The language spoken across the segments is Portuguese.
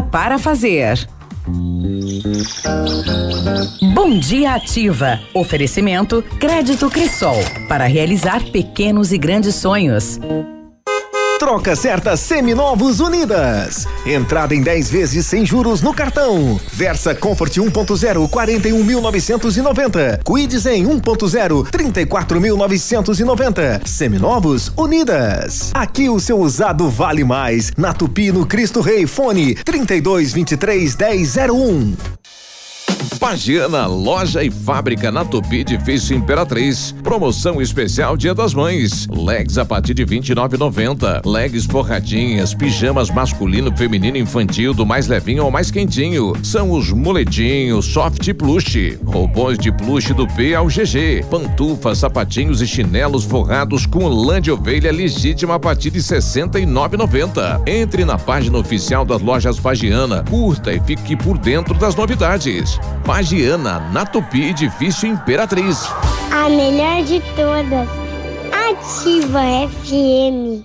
para fazer. Bom dia ativa. Oferecimento Crédito Crisol para realizar pequenos e grandes sonhos. Troca certa Seminovos Unidas. Entrada em 10 vezes sem juros no cartão. Versa Comfort 1.0 41.990. Quidzen 1.0 34.990. Seminovos Unidas. Aqui o seu usado vale mais. Na Tupi no Cristo Rei Fone 32 23 1001. Pagiana, loja e fábrica na Tupi Difícil Imperatriz. Promoção especial Dia das Mães. Legs a partir de 29,90. Legs forradinhas, pijamas masculino, feminino, infantil, do mais levinho ao mais quentinho. São os moletinhos, soft plush, robôs de plush do P ao GG, pantufas, sapatinhos e chinelos forrados com lã de ovelha legítima a partir de 69,90. Entre na página oficial das lojas Pagiana, curta e fique por dentro das novidades. Pagiana, na Tupi Edifício Imperatriz. A melhor de todas. Ativa FM.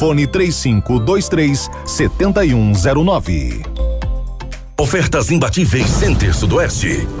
Fone 3523 7109. Ofertas imbatíveis Center Sudoeste.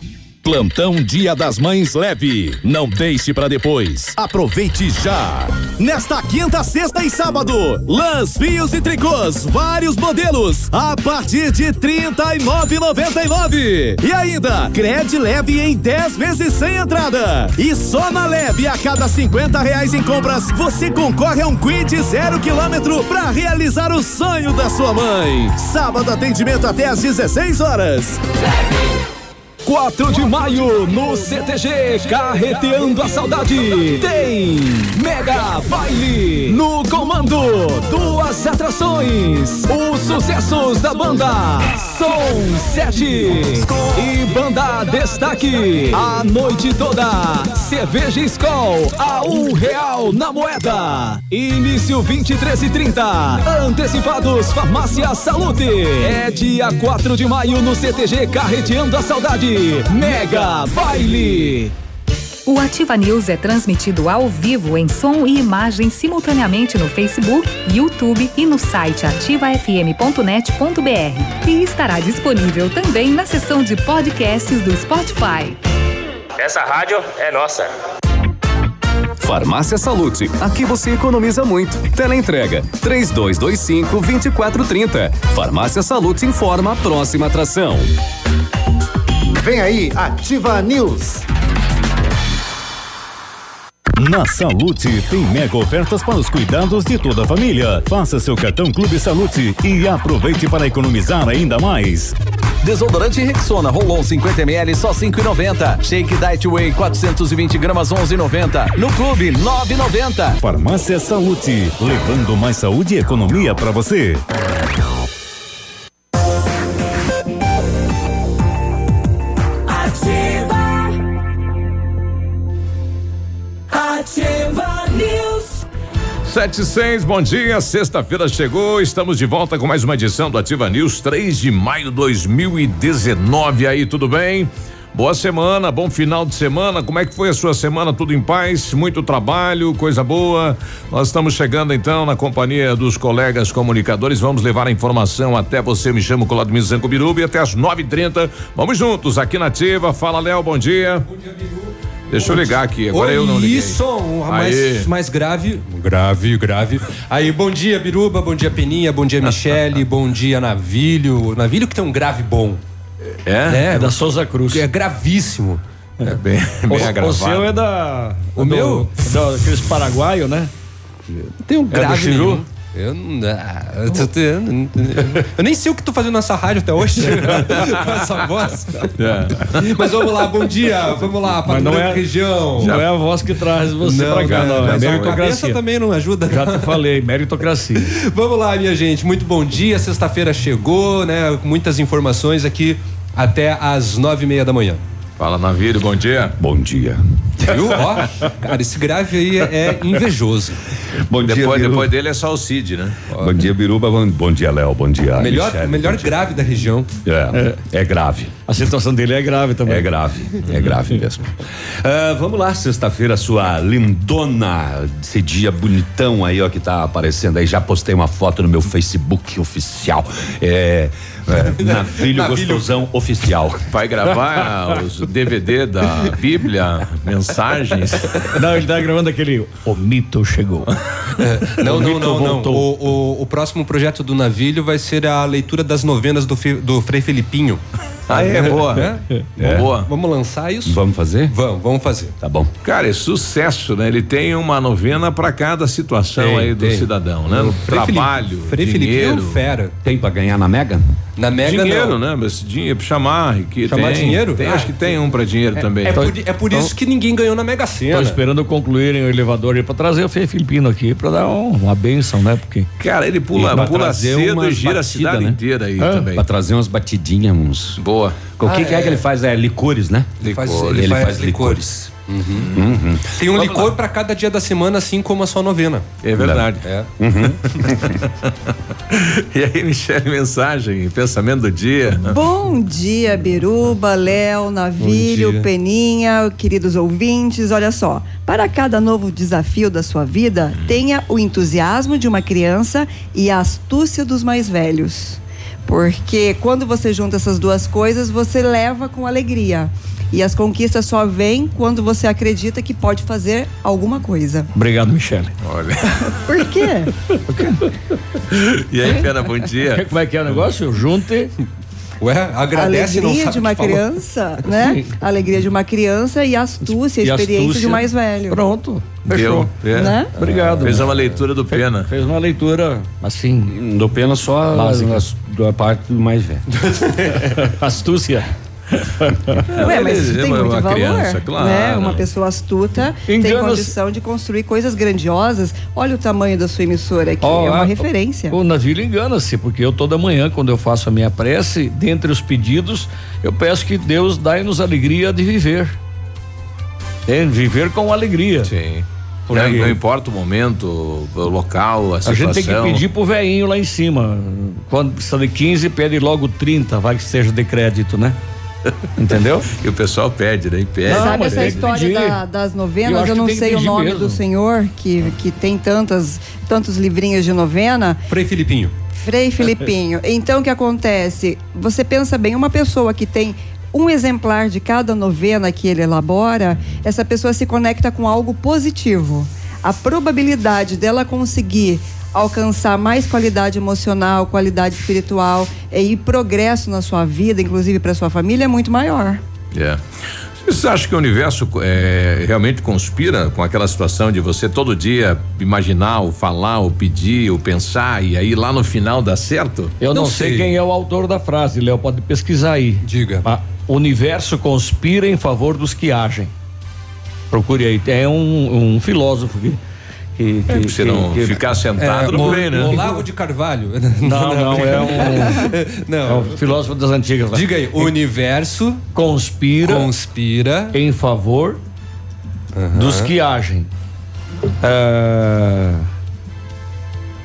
Plantão Dia das Mães leve. Não deixe para depois. Aproveite já. Nesta quinta, sexta e sábado, lãs, fios e tricôs, vários modelos, a partir de trinta e nove noventa e nove. E ainda, crede leve em 10 vezes sem entrada. E só na leve, a cada 50 reais em compras, você concorre a um quid zero quilômetro para realizar o sonho da sua mãe. Sábado, atendimento até às 16 horas. Leve. 4 de maio no CTG Carreteando a Saudade. Tem Mega Baile no comando duas atrações os sucessos da banda Som 7 e banda Destaque a noite toda cerveja Skol a um real na moeda. Início 23 e 30 antecipados Farmácia Salute. É dia 4 de maio no CTG Carreteando a Saudade Mega Baile. O Ativa News é transmitido ao vivo em som e imagem simultaneamente no Facebook, YouTube e no site ativafm.net.br. E estará disponível também na seção de podcasts do Spotify. Essa rádio é nossa. Farmácia Salute, aqui você economiza muito. Teleentrega 3225 2430. Farmácia Salute informa a próxima atração. Vem aí, Ativa News. Na Salute tem mega ofertas para os cuidados de toda a família. Faça seu cartão Clube Salute e aproveite para economizar ainda mais. Desodorante Rexona Rolon 50 ml só 5,90. Shake Diet Whey 420 gramas 11,90. No Clube 9,90. Farmácia Salute, levando mais saúde e economia para você. 76, bom dia. Sexta-feira chegou. Estamos de volta com mais uma edição do Ativa News, 3 de maio de 2019. Aí, tudo bem? Boa semana, bom final de semana. Como é que foi a sua semana? Tudo em paz? Muito trabalho, coisa boa. Nós estamos chegando então na companhia dos colegas comunicadores. Vamos levar a informação até você. Me chamo Coladmir Zanco Biruba e até às 9:30. Vamos juntos aqui na Ativa. Fala, Léo, bom dia. Bom dia, Biru. Deixa eu ligar aqui, agora Oi, eu não liguei. Isso, um mais, mais grave. Grave, grave. Aí, bom dia, Biruba, bom dia, Peninha, bom dia, Michele, bom dia, Navilho. Navilho que tem um grave bom. É? É, da Souza Cruz. É gravíssimo. É bem, bem o, agravado. o seu é da. O meu? Da, daqueles paraguaio, né? Tem um É do grave Chiru? nenhum. Eu não, ah, eu, tô- eu não- eu nem sei o que tô fazendo nessa rádio até hoje. Com essa voz. É. Mas vamos lá, bom dia. Vamos lá, para Mas não é- região. Não é a voz que traz você pra cá, não. É mas a cabeça meritocracia. também não ajuda. Já te falei, meritocracia. Vamos lá, minha gente. Muito bom dia. Sexta-feira chegou, né? Muitas informações aqui até às nove e meia da manhã. Fala, Navírio, bom dia. Bom dia. Viu? Ó, cara, esse grave aí é invejoso. Bom dia, Depois, Biru. depois dele é só o Cid, né? Bom dia, Biruba. Bom, bom dia, Léo. Bom dia, melhor Michele. melhor Bom dia. grave da região. É, é, grave. A situação dele é grave também. É grave, é grave mesmo. Ah, vamos lá, sexta-feira, sua lindona, esse dia bonitão aí, ó, que tá aparecendo aí. Já postei uma foto no meu Facebook oficial. É. é Navilho Gostosão Oficial. Vai gravar os DVD da Bíblia, mensagens. Não, ele tá gravando aquele. O mito chegou. Não, O não, mito não, não. O, o, o próximo projeto do Navilho vai ser a leitura das novenas do, do Frei Felipinho. Ah, é? Boa. É? É. Boa. Vamos lançar isso? Vamos fazer? Vamos, vamos fazer. Tá bom. Cara, é sucesso, né? Ele tem uma novena para cada situação Tem, aí do tem. cidadão, né? O Frei Trabalho, Felipe- Frei é dinheiro. fera. Tem pra ganhar na Mega? Na Mega dinheiro, não. né? Mas dinheiro pra chamar. Que Chamar tem, dinheiro? Tem, Ah, acho que tem um pra dinheiro também. É por, é por isso que ninguém ganhou na Mega Tô Sena. esperando concluírem o elevador aí pra trazer o Fê Filipino aqui pra dar um- uma benção, né? Porque. Cara, ele pula, pula cedo e gira a batidas, cidade né? inteira aí Hã? também. Pra trazer umas batidinhas, uns. Boa. O que, Ah, que é. é. que ele faz? É licores, né? Ele faz, ele Ele faz faz licores. Uhum. Tem um Vamos licor pra cada dia da semana, assim como a sua novena. É verdade. É. E aí, Michele, mensagem, pensamento do dia. Bom dia, Biruba, Léo, Navilho. Peninha, queridos ouvintes. Olha só, para cada novo desafio da sua vida, tenha o entusiasmo de uma criança e a astúcia dos mais velhos. Porque quando você junta essas duas coisas, você leva com alegria. E as conquistas só vêm quando você acredita que pode fazer alguma coisa. Obrigado, Michele. Olha. Por quê? E aí, Pena, bom dia. Como é que é o negócio? Junte. Ué, A agradece não alegria sabe de uma criança, né? A alegria de uma criança e a astúcia, a E experiência astúcia. de um mais velho. Pronto. Deu. Fechou. É. Né? Obrigado. Fez uma leitura do Pena. Fez uma leitura assim. Do pena só as- da parte do mais velho. Astúcia. Ué, mas isso tem é uma muito valor, criança, claro. né? Uma pessoa astuta tem Engana-se. condição de construir coisas grandiosas. Olha o tamanho da sua emissora aqui, Ó, é uma a- referência. O navio engana-se, porque eu toda manhã, quando eu faço a minha prece, dentre os pedidos, eu peço que Deus dai-nos alegria de viver. É, viver com alegria. Sim. Não, não importa o momento, o local, a A situação. gente tem que pedir pro velhinho lá em cima. Quando precisa de 15, pede logo 30, vai que seja de crédito, né? Entendeu? E o pessoal pede, né? E pede. Não, Sabe essa história da- das Eu novenas? Eu, que não sei o nome mesmo. do senhor que, que tem tantas, tantos livrinhos de novena. Frei Filipinho. Frei Filipinho. Então o que acontece? Você pensa bem, uma pessoa que tem um exemplar de cada novena que ele elabora, essa pessoa se conecta com algo positivo. A probabilidade dela conseguir alcançar mais qualidade emocional, qualidade espiritual e progresso na sua vida, inclusive para sua família, é muito maior. É. Vocês acham que o universo é, realmente conspira com aquela situação de você todo dia imaginar, ou falar, ou pedir, ou pensar e aí lá no final dá certo? Eu não, sei. quem é o autor da frase, Léo, pode pesquisar aí. Diga. o universo conspira em favor dos que agem. Procure aí. É um, um filósofo que que, é, que, você que, não que, ficar sentado é, no bem, né? Olavo de Carvalho. Não, não, é um, não. é um filósofo das antigas. Lá. Diga aí, o universo conspira, conspira em favor dos que agem. É...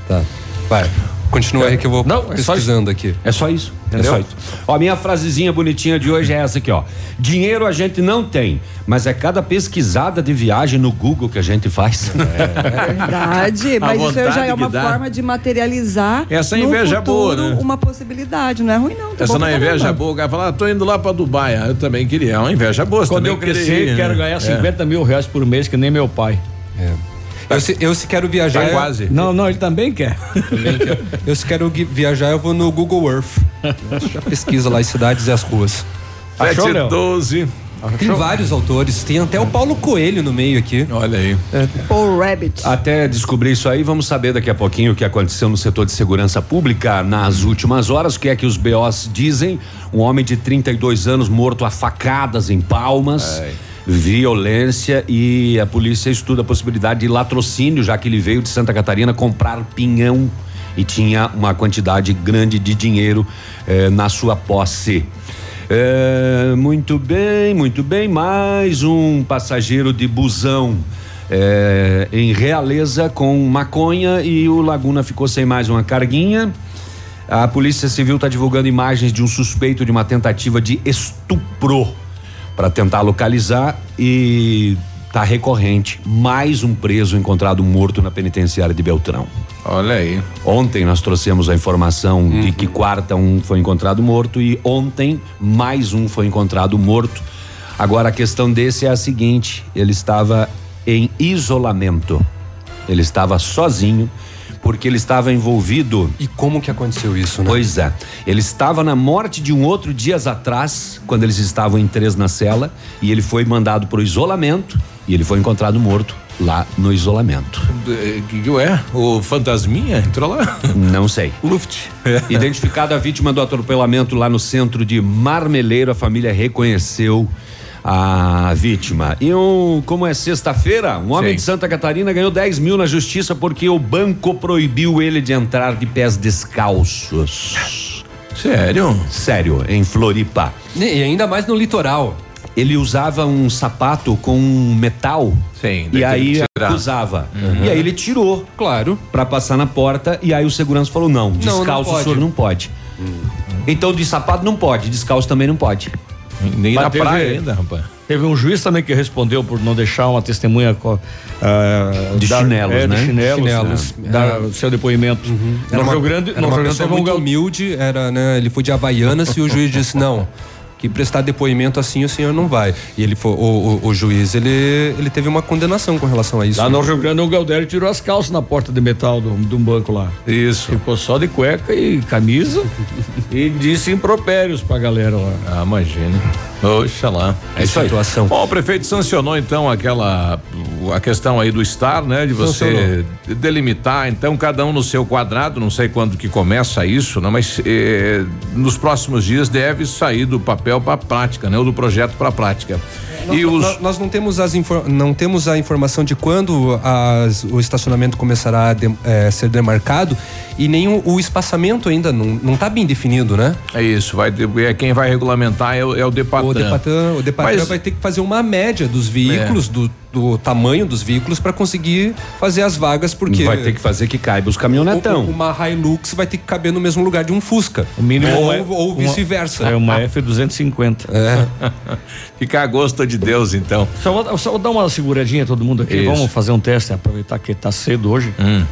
Tá, vai. Continua aí que eu vou não, é pesquisando aqui. É só isso. Entendeu? É só isso. Ó, a minha frasezinha bonitinha de hoje é essa aqui, ó. Dinheiro a gente não tem, mas é cada pesquisada de viagem no Google que a gente faz. É, verdade, mas isso já é uma forma de materializar. Essa inveja futuro, boa, né? Uma possibilidade, não é ruim não. Tá Essa não é inveja boa, o cara fala, ah, tô indo lá pra Dubai, ah, eu também queria, é uma inveja boa. Quando eu crescer, quero né? ganhar 50 é. mil reais por mês, que nem meu pai. É. Eu se, eu se quero viajar. Tá quase. Não, não, ele também quer. Também quer. Eu se quero viajar, eu vou no Google Earth. Já pesquisa lá as cidades e as ruas. 7 12. Tem vários autores, tem até o Paulo Coelho no meio aqui. Olha aí. É. Paul Rabbit. Até descobrir isso aí, vamos saber daqui a pouquinho o que aconteceu no setor de segurança pública nas últimas horas, o que é que os BOs dizem. Um homem de 32 anos morto a facadas em Palmas. Ai violência e a polícia estuda a possibilidade de latrocínio, já que ele veio de Santa Catarina comprar pinhão e tinha uma quantidade grande de dinheiro eh, na sua posse. Eh, muito bem, muito bem. Mais um passageiro de busão eh, em Realeza com maconha e o Laguna ficou sem mais uma carguinha. A Polícia Civil está divulgando imagens de um suspeito de uma tentativa de estupro para tentar localizar e tá recorrente mais um preso encontrado morto na penitenciária de Beltrão. Olha aí. Ontem nós trouxemos a informação uhum. de que quarta um foi encontrado morto e ontem mais um foi encontrado morto. Agora a questão desse é a seguinte: ele estava em isolamento. Ele estava sozinho porque ele estava envolvido. E como que aconteceu isso, né? Pois é. Ele estava na morte de um outro dias atrás, quando eles estavam em três na cela, e ele foi mandado para o isolamento e ele foi encontrado morto lá no isolamento. Que que é? O fantasminha entrou lá? Não sei. Luft. Identificado a vítima do atropelamento lá no centro de Marmeleiro, a família reconheceu a vítima. E um, como é sexta-feira, um homem Sim. de Santa Catarina ganhou 10 mil na justiça porque o banco proibiu ele de entrar de pés descalços. Sério? Sério, em Floripa. E ainda mais no litoral. Ele usava um sapato com metal. Sim, e aí usava. Uhum. E aí ele tirou. Claro. Para passar na porta. E aí o segurança falou: não, descalço não, não o senhor não pode. Uhum. Então de sapato não pode, descalço também não pode. Nem Mas na teve, praia ainda, rapaz. Teve um juiz também que respondeu por não deixar uma testemunha uh, de, dar, chinelos, é, né? de chinelos, chinelos, né? dar o seu depoimento. Uhum. No Rio Grande, era no uma Rio Grande muito um humilde, era, né? Ele foi de Havaianas e o juiz disse não que prestar depoimento assim o senhor não vai. E ele foi, o, o, o, juiz, ele, ele teve uma condenação com relação a isso. Lá no Rio Grande, o Galdério tirou as calças na porta de metal de um banco lá. Isso. Ficou só de cueca e camisa e disse impropérios pra galera lá. Ah, imagina. Oxa lá. É isso situação. Aí. Bom, o prefeito sancionou então aquela a questão aí do estar, né, de você Sancionou. delimitar então cada um no seu quadrado, não sei quando que começa isso, não, mas eh, nos próximos dias deve sair do papel para prática, né, ou do projeto para prática. Nós, e os... nós não temos as não temos a informação de quando as, o estacionamento começará a de, é, ser demarcado e nem o, o, espaçamento ainda não, não tá bem definido, né? É isso, vai é quem vai regulamentar é o, é o Depatran. O Depatran, o Depatran Mas, vai ter que fazer uma média dos veículos, é. do, do tamanho dos veículos para conseguir fazer as vagas, porque vai ter que fazer que caiba os caminhonetão. Uma Hilux vai ter que caber no mesmo lugar de um Fusca. O mínimo ou, é, ou vice-versa. É uma F250. É. Ficar a gosto de Deus, então. Só vou, só vou dar uma seguradinha todo mundo aqui. Isso. Vamos fazer um teste, aproveitar que está cedo hoje. Hum.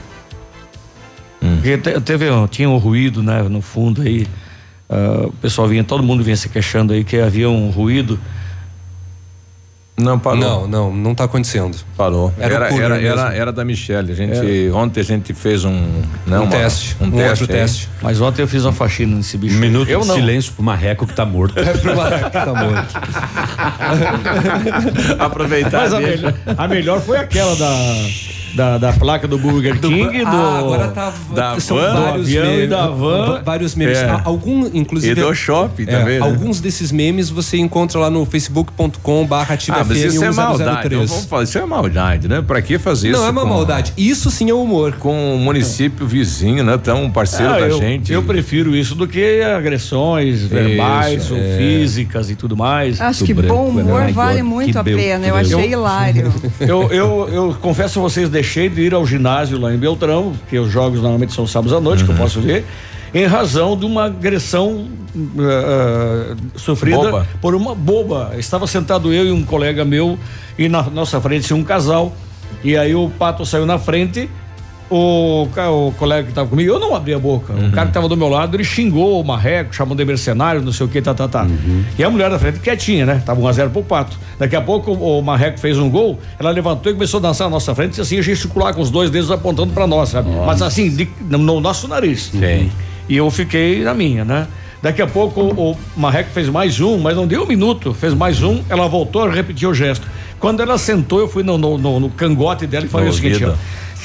Hum. Porque teve, tinha um ruído, né, no fundo aí. Uh, o pessoal vinha, todo mundo vinha se queixando aí que havia um ruído. Não parou. Não, não, não tá acontecendo. Parou. Era, Era, era, era, era da Michelle. A gente, ontem a gente fez um. Não, Um uma- teste, Um, um teste. outro aí. teste. Mas ontem eu fiz uma faxina nesse bicho. Minuto eu de não. silêncio pro marreco que tá morto. É pro Marco que tá morto. Aproveitar. Mas a melhor, a melhor foi aquela da, da, da placa do Burger King, do, Ah, agora tá. da são van, do vários avião e memes, da van. va- Vários memes. É. Ah, Algum, inclusive. E do shopping é, também, né? Alguns desses memes você encontra lá no facebook.com/barra Ah, mas isso é maldade. Não, 1003. vamos falar, isso é maldade, né? Pra que fazer isso? Não é uma com- maldade. Isso sim é humor. Com o município vizinho, né? Tão parceiro Ah, da eu, gente. eu prefiro isso do que agressões verbais ou é. físicas e tudo mais. Acho que bom humor vale muito a pena. Eu achei hilário. Eu, eu, eu confesso a vocês, deixei de ir ao ginásio lá em Beltrão, que os jogos normalmente são sábados à noite, que Uhum. eu posso ver, em razão de uma agressão ah, sofrida Boba. por uma boba. Estava sentado eu e um colega meu, e na nossa frente tinha um casal, e aí o pato saiu na frente. O, o colega que estava comigo, eu não abri a boca. Uhum. O cara que estava do meu lado, ele xingou o marreco, chamou de mercenário, não sei o que, tá, tá, tá. Uhum. E a mulher da frente quietinha, né? Tava 1 a 0 pro pato. Daqui a pouco o, o marreco fez um gol, ela levantou e começou a dançar na nossa frente e assim, gesticular com os dois dedos apontando pra nós, sabe? Mas assim, de- no, no nosso nariz. Sim. E eu fiquei na minha, né? Daqui a pouco o, o Marreco fez mais um, mas não deu um minuto, fez mais um, ela voltou a repetir o gesto. Quando ela sentou, eu fui no, no, no- no cangote dela e falei o seguinte: ó.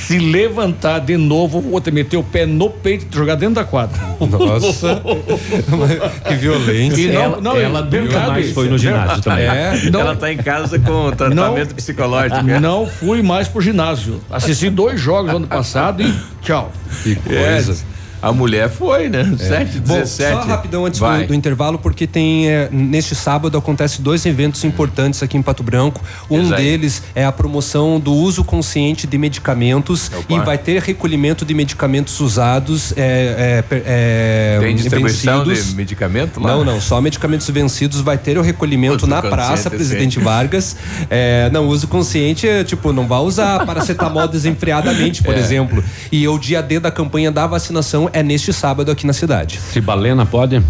Se levantar de novo, o outro meteu o pé no peito e jogar dentro da quadra. Nossa. que violência. E não, Ela- não, ela nunca mais foi no ginásio também. É. Não, Ela tá em casa com tratamento psicológico. né? não fui mais pro ginásio. Assisti dois jogos ano passado e tchau. Que É, coisa. A mulher foi, né? 7, Bom, 17. só rapidão antes do, do intervalo, porque tem é, neste sábado acontece dois eventos importantes aqui em Pato Branco. Um aí. deles é a promoção do uso consciente de medicamentos Opa. e vai ter recolhimento de medicamentos usados. É, é, é, Tem distribuição vencidos. de medicamento lá? Não, não, só medicamentos vencidos vai ter o recolhimento Uso na praça sim. Presidente Vargas. É, não, uso consciente é tipo, não vai usar paracetamol desenfreadamente, por É. exemplo. E o dia D da campanha da vacinação é neste sábado aqui na cidade. Se balena pode?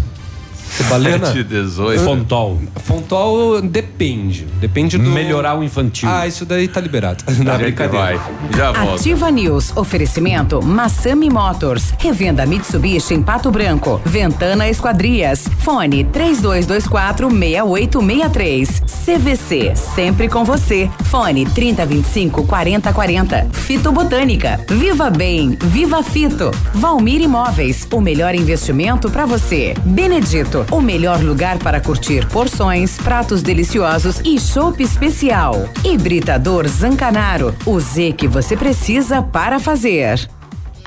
Balena? 7, 18. Fontol. Fontol depende. Depende do. Melhorar o infantil. Ah, isso daí tá liberado. Não, A gente brincadeira. vai. Já volta. Ativa News. Oferecimento Massami Motors. Revenda Mitsubishi em Pato Branco. Ventana Esquadrias. Fone 3224 6863. CVC. Sempre com você. Fone 3025 4040. Fito Botânica. Viva Bem. Viva Fito. Valmir Imóveis. O melhor investimento para você. Benedito. O melhor lugar para curtir porções, pratos deliciosos e chopp especial. Hibridador Zancanaro. O Z que você precisa para fazer.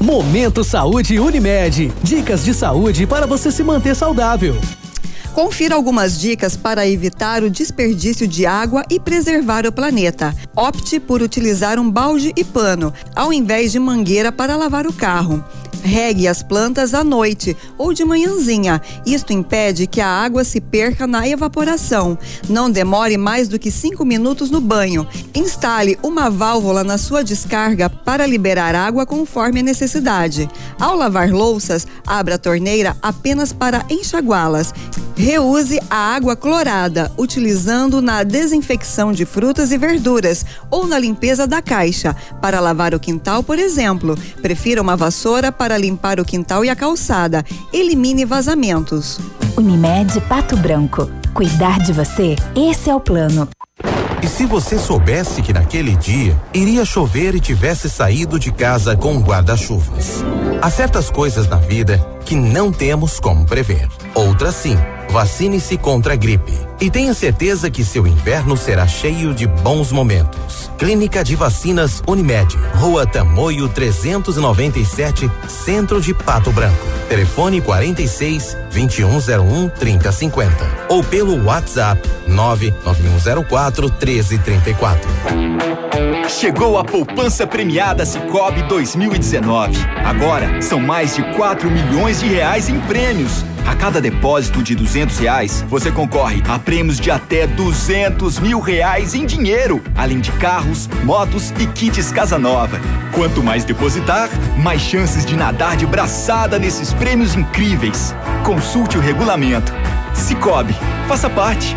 Momento Saúde Unimed. Dicas de saúde para você se manter saudável. Confira algumas dicas para evitar o desperdício de água e preservar o planeta. Opte por utilizar um balde e pano, ao invés de mangueira para lavar o carro. Regue as plantas à noite ou de manhãzinha. Isto impede que a água se perca na evaporação. Não demore mais do que cinco minutos no banho. Instale uma válvula na sua descarga para liberar água conforme a necessidade. Ao lavar louças, abra a torneira apenas para enxaguá-las. Reuse a água clorada, utilizando na desinfecção de frutas e verduras ou na limpeza da caixa. Para lavar o quintal, por exemplo, prefira uma vassoura para limpar o quintal e a calçada. Elimine vazamentos. Unimed Pato Branco. Cuidar de você? Esse é o plano. E se você soubesse que naquele dia iria chover e tivesse saído de casa com um guarda-chuvas? Há certas coisas na vida que não temos como prever. Outras sim. Vacine-se contra a gripe. E tenha certeza que seu inverno será cheio de bons momentos. Clínica de Vacinas Unimed. Rua Tamoio 397, Centro de Pato Branco. Telefone 46 2101 3050. Ou pelo WhatsApp 99104 1334. Chegou a poupança premiada Cicobi 2019. Agora são mais de 4 milhões de reais em prêmios. A cada depósito de duzentos reais, você concorre a prêmios de até duzentos mil reais em dinheiro, além de carros, motos e kits Casa Nova. Quanto mais depositar, mais chances de nadar de braçada nesses prêmios incríveis. Consulte o regulamento. Cicobi, faça parte.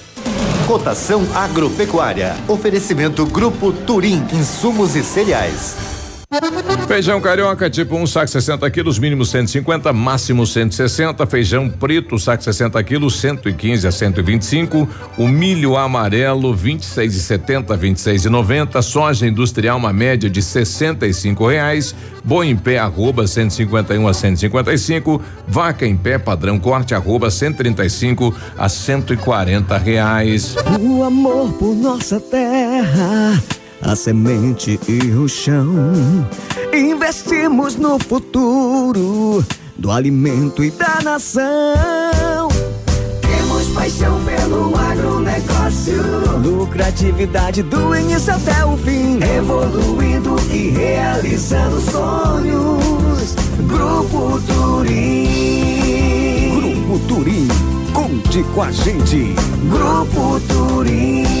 Cotação agropecuária. Oferecimento Grupo Turim, insumos e cereais. Feijão carioca, tipo 1, um, saco 60 quilos, mínimo 150, máximo 160. Feijão preto, saco 60 quilos, 115 a 125. O milho amarelo, 26 e 70, 26 e 90. Soja industrial, uma média de 65 reais. Boi em pé, arroba 151 a 155. Vaca em pé, padrão corte, arroba 135 a 140 reais. O amor por nossa terra a semente e o chão. Investimos no futuro do alimento e da nação. Temos paixão pelo agronegócio, lucratividade do início até o fim, evoluindo e realizando sonhos. Grupo Turim. Grupo Turim, conte com a gente. Grupo Turim.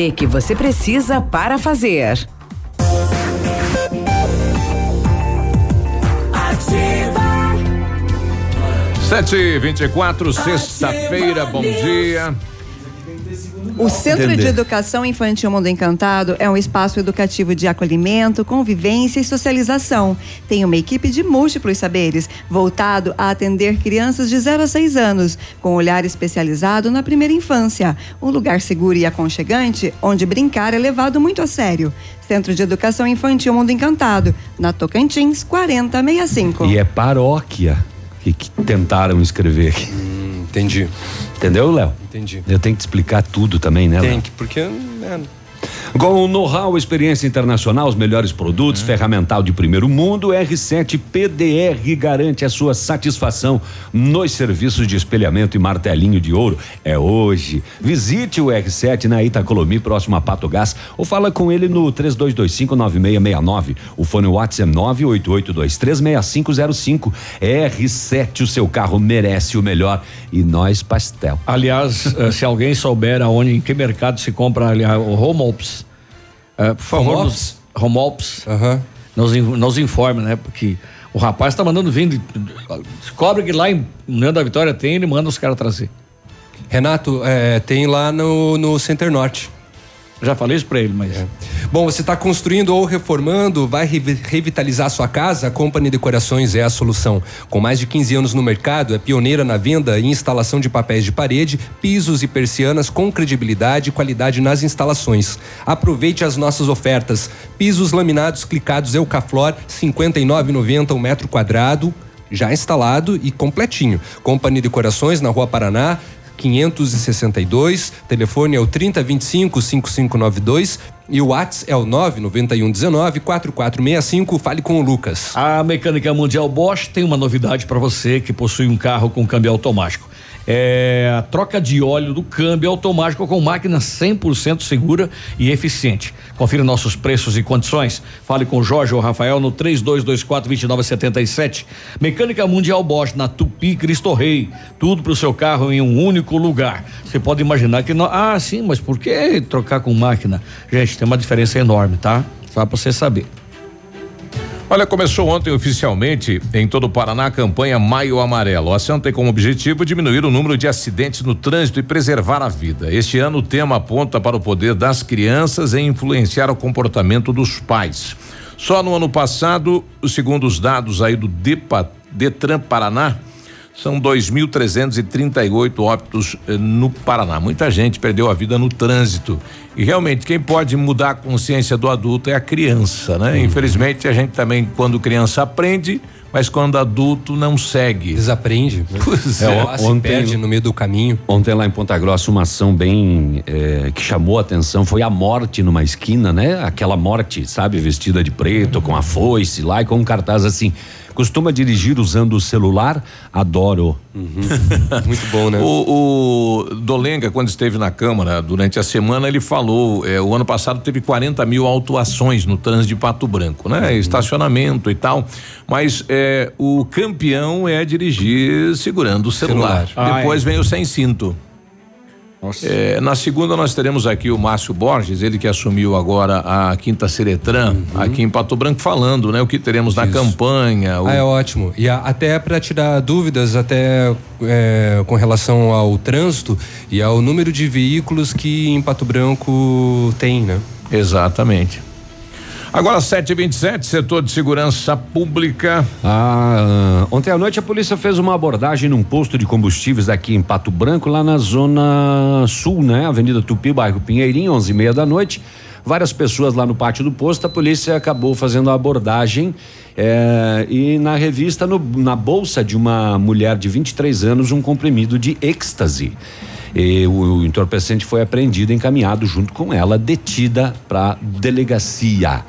que você precisa para fazer. Ativa. Sete e vinte e quatro, sexta-feira, bom dia. O Centro Entender. de Educação Infantil Mundo Encantado é um espaço educativo de acolhimento, convivência e socialização. Tem uma equipe de múltiplos saberes, voltado a atender crianças de 0 a 6 anos, com olhar especializado na primeira infância. Um lugar seguro e aconchegante, onde brincar é levado muito a sério. Centro de Educação Infantil Mundo Encantado, na Tocantins 4065. E é paróquia que, que tentaram escrever aqui. entendi. Entendeu, Léo? Entendi. Eu tenho que te explicar tudo também, né, Tem que, porque. é, Com o know-how, experiência internacional, os melhores produtos, ferramental de primeiro mundo, R7 PDR garante a sua satisfação nos serviços de espelhamento e martelinho de ouro. É hoje. Visite o R7 na Itacolomi, próximo a Pato Gás, ou fala com ele no 32259669. O fone WhatsApp é 988236505. R7, o seu carro merece o melhor e nós pastel. Aliás, eh, se alguém souber aonde, em que mercado se compra aliás, o Home Ops, eh, por favor, Home nos, Home Ops, nos, nos informe, né? Porque O rapaz tá mandando vir. de- Descobre que lá em União da Vitória tem, ele manda os caras trazer. Renato, é, tem lá no, no Center Norte. Já falei isso pra ele, mas. Bom, você está construindo ou reformando, vai revi- revitalizar sua casa? A Company Decorações é a solução. Com mais de 15 anos no mercado, é pioneira na venda e instalação de papéis de parede, pisos e persianas com credibilidade e qualidade nas instalações. Aproveite as nossas ofertas. Pisos laminados clicados Eucaflor, R$ 59,90 um metro quadrado, já instalado e completinho. Company Decorações na Rua Paraná, 562, telefone é o 3025 5592 e o WhatsApp é o 99119 4465. Fale com o Lucas. A Mecânica Mundial Bosch tem uma novidade para você que possui um carro com câmbio automático. É a troca de óleo do câmbio automático com máquina 100% segura e eficiente. Confira nossos preços e condições. Fale com Jorge ou Rafael no 3224-2977. Mecânica Mundial Bosch na Tupi Cristo Rei. Tudo para o seu carro em um único lugar. Você pode imaginar que. Não, ah, sim, mas por que trocar com máquina? Gente, tem uma diferença enorme, tá? Só para você saber. Olha, começou ontem oficialmente em todo o Paraná a campanha Maio Amarelo. A ação tem como objetivo diminuir o número de acidentes no trânsito e preservar a vida. Este ano o tema aponta para o poder das crianças em influenciar o comportamento dos pais. Só no ano passado, segundo os dados aí do Depa, Detran Paraná, são 2.338 óbitos eh, no Paraná. Muita gente perdeu a vida no trânsito. E realmente, quem pode mudar a consciência do adulto é a criança, né? Infelizmente, a gente também, quando criança, aprende, mas quando adulto não segue. Desaprende. Pois É, é. ontem, no meio do caminho. Ontem lá em Ponta Grossa, uma ação bem eh, que chamou a atenção foi a morte numa esquina, né? Aquela morte, sabe, vestida de preto, com a foice lá e com um cartaz assim. Costuma dirigir usando o celular? Adoro. Muito bom, né? O, o Dolenga, quando esteve na Câmara durante a semana, ele falou: eh, o ano passado teve 40 mil autuações no trânsito de Pato Branco, né? Estacionamento e tal. Mas eh, o campeão é dirigir segurando o celular. Celular. Depois vem o sem cinto. Eh, na segunda nós teremos aqui o Márcio Borges, ele que assumiu agora a Quinta Seretran, aqui em Pato Branco, falando, né? O que teremos na campanha. o- Ah, é ótimo. E a- até para tirar dúvidas, até é, com relação ao trânsito e ao número de veículos que em Pato Branco tem, né? Exatamente. Agora 7h27, setor de segurança pública. Ah, ontem à noite a polícia fez uma abordagem num posto de combustíveis aqui em Pato Branco, lá na zona sul, né? Avenida Tupi, bairro Pinheirinho, onze e meia da noite. Várias pessoas lá no pátio do posto, a polícia acabou fazendo a abordagem eh, e na revista, no- na bolsa de uma mulher de 23 anos, um comprimido de êxtase. E o, o entorpecente foi apreendido encaminhado junto com ela, detida para delegacia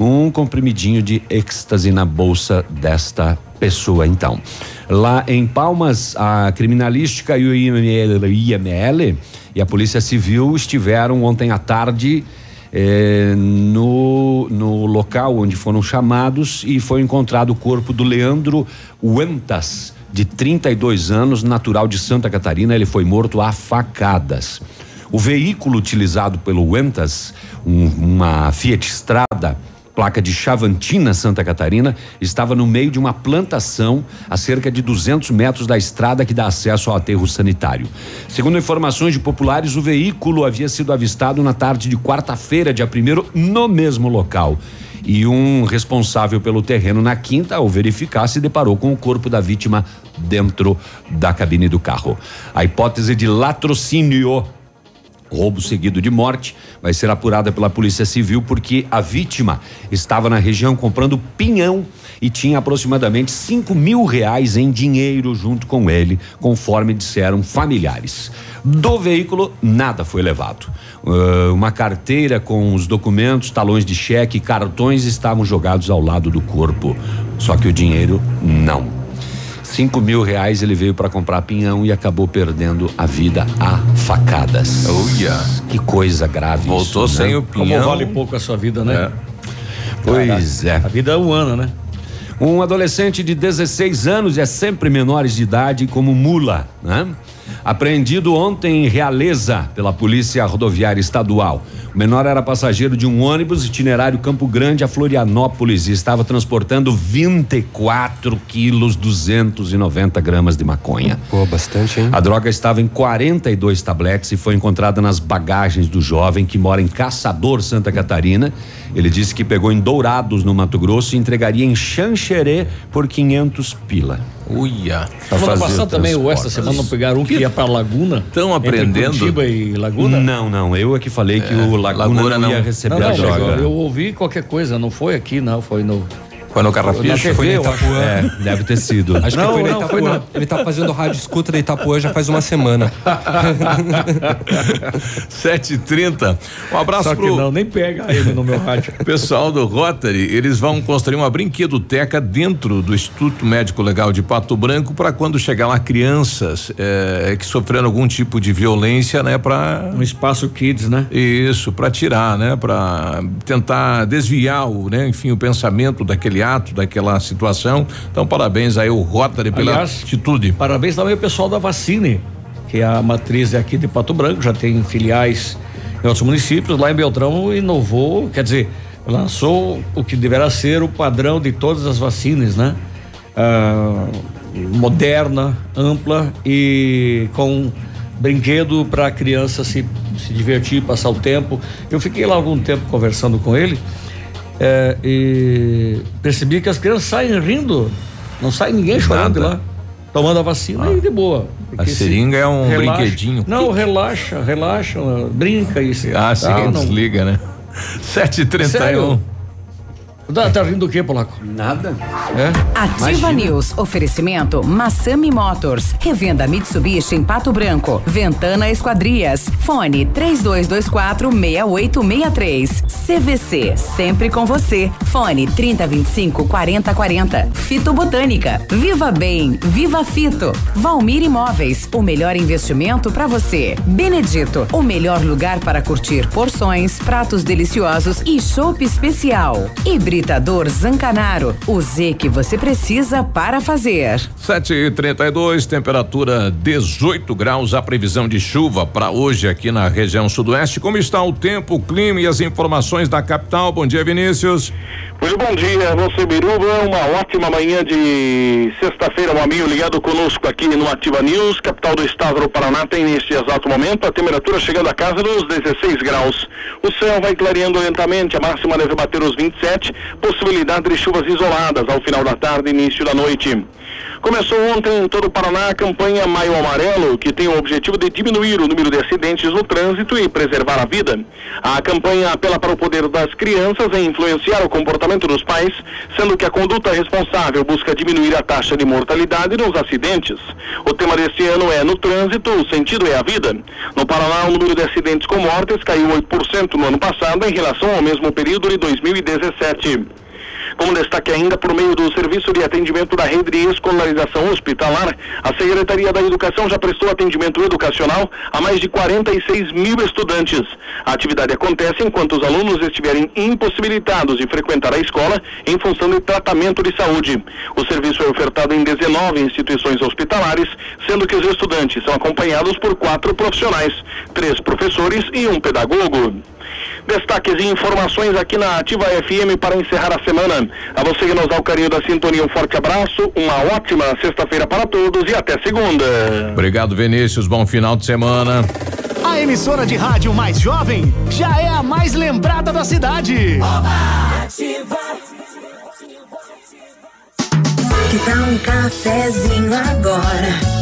um comprimidinho de êxtase na bolsa desta pessoa, então. Lá em Palmas, a criminalística e o IML, IML e a Polícia Civil estiveram ontem à tarde eh, no, no local onde foram chamados e foi encontrado o corpo do Leandro Uentas, de 32 anos, natural de Santa Catarina. Ele foi morto a facadas. O veículo utilizado pelo Uentas, um- uma Fiat Strada, placa de Chavantina, Santa Catarina, estava no meio de uma plantação a cerca de 200 metros da estrada que dá acesso ao aterro sanitário. Segundo informações de populares, o veículo havia sido avistado na tarde de quarta-feira, dia 1 no mesmo local. E um responsável pelo terreno na quinta, ao verificar, se deparou com o corpo da vítima dentro da cabine do carro. A hipótese de latrocínio roubo seguido de morte vai ser apurada pela Polícia Civil porque a vítima estava na região comprando pinhão e tinha aproximadamente cinco mil reais em dinheiro junto com ele, conforme disseram familiares. Do veículo, nada foi levado. Ah, uma carteira com os documentos, talões de cheque, cartões estavam jogados ao lado do corpo. Só que o dinheiro não. Cinco mil reais ele veio para comprar pinhão e acabou perdendo a vida a facadas. Olha. Que coisa grave Voltou isso, sem né? o Como pinhão. vale pouco a sua vida, né? Pois é. A vida é um ano, né? Um adolescente de 16 anos é sempre menores de idade como mula, né? Apreendido ontem em Realeza pela Polícia Rodoviária Estadual. O menor era passageiro de um ônibus itinerário Campo Grande a Florianópolis e estava transportando 24 quilos 290 gramas de maconha. Pô, bastante, hein? A droga estava em 42 tabletes e foi encontrada nas bagagens do jovem que mora em Caçador, Santa Catarina. Ele disse que pegou em Dourados, no Mato Grosso, e entregaria em Xanxerê por 500 pila. Uia. Semana passada também, ou esta semana, não pegaram um que, ia pra Laguna? Estão aprendendo? Curitiba e Laguna? Não, não. Eu é que falei que o Laguna, Laguna não ia receber Não, a não, droga. Eu ouvi qualquer coisa, não foi aqui, não, foi no. Foi no Carrapicho? Na TV, Foi acho. Itapuã. É, deve ter sido. Acho Não, que foi na não, Itapuã. foi na- Ele tá fazendo rádio escuta da Itapuã já faz uma semana. 7h30. Um abraço Só que pro. não, nem pega ele no meu rádio. Pessoal do Rotary, eles vão construir uma brinquedoteca dentro do Instituto Médico Legal de Pato Branco para quando chegar lá crianças eh, que sofreram algum tipo de violência, né, para um espaço kids, né? Isso, para tirar, né, para tentar desviar o, né, enfim, o pensamento daquele ato, daquela situação. Então, parabéns aí o Rotary pela Aliás, atitude. Parabéns também ao pessoal da Vacine, que a matriz é aqui de Pato Branco, já tem filiais em outros municípios. Lá em Beltrão inovou, quer dizer, lançou o que deverá ser o padrão de todas as vacinas, né? Ah, moderna, ampla e com brinquedo para a criança se, se divertir, passar o tempo. Eu fiquei lá algum tempo conversando com ele eh, e percebi que as crianças saem rindo, não sai ninguém chorando Nada. lá, tomando a vacina e de boa. Se seringa é um brinquedinho. Não, relaxa, relaxa, brinca e se Ah, sim, tal, não- desliga, né? 7h31. Tá, tá rindo do quê, Polaco? Nada. É? Ativa Imagina. News. Oferecimento Massami Motors. Revenda Mitsubishi em Pato Branco. Ventana Esquadrias. Fone 3224 6863. CVC. Sempre com você. Fone 3025 4040. Fito Botânica. Viva Bem. Viva Fito. Valmir Imóveis. O melhor investimento para você. Benedito. O melhor lugar para curtir porções, pratos deliciosos e chopp especial. Hibridador Zancanaro. O Z que você precisa para fazer. 7 e 32 temperatura 18 graus. A previsão de chuva para hoje aqui na região sudoeste. Como está o tempo, o clima e as informações da capital? Bom dia, Vinícius. Muito bom dia, você Biruba. Uma ótima manhã de sexta-feira, um amigo ligado conosco aqui no Ativa News, capital do estado do Paraná, tem neste exato momento a temperatura chegando a casa dos 16 graus. O céu vai clareando lentamente, a máxima deve bater os 27, possibilidade de chuvas isoladas ao final da tarde e início da noite. Começou ontem em todo o Paraná a campanha Maio Amarelo, que tem o objetivo de diminuir o número de acidentes no trânsito e preservar a vida. A campanha apela para o poder das crianças em influenciar o comportamento dos pais, sendo que a conduta responsável busca diminuir a taxa de mortalidade nos acidentes. O tema deste ano é No trânsito, o sentido é a vida. No Paraná, o número de acidentes com mortes caiu 8% no ano passado em relação ao mesmo período de 2017. Como destaque ainda, por meio do Serviço de Atendimento da Rede de Escolarização Hospitalar, a Secretaria da Educação já prestou atendimento educacional a mais de 46 mil estudantes. A atividade acontece enquanto os alunos estiverem impossibilitados de frequentar a escola em função de tratamento de saúde. O serviço é ofertado em 19 instituições hospitalares, sendo que os estudantes são acompanhados por quatro profissionais, três professores e um pedagogo. Destaques e informações aqui na Ativa FM para encerrar a semana. A você que nos dá o carinho da sintonia, um forte abraço, uma ótima sexta-feira para todos e até segunda. Obrigado, Vinícius. Bom final de semana. A emissora de rádio mais jovem já é a mais lembrada da cidade. Que tal um cafezinho agora?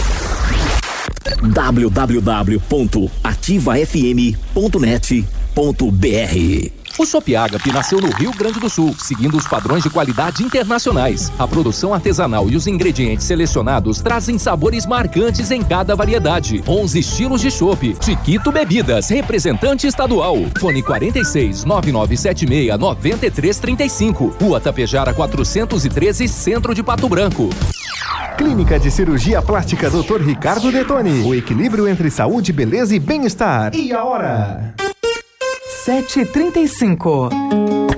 www.ativafm.net.br O Chopp Agape nasceu no Rio Grande do Sul, seguindo os padrões de qualidade internacionais. A produção artesanal e os ingredientes selecionados trazem sabores marcantes em cada variedade. 11 estilos de chopp. Chiquito Bebidas, representante estadual. Fone 46 9976 9335. Rua Tapejara 413, Centro de Pato Branco. Clínica de Cirurgia Plástica Dr. Ricardo Detoni. O equilíbrio entre saúde, beleza e bem-estar. E a hora? 735.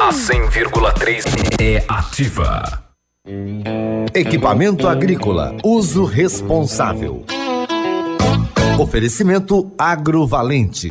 A 100,3 é ativa. Equipamento agrícola, uso responsável. Oferecimento agrovalente.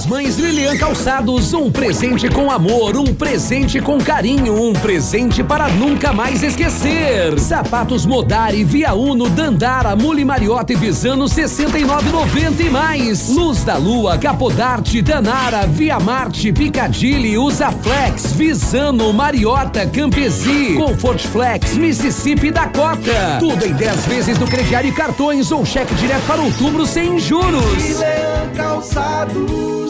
Das Mães Lilian Calçados, um presente com amor, um presente com carinho, um presente para nunca mais esquecer. Sapatos Modari, Via Uno, Dandara, Muli Mariotta e Visano 69,90 e mais. Luz da Lua, Capodarte, Danara, Via Marte, Picadilly, Usaflex, Visano, Mariota, Campesi, Comfort Flex, Mississippi Dakota. Tudo em 10 vezes no crediário e cartões ou cheque direto para outubro sem juros. Lilian Calçados.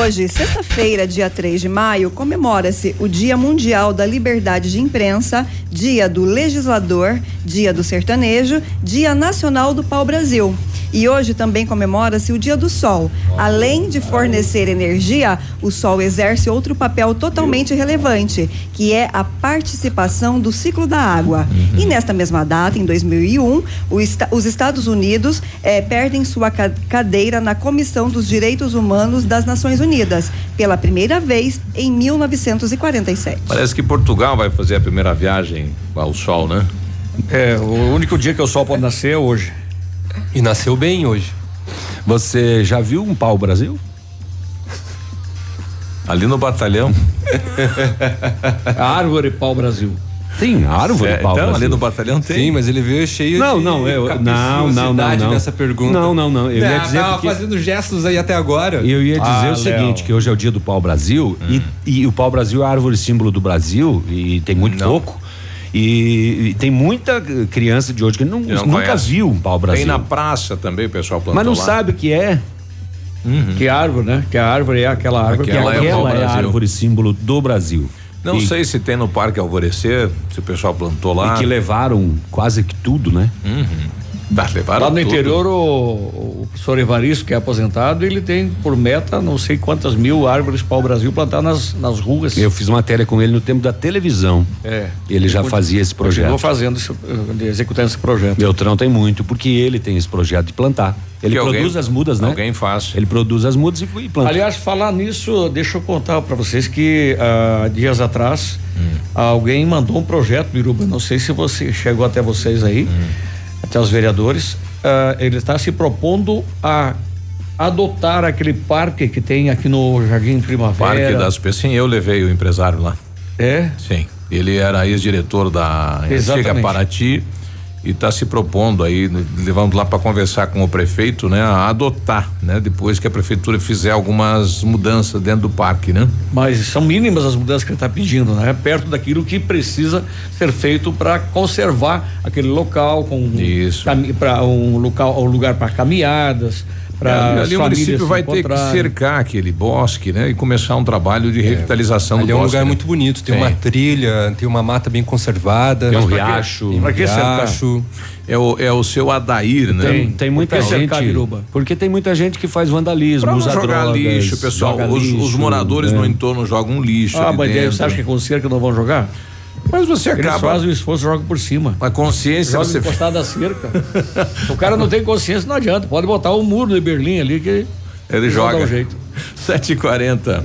Hoje, sexta-feira, dia 3 de maio, comemora-se o Dia Mundial da Liberdade de Imprensa, Dia do Legislador, Dia do Sertanejo, Dia Nacional do Pau-Brasil. E hoje também comemora-se o Dia do Sol. Além de fornecer energia, o Sol exerce outro papel totalmente relevante, que é a participação do ciclo da água. E nesta mesma data, em 2001, o esta- os Estados Unidos eh, perdem sua ca- cadeira na Comissão dos Direitos Humanos das Nações Unidas, pela primeira vez em 1947. Parece que Portugal vai fazer a primeira viagem ao sol, né? É, o único dia que o sol pode nascer é hoje. E nasceu bem hoje. Você já viu um pau Brasil? Ali no batalhão. árvore pau Brasil. Tem árvore É, pau então, ali no batalhão tem. Sim, mas ele veio cheio Não, de não, eu- não, não, não, não. nessa pergunta. Não, não, não, eu ia Ah, dizer tava porque- fazendo gestos aí até agora. Eu ia dizer Ah, o seguinte, que hoje é o dia do pau Brasil e, e o pau Brasil é a árvore símbolo do Brasil e tem muito pouco. E, e tem muita criança de hoje que não, não nunca conhece. viu um pau Brasil. Tem na praça também, o pessoal plantou Mas não lá. sabe o que é. Que árvore, né? Que a árvore é aquela árvore Aquela que é o Aquela é a pau-brasil. árvore símbolo do Brasil. Não E- sei se tem no Parque Alvorecer, se o pessoal plantou lá. E que levaram quase que tudo, né? Uhum. Tá, levaram Lá no tudo. interior, o, o professor Evaristo, que é aposentado, ele tem por meta não sei quantas mil árvores para o Brasil plantar nas, nas ruas. Eu fiz matéria com ele no tempo da televisão. É. Ele já fazia esse projeto. Continuou fazendo, esse, eh, executando esse projeto. Beltrão tem muito, porque ele tem esse projeto de plantar. Ele Que alguém- produz as mudas, né? Alguém faz. Ele produz as mudas e, e planta. Aliás, falar nisso, deixa eu contar para vocês que ah, dias atrás Hum. alguém mandou um projeto, Biruba. Não sei se você chegou até vocês aí, Hum. Até os vereadores. ah, ele está se propondo a adotar aquele parque que tem aqui no Jardim Primavera. Parque das. Sim, eu levei o empresário lá. É? Sim. Ele era ex-diretor da antiga Exatamente. Paraty e está se propondo aí, né, levando lá para conversar com o prefeito, né, a adotar, né, depois que a prefeitura fizer algumas mudanças dentro do parque, né? Mas são mínimas as mudanças que ele está pedindo, né? Perto daquilo que precisa ser feito para conservar aquele local com isso para um local, um lugar para caminhadas. Pra ali, ali o município vai ter que cercar aquele bosque, né? E começar um trabalho de revitalização ali do é um bosque. lugar né? muito bonito, tem, uma trilha, tem uma mata bem conservada. Tem um riacho. Tem um Pra que riacho. É o, é o seu Adair, né? Tem, tem muita Por que gente. Porque tem muita gente que faz vandalismo, Pra não jogar drogas, lixo, pessoal. joga Os, os lixo, moradores né? no entorno jogam lixo. Ah, ali mas daí dentro. você acha que com cerca não vão jogar? Mas você Eles acaba. fazem o esforço, jogam por cima. A consciência Joga você. encostado da cerca. o cara não tem consciência, não adianta. Pode botar o muro de Berlim ali que Ele joga. um jeito. 7h40.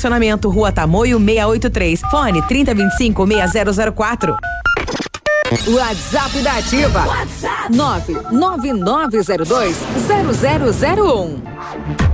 estacionamento Rua Tamoio 683. Fone 3025 6004. WhatsApp da Ativa. WhatsApp 999020001.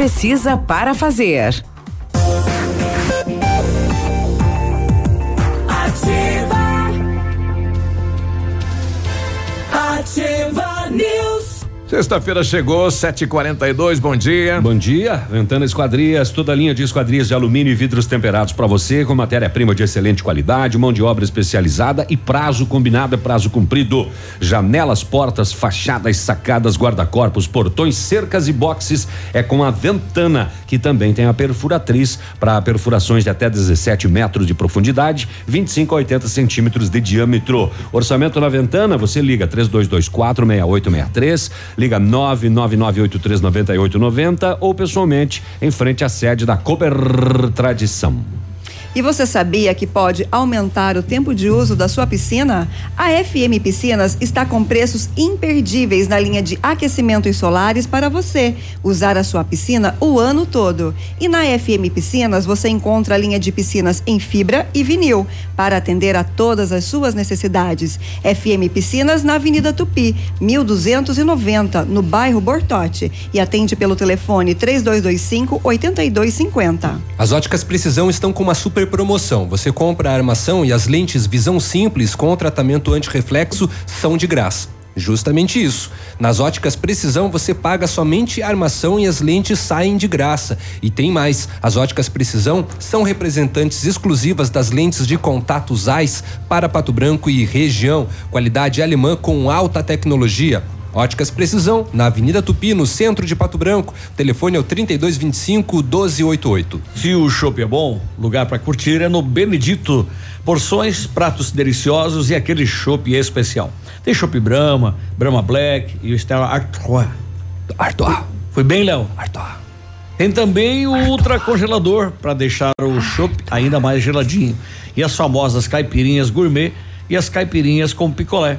precisa para fazer. Ativa. Ativa. Sexta-feira chegou, 7h42, bom dia. Bom dia, Ventana Esquadrias, toda a linha de esquadrias de alumínio e vidros temperados para você, com matéria-prima de excelente qualidade, mão de obra especializada e prazo combinado é prazo cumprido. Janelas, portas, fachadas, sacadas, guarda-corpos, portões, cercas e boxes é com a Ventana, que também tem a perfuratriz para perfurações de até 17 metros de profundidade, 25 a 80 centímetros de diâmetro. Orçamento na Ventana, você liga 3224 6863, liga 999839890 ou pessoalmente em frente à sede da Cooper Tradição. E você sabia que pode aumentar o tempo de uso da sua piscina? A FM Piscinas está com preços imperdíveis na linha de aquecimentos solares para você usar a sua piscina o ano todo. E na FM Piscinas você encontra a linha de piscinas em fibra e vinil para atender a todas as suas necessidades. FM Piscinas na Avenida Tupi, 1290, no bairro Bortote. E atende pelo telefone 3225 8250. As óticas Precisão estão com uma super promoção. Você compra a armação e as lentes Visão Simples com tratamento antirreflexo são de graça. Justamente isso. Nas óticas Precisão você paga somente a armação e as lentes saem de graça. E tem mais: as óticas Precisão são representantes exclusivas das lentes de contato ZEISS para Pato Branco e região. Qualidade alemã com alta tecnologia. Óticas Precisão, na Avenida Tupi, no centro de Pato Branco. O telefone é o 3225 1288. Se o chopp é bom, lugar para curtir é no Benedito. Porções, pratos deliciosos e aquele chopp especial. Tem chopp Brahma, Brahma Black e o Stella Artois. Artois. Foi bem, Léo? Artois. Tem também o ultra congelador para deixar o chopp ainda mais geladinho. E as famosas caipirinhas gourmet e as caipirinhas com picolé.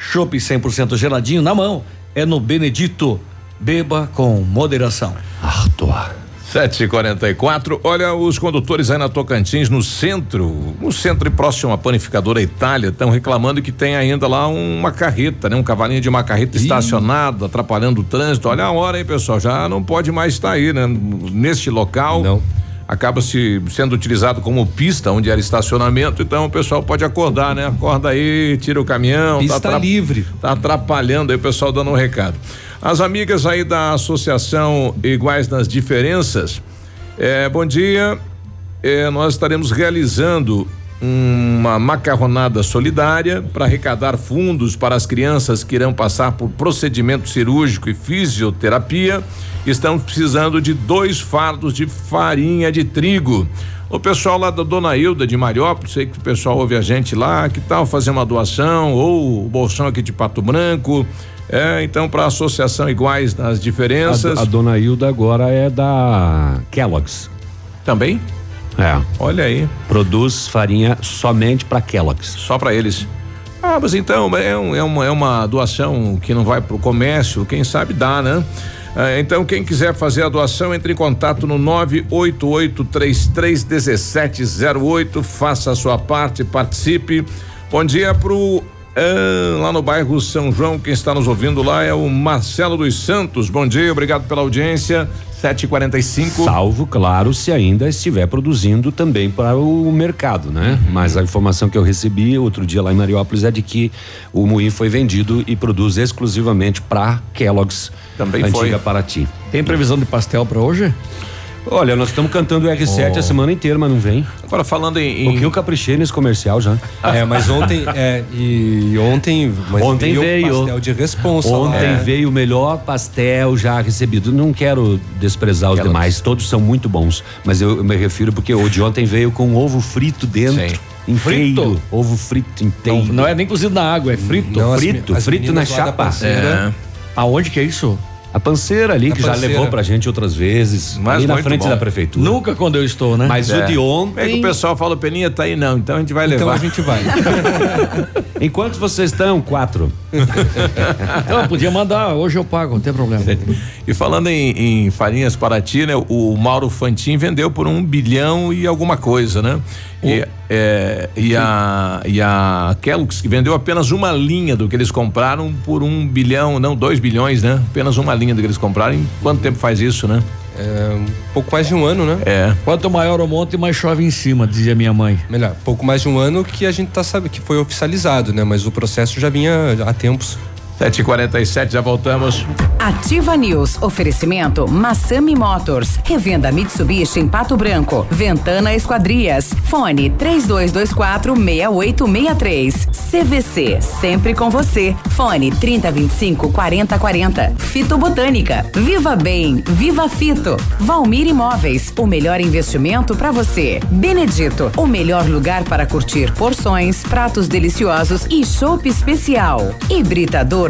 Chopp 100% geladinho na mão é no Benedito. Beba com moderação. Artois. 7h44. Olha, os condutores aí na Tocantins, no centro, no centro e próximo à panificadora Itália, estão reclamando que tem ainda lá uma carreta, né? Um cavalinho de uma carreta estacionado, atrapalhando o trânsito. Olha a hora, hein, pessoal? Já não pode mais estar aí, né? Neste local. Não. Acaba se sendo utilizado como pista onde era estacionamento, então o pessoal pode acordar, né? Acorda aí, tira o caminhão. Pista tá livre. Tá atrapalhando aí o pessoal dando um recado. As amigas aí da Associação Iguais nas Diferenças, é, bom dia. É, nós estaremos realizando uma macarronada solidária para arrecadar fundos para as crianças que irão passar por procedimento cirúrgico e fisioterapia. Estão precisando de dois fardos de farinha de trigo. O pessoal lá da Dona Hilda de Mariópolis, sei que o pessoal ouve a gente lá, que tal fazer uma doação ou o bolsão aqui de Pato Branco? É, então para a associação iguais nas diferenças. A, a dona Hilda agora é da Kellogg's. Também? É. Olha aí. Produz farinha somente para Kellogg's. Só para eles. Ah, mas então é, um, é, uma, é uma doação que não vai para o comércio, quem sabe dá, né? Ah, então, quem quiser fazer a doação, entre em contato no 988331708, faça a sua parte, participe. Bom dia pro ah, lá no bairro São João, quem está nos ouvindo lá é o Marcelo dos Santos. Bom dia, obrigado pela audiência. 7h45. Salvo, claro, se ainda estiver produzindo também para o mercado, né? Uhum. Mas a informação que eu recebi outro dia lá em Mariópolis é de que o moinho foi vendido e produz exclusivamente para Kellogg's. Também antiga foi. Paraty. Tem previsão de pastel para hoje? Olha, nós estamos cantando o R7 Oh. a semana inteira, mas não vem. Agora falando em. O que eu caprichei nesse comercial já. É, mas ontem, é, e ontem, mas ontem veio. pastel de responsa. Ontem lá. É. veio o melhor pastel já recebido. Não quero desprezar os Kellogg's. demais, todos são muito bons, mas eu, eu me refiro porque o de ontem veio com ovo frito dentro. Inteiro. Frito? Ovo frito inteiro. Não, não é nem cozido na água, é frito. Não, as Frito, as frito meninas na chapa. Panceira. Aonde que é isso? A panceira ali, Na que já Panceira. levou pra gente outras vezes. Mas ali na frente bom. da prefeitura. Nunca quando eu estou, né? Mas o de É ontem. que o pessoal fala, Peninha tá aí não, então a gente vai Então levar. a gente vai. Enquanto vocês estão? Quatro. Então, podia mandar, hoje eu pago, não tem problema. E falando em, em farinhas Paraty, né? O Mauro Fantin vendeu por um bilhão e alguma coisa, né? E, é, e, a, e a Kellogg's que vendeu apenas uma linha do que eles compraram por um bilhão, não, dois bilhões, né? Apenas uma linha do que eles compraram. Em quanto tempo faz isso, né? É, um pouco mais de um ano, né? É. Quanto maior o monte, mais chove em cima, dizia minha mãe. Melhor, pouco mais de um ano que a gente tá sabendo que foi oficializado, né? Mas o processo já vinha há tempos. 7h47, já voltamos. Ativa News. Oferecimento Massami Motors. Revenda Mitsubishi em Pato Branco. Ventana Esquadrias. Fone 3224 6863. CVC. Sempre com você. Fone 3025 4040. Fito Botânica. Viva Bem. Viva Fito. Valmir Imóveis. O melhor investimento para você. Benedito. O melhor lugar para curtir porções, pratos deliciosos e chopp especial. Hibridador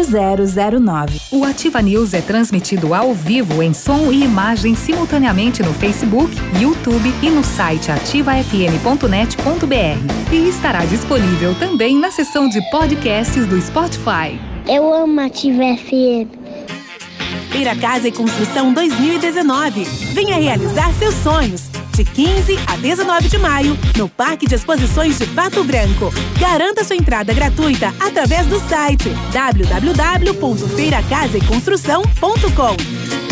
0009. O Ativa News é transmitido ao vivo em som e imagem simultaneamente no Facebook, YouTube e no site ativafm.net.br. E estará disponível também na seção de podcasts do Spotify. Eu amo Ativa FM. Feira Casa e Construção 2019. Venha realizar seus sonhos. De 15 a 19 de maio, no Parque de Exposições de Pato Branco. Garanta sua entrada gratuita através do site www.feiracasaeconstrução.com.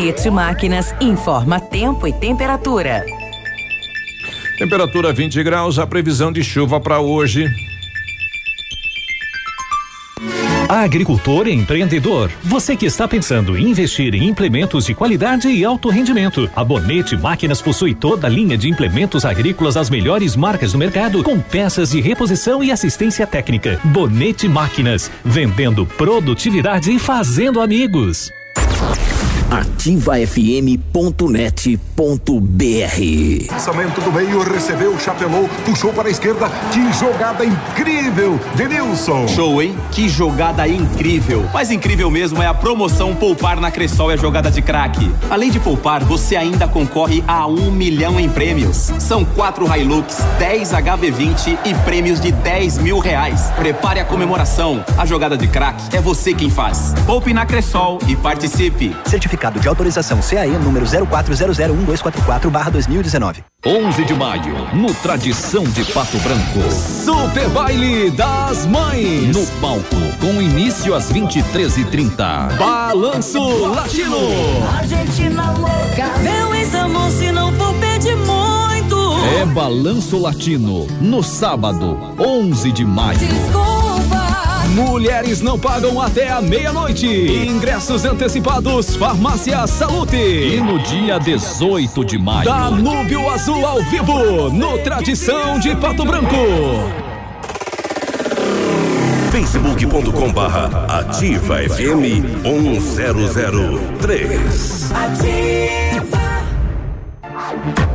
Máquinas informa tempo e temperatura. Temperatura 20 graus, a previsão de chuva para hoje. Agricultor e empreendedor, você que está pensando em investir em implementos de qualidade e alto rendimento, a Bonete Máquinas possui toda a linha de implementos agrícolas das melhores marcas do mercado, com peças de reposição e assistência técnica. Bonete Máquinas, vendendo produtividade e fazendo amigos. ativafm.net.br. Lançamento do meio, recebeu, chapelou, puxou para a esquerda. Que jogada incrível de Nilson. Show, hein? Que jogada incrível. Mas incrível mesmo é a promoção Poupar na Cressol e a jogada de craque. Além de poupar, você ainda concorre a um milhão em prêmios. São quatro Hilux, 10 HB20 e prêmios de 10 mil reais. Prepare a comemoração. A jogada de craque é você quem faz. Poupe na Cressol e participe. Certificado de autorização CAE número 04001244/2019. 11 de maio, no Tradição de Pato Branco. Super Baile das Mães. No palco, com início às 23h30. Balanço Latino. Argentina louca. Meu ex-amor, se não for pedir muito. É Balanço Latino, no sábado, 11 de maio. Desculpa. Mulheres não pagam até a meia-noite. Ingressos antecipados, Farmácia Salute. E no dia 18 de maio, Danúbio Azul ao vivo, no Tradição de Pato Branco. facebook.com barra ativa FM 1003. Ativa.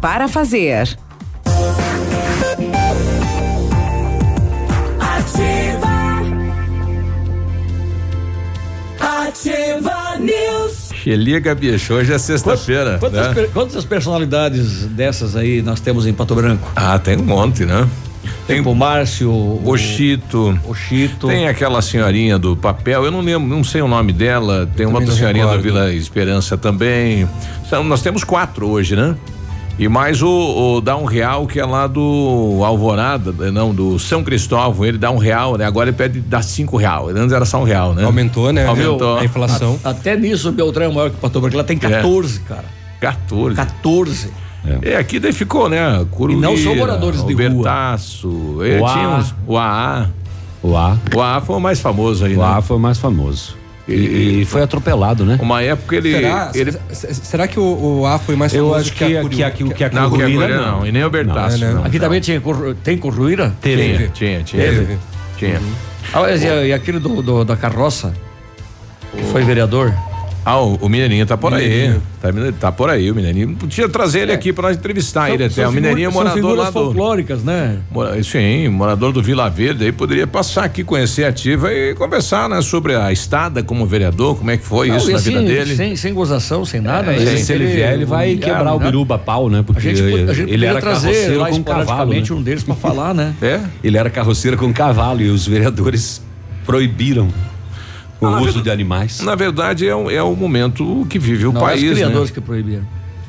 para fazer. Ativa. Ativa News. Xeliga, bicho, hoje é sexta-feira. Quantas, né? quantas personalidades dessas aí nós temos em Pato Branco? Ah, tem um monte, né? Tem o Márcio, o Chito. O Chito. Tem aquela senhorinha do papel, eu não lembro, não sei o nome dela. Tem uma também outra senhorinha da recordo. Vila Esperança também. São, nós temos quatro hoje, né? E mais o, o dá um real que é lá do Alvorada, não, do São Cristóvão, ele dá um real, né? Agora ele pede dar cinco real. Antes era só um real, né? Aumentou, né? Aumentou. A inflação. A- até nisso o Beltrão é maior que o Pato Branco. Lá tem 14, cara. 14. 14. É, aqui daí ficou, né? E não são moradores de o rua. Bertaço, é, O A. tinha uns- o AA. O A. O AA foi o mais famoso aí, O né? A foi o mais famoso. E, e foi atropelado, né? Uma época ele. Será, ele se- se- será que o, o A foi mais Eu famoso acho que a que, a- que, o que a Não, a Curumira, Curumira não, e nem o Bertaço, Não, é, né? não. Aqui também tinha, tem corruíra? Tinha, tinha, tinha. Teve? Tinha. Ah, mas e, e aquele do, do- da carroça? Que Foi vereador? Ah, o, o Mineirinho tá por aí. Mineirinho. Tá, tá por aí, o Mineirinho. Podia trazer ele aqui pra nós entrevistar ele até. O Mineirinho é são morador figuras lá do. folclóricas, né? Mora- Sim, morador do Vila Verde, aí poderia passar aqui, conhecer a ativa e conversar, né, sobre a estada como vereador, como é que foi Não, isso na assim, vida dele. Sem, sem gozação, sem nada. É, né? Se ele vier, ele vai humilhar, quebrar o né? biruba pau, né? A Porque gente, a gente ele era carroceiro com cavalo. Né? um deles pra falar, né? É? Ele era carroceiro com cavalo e os vereadores proibiram o Ah, uso de animais. Na verdade, é, um- é o momento que vive o Não, país. os criadores né? que proibiram.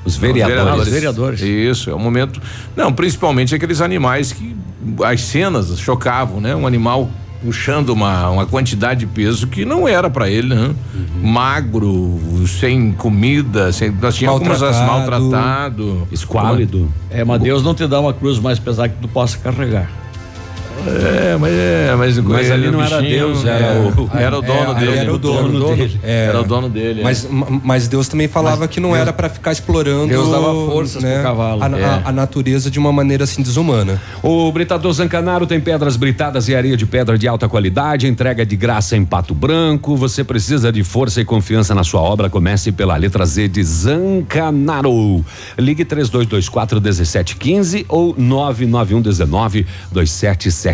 Os vereadores. os vereadores. Isso, é o momento. Não, principalmente aqueles animais que as cenas chocavam, né? Um animal puxando uma, uma quantidade de peso que não era para ele, né? Uhum. Magro, sem comida, sem, nós tínhamos algumas as Maltratado. maltratado. Esquálido. É, mas Deus não te dá uma cruz mais pesada que tu possa carregar. É, mas é, mas, Mas ali não era bichinho, Deus, era é, o- era o dono É, dele. Era o dono, dono dele. É. Era o dono dele. Mas, é. ma- mas Deus também falava que não era pra ficar explorando. Deus dava forças pro cavalo. A, a- É. a natureza de uma maneira assim desumana. O Britador Zancanaro tem pedras britadas e areia de pedra de alta qualidade, entrega de graça em Pato Branco. Você precisa de força e confiança na sua obra. Comece pela letra Z de Zancanaro. Ligue 3224 1715 ou 99119 2777.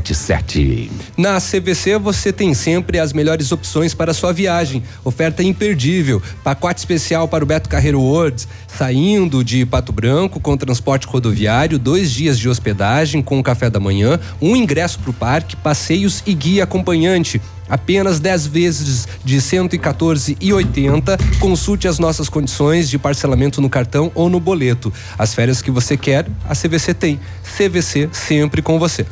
Na CVC você tem sempre as melhores opções para sua viagem. Oferta imperdível, pacote especial para o Beto Carreiro World, saindo de Pato Branco com transporte rodoviário, dois dias de hospedagem com café da manhã, um ingresso para o parque, passeios e guia acompanhante. Apenas 10 vezes de 114,80. Consulte as nossas condições de parcelamento no cartão ou no boleto. As férias que você quer, a CVC tem. CVC sempre com você.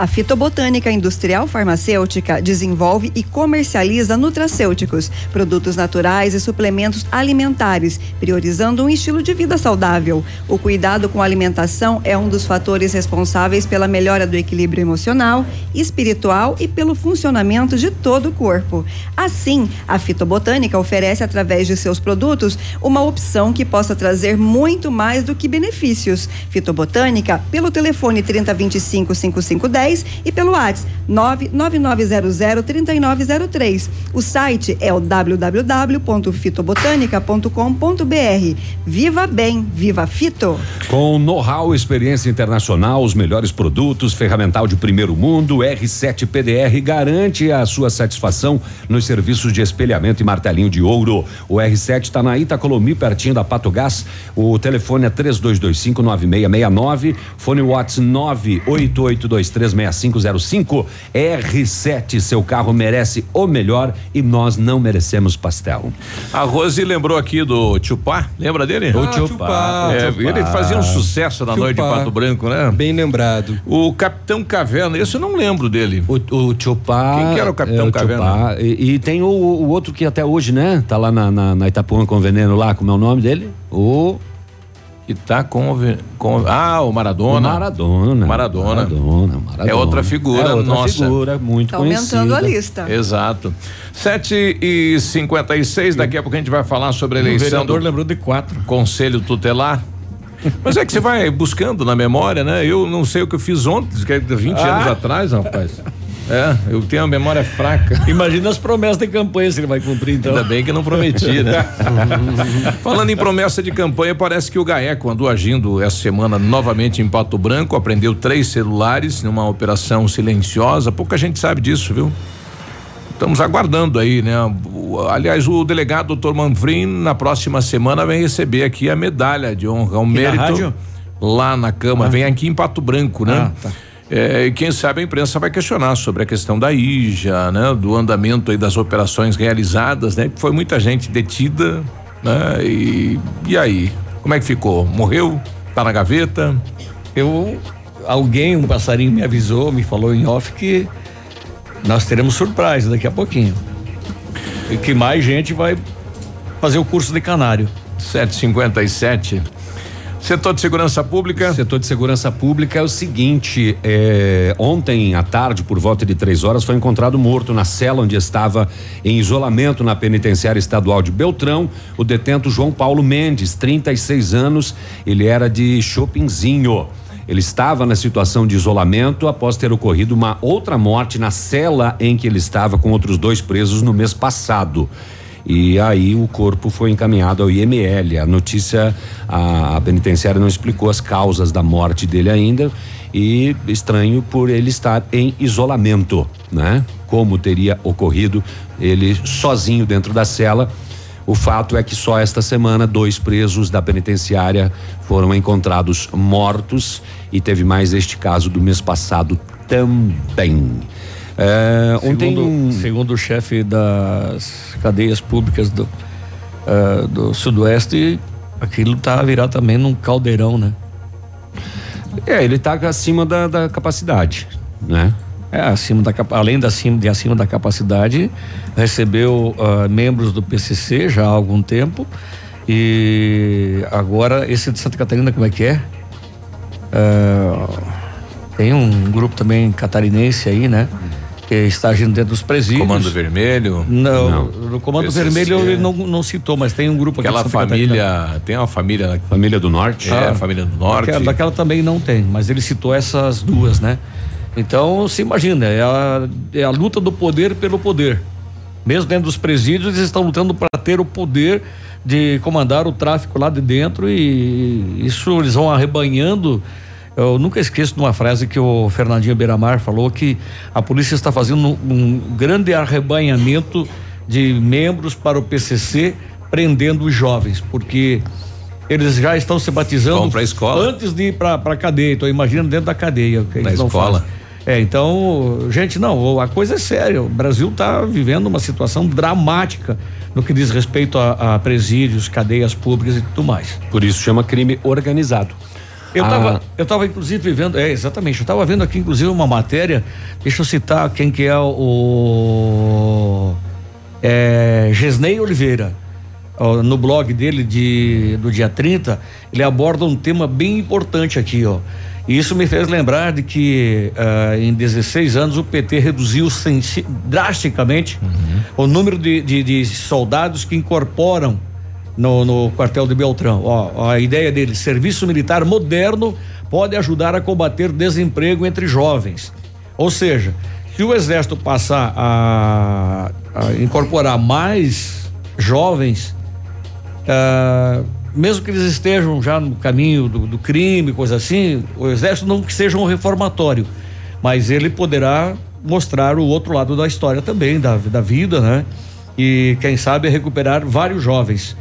A fitobotânica industrial farmacêutica desenvolve e comercializa nutracêuticos, produtos naturais e suplementos alimentares, priorizando um estilo de vida saudável. O cuidado com a alimentação é um dos fatores responsáveis pela melhora do equilíbrio emocional, espiritual e pelo funcionamento de todo o corpo. Assim, a fitobotânica oferece através de seus produtos uma opção que possa trazer muito mais do que benefícios. Fitobotânica pelo telefone 3025 5510 sociais e pelo WhatsApp 999003903. O site é o www.fitobotanica.com.br. Viva bem, viva Fito. Com know-how, experiência internacional, os melhores produtos, ferramental de primeiro mundo, R7 PDR garante a sua satisfação nos serviços de espelhamento e martelinho de ouro. O R7 está na Itacolomi, pertinho da Pato Gás. O telefone é 3225 9669, fone Whats 98823 6505. R7, seu carro merece o melhor e nós não merecemos pastel. A Rose lembrou aqui do Tchupá, lembra dele? Ah, o Tchupá. É, ele fazia um sucesso na Chupá. noite de Pato Branco, né? Bem lembrado. O Capitão Caverna, esse eu não lembro dele. O, o Tchupá. Quem que era o Capitão é, o Caverna? E, e, tem o, o, outro que até hoje, né? Tá lá na, na, na Itapuã com veneno lá, como é o nome dele? O que tá com, com ah, o Maradona. O Maradona. Maradona. Maradona, Maradona. É outra figura É outra nossa. figura muito Tá aumentando a lista. Exato. 7 e 56 daqui a pouco a gente vai falar sobre a O eleição vereador do lembrou de quatro. Conselho Tutelar. Mas é que você vai buscando na memória, né? Eu não sei o que eu fiz ontem, que é 20 Ah. anos atrás, rapaz. É, eu tenho a memória fraca. Imagina as promessas de campanha que ele vai cumprir, então. Ainda bem que não prometi, né? Falando em promessa de campanha, parece que o GAECO andou agindo essa semana novamente em Pato Branco, apreendeu três celulares numa operação silenciosa. Pouca gente sabe disso, viu? Estamos aguardando aí, né? Aliás, o delegado Dr. Manfrim, na próxima semana, vem receber aqui a medalha de honra ao na mérito rádio? lá na Câmara. Vem aqui em Pato Branco, né? Ah, tá. É, e quem sabe a imprensa vai questionar sobre a questão da IJA, né? Do andamento aí das operações realizadas, né? Foi muita gente detida, né? E, e aí? Como é que ficou? Morreu? Tá na gaveta? Eu, alguém, um passarinho me avisou, me falou em off que nós teremos surpresa daqui a pouquinho. E que mais gente vai fazer o curso de canário. 757. Setor de segurança pública. Setor de segurança pública é o seguinte: é, ontem à tarde, por volta de três horas, foi encontrado morto na cela onde estava em isolamento na penitenciária estadual de Beltrão o detento João Paulo Mendes, 36 anos. Ele era de Chopinzinho. Ele estava na situação de isolamento após ter ocorrido uma outra morte na cela em que ele estava com outros dois presos no mês passado. E aí o corpo foi encaminhado ao IML. A notícia, a, a penitenciária não explicou as causas da morte dele ainda e estranho por ele estar em isolamento, né? Como teria ocorrido ele sozinho dentro da cela. O fato é que só esta semana dois presos da penitenciária foram encontrados mortos e teve mais este caso do mês passado também. É, ontem Segundo, segundo o chefe das cadeias públicas do, ah, do Sudoeste, aquilo tá virado também num caldeirão, né? É, ele tá acima da, da capacidade, né? É, acima da, além da, de acima da capacidade, recebeu ah, membros do PCC já há algum tempo e agora esse de Santa Catarina como é que é? Ah, tem um grupo também catarinense aí, né? Que está agindo dentro dos presídios. Comando Vermelho? Não, no Comando PCC. Vermelho ele não, não citou, mas tem um grupo aqui Aquela de Santa Catarina. família, tem uma família. Família do Norte? É, Ah, família do Norte. Daquela, daquela também não tem, mas ele citou essas duas, né? Então, se imagina, é a, é a luta do poder pelo poder. Mesmo dentro dos presídios, eles estão lutando para ter o poder de comandar o tráfico lá de dentro e isso eles vão arrebanhando. Eu nunca esqueço de uma frase que o Fernandinho Beiramar falou que a polícia está fazendo um grande arrebanhamento de membros para o PCC prendendo os jovens, porque eles já estão se batizando escola. antes de ir para a cadeia. Então imagina dentro da cadeia. o que Na escola. É, então, gente, não, a coisa é séria. O Brasil está vivendo uma situação dramática no que diz respeito a, a presídios, cadeias públicas e tudo mais. Por isso chama crime organizado. Eu Ah. tava, eu tava inclusive vendo, é, exatamente, eu tava vendo aqui inclusive uma matéria, deixa eu citar quem que é o, é, Gesney Oliveira, ó, no blog dele de, do dia 30, ele aborda um tema bem importante aqui, ó. E isso me fez lembrar de que ah, em 16 anos o PT reduziu drasticamente o número de, de- de soldados que incorporam no, no quartel de Beltrão. Ó, a ideia dele, serviço militar moderno pode ajudar a combater desemprego entre jovens. Ou seja, se o exército passar a, a incorporar mais jovens, ah, mesmo que eles estejam já no caminho do, do crime, coisa assim, o exército não que seja um reformatório, mas ele poderá mostrar o outro lado da história também, da, da vida, né? E quem sabe recuperar vários jovens.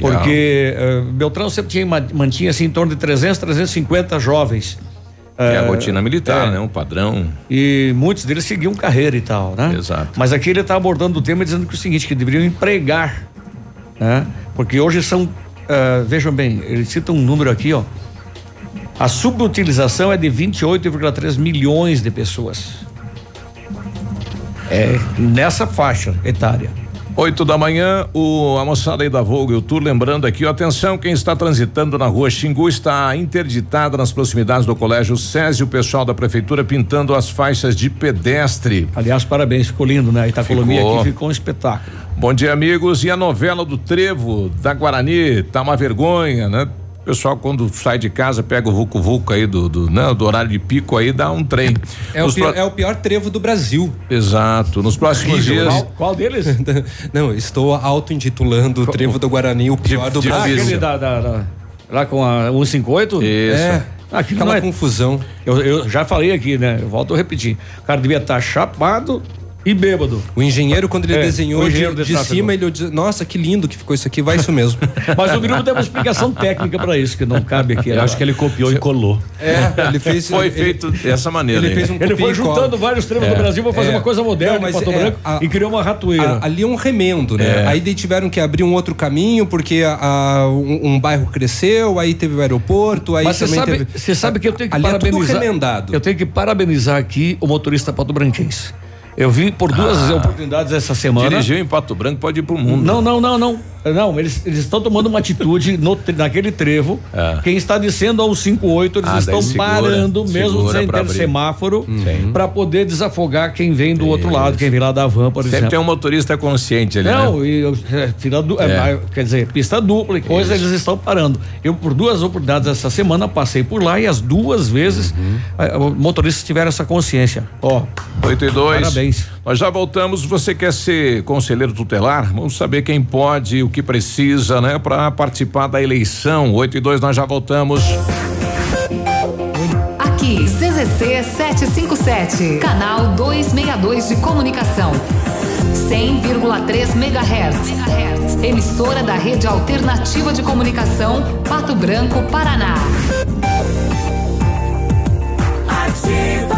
Porque eh, Beltrão sempre tinha, ma- mantinha assim em torno de 300, 350 jovens. É a Eh, rotina militar, é. né? Um padrão. E muitos deles seguiam carreira e tal, né? Exato. Mas aqui ele está abordando o tema dizendo que é o seguinte, que deveriam empregar, né? Porque hoje são, ah, vejam bem, ele cita um número aqui, ó. A subutilização é de 28,3 milhões de pessoas. É nessa faixa etária. 8 da manhã, o, a moçada aí da Volga e o Tour lembrando aqui, ó, atenção, quem está transitando na rua Xingu está interditada nas proximidades do colégio SESI, o pessoal da prefeitura pintando as faixas de pedestre. Aliás, parabéns, ficou lindo, né? A Ficou. aqui ficou um espetáculo. Bom dia, amigos. E a novela do Trevo da Guarani tá uma vergonha, né? O pessoal, quando sai de casa, pega o Vucu Vucu aí do, do, né, do horário de pico aí, dá um trem. É o, pior, pro- é o pior trevo do Brasil. Exato. Nos próximos dias. Qual- Qual deles? Não, estou auto-intitulando o trevo do Guarani o pior do Ah, Brasil. aquele da, da- da- lá com a 158? Isso. É. Ah, aquilo Aquela não é- confusão. Eu, eu já falei aqui, né? Eu volto a repetir. O cara devia estar chapado e bêbado. O engenheiro, quando ele É, desenhou de, de tráfego. cima, ele disse, nossa, que lindo que ficou isso aqui, vai isso mesmo. Mas o Biruba tem uma explicação técnica pra isso, que não cabe aqui. Eu acho que ele copiou e colou. É, ele fez. Foi ele- feito dessa maneira. Ele fez um Ele foi cola. juntando vários trevos É, do Brasil pra fazer é. uma coisa moderna Não, mas em Pato é, Branco a- e criou uma ratoeira. A- ali é um remendo, né? É. Aí daí tiveram que abrir um outro caminho, porque a- a- um, um bairro cresceu, aí teve o aeroporto, aí Mas você também sabe, teve. você sabe que eu tenho que ali É tudo parabenizar. remendado. eu tenho que parabenizar aqui o motorista Pato Branquense. Eu vi por duas Ah. oportunidades essa semana. Dirigiu em Pato Branco, pode ir pro mundo. Não, não, não, não. Não, eles eles estão tomando uma atitude no, naquele trevo. É. Quem está descendo ao 58, eles Ah, estão segura, parando, mesmo segura sem ter abrir. semáforo, Sim. para poder desafogar quem vem do outro lado, quem vem lá da van, por Sempre exemplo. tem um motorista consciente ali, Não, né? e é, du- é, É. quer dizer, pista dupla e coisa, Isso. eles estão parando. Eu, por duas oportunidades essa semana, passei por lá e as duas vezes Uhum. eh, o motorista tiveram essa consciência. Ó, 8 e 2. Parabéns. Nós já voltamos. Você quer ser conselheiro tutelar? Vamos saber quem pode, o que precisa, né, para participar da eleição. 8 e 2, nós já voltamos. Aqui, CZC 757, canal 262 de comunicação. 100,3 MHz. Emissora da Rede Alternativa de Comunicação, Pato Branco, Paraná. Ativa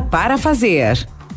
para fazer.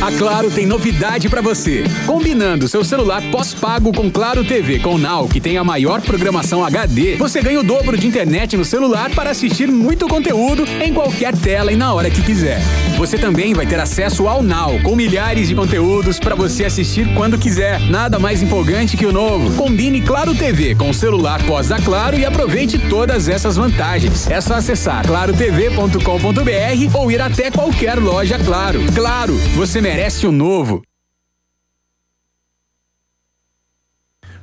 A Claro tem novidade para você. Combinando seu celular pós-pago com Claro TV com Now, que tem a maior programação HD, você ganha o dobro de internet no celular para assistir muito conteúdo em qualquer tela e na hora que quiser. Você também vai ter acesso ao Now, com milhares de conteúdos para você assistir quando quiser. Nada mais empolgante que o novo. Combine Claro TV com o celular pós da Claro e aproveite todas essas vantagens. É só acessar clarotv.com.br ou ir até qualquer loja Claro. Claro, você merece o novo.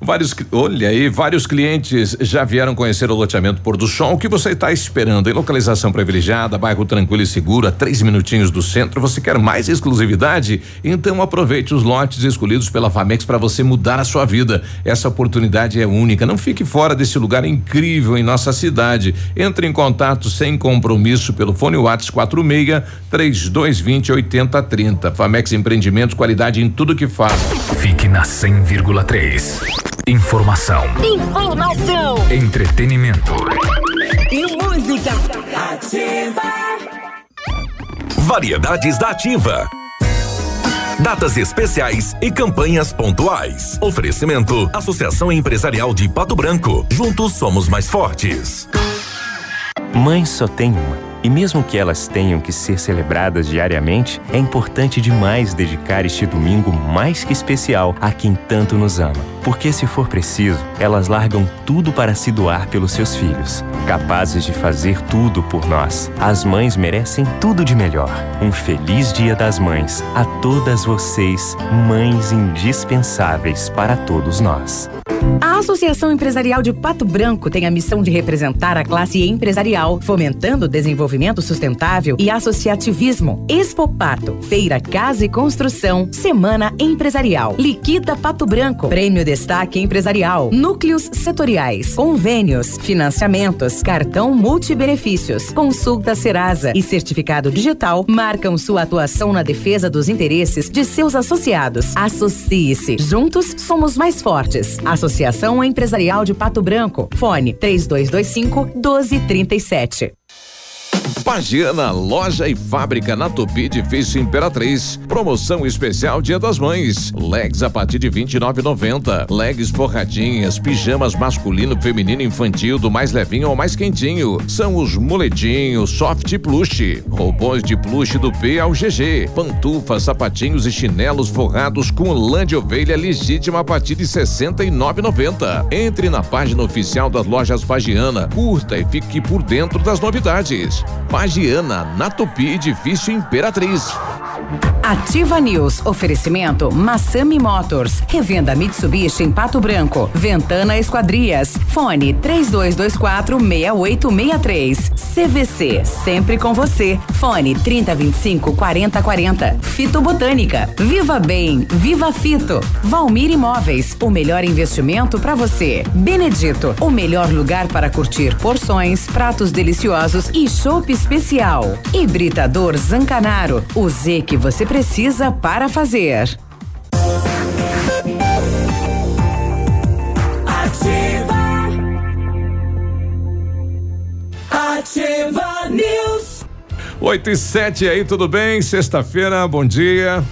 Vários, olha aí, vários clientes já vieram conhecer o loteamento Pôr do Sol. O que você está esperando? Em localização privilegiada, bairro tranquilo e seguro, a três minutinhos do centro. Você quer mais exclusividade? Então aproveite os lotes escolhidos pela Famex para você mudar a sua vida. Essa oportunidade é única. Não fique fora desse lugar incrível em nossa cidade. Entre em contato sem compromisso pelo fone Whats 46 3220 8030. Famex Empreendimentos, qualidade em tudo que faz. Fique na 100,3. Informação. Informação. Entretenimento. E música. Ativa. Variedades da Ativa. Datas especiais e campanhas pontuais. Oferecimento: Associação Empresarial de Pato Branco. Juntos somos mais fortes. Mãe só tem uma. E mesmo que elas tenham que ser celebradas diariamente, é importante demais dedicar este domingo mais que especial a quem tanto nos ama. Porque, se for preciso, elas largam tudo para se doar pelos seus filhos, capazes de fazer tudo por nós. As mães merecem tudo de melhor. Um feliz Dia das Mães a todas vocês, mães indispensáveis para todos nós. A Associação Empresarial de Pato Branco tem a missão de representar a classe empresarial, fomentando o desenvolvimento sustentável e associativismo. Expo Pato, Feira Casa e Construção, Semana Empresarial. Liquida Pato Branco, Prêmio Destaque Empresarial, Núcleos Setoriais, Convênios, Financiamentos, Cartão Multibenefícios, Consulta Serasa e Certificado Digital marcam sua atuação na defesa dos interesses de seus associados. Associe-se. Juntos somos mais fortes. Associação Empresarial de Pato Branco. Fone 3225 1237. Pagiana Loja e Fábrica na Tupi Edifício Imperatriz. Promoção especial Dia das Mães. Legs a partir de 29,90. Legs forradinhas, pijamas masculino, feminino, infantil, do mais levinho ao mais quentinho. São os moletinhos, soft plush, roupões de plush do P ao GG, pantufas, sapatinhos e chinelos forrados com lã de ovelha legítima a partir de 69,90. Entre na página oficial das lojas Pagiana, curta e fique por dentro das novidades. Pagiana, na Tupi, Edifício Imperatriz. Ativa News. Oferecimento Massami Motors. Revenda Mitsubishi em Pato Branco. Ventana Esquadrias. Fone 3224 6863. CVC. Sempre com você. Fone 3025 4040. Fito Botânica. Viva Bem. Viva Fito. Valmir Imóveis. O melhor investimento para você. Benedito. O melhor lugar para curtir porções, pratos deliciosos e chopp especial. Hibridador Zancanaro. O Z que você precisa para fazer. Ativa. Ativa News. 8 e 7 aí, tudo bem? Sexta-feira, bom dia.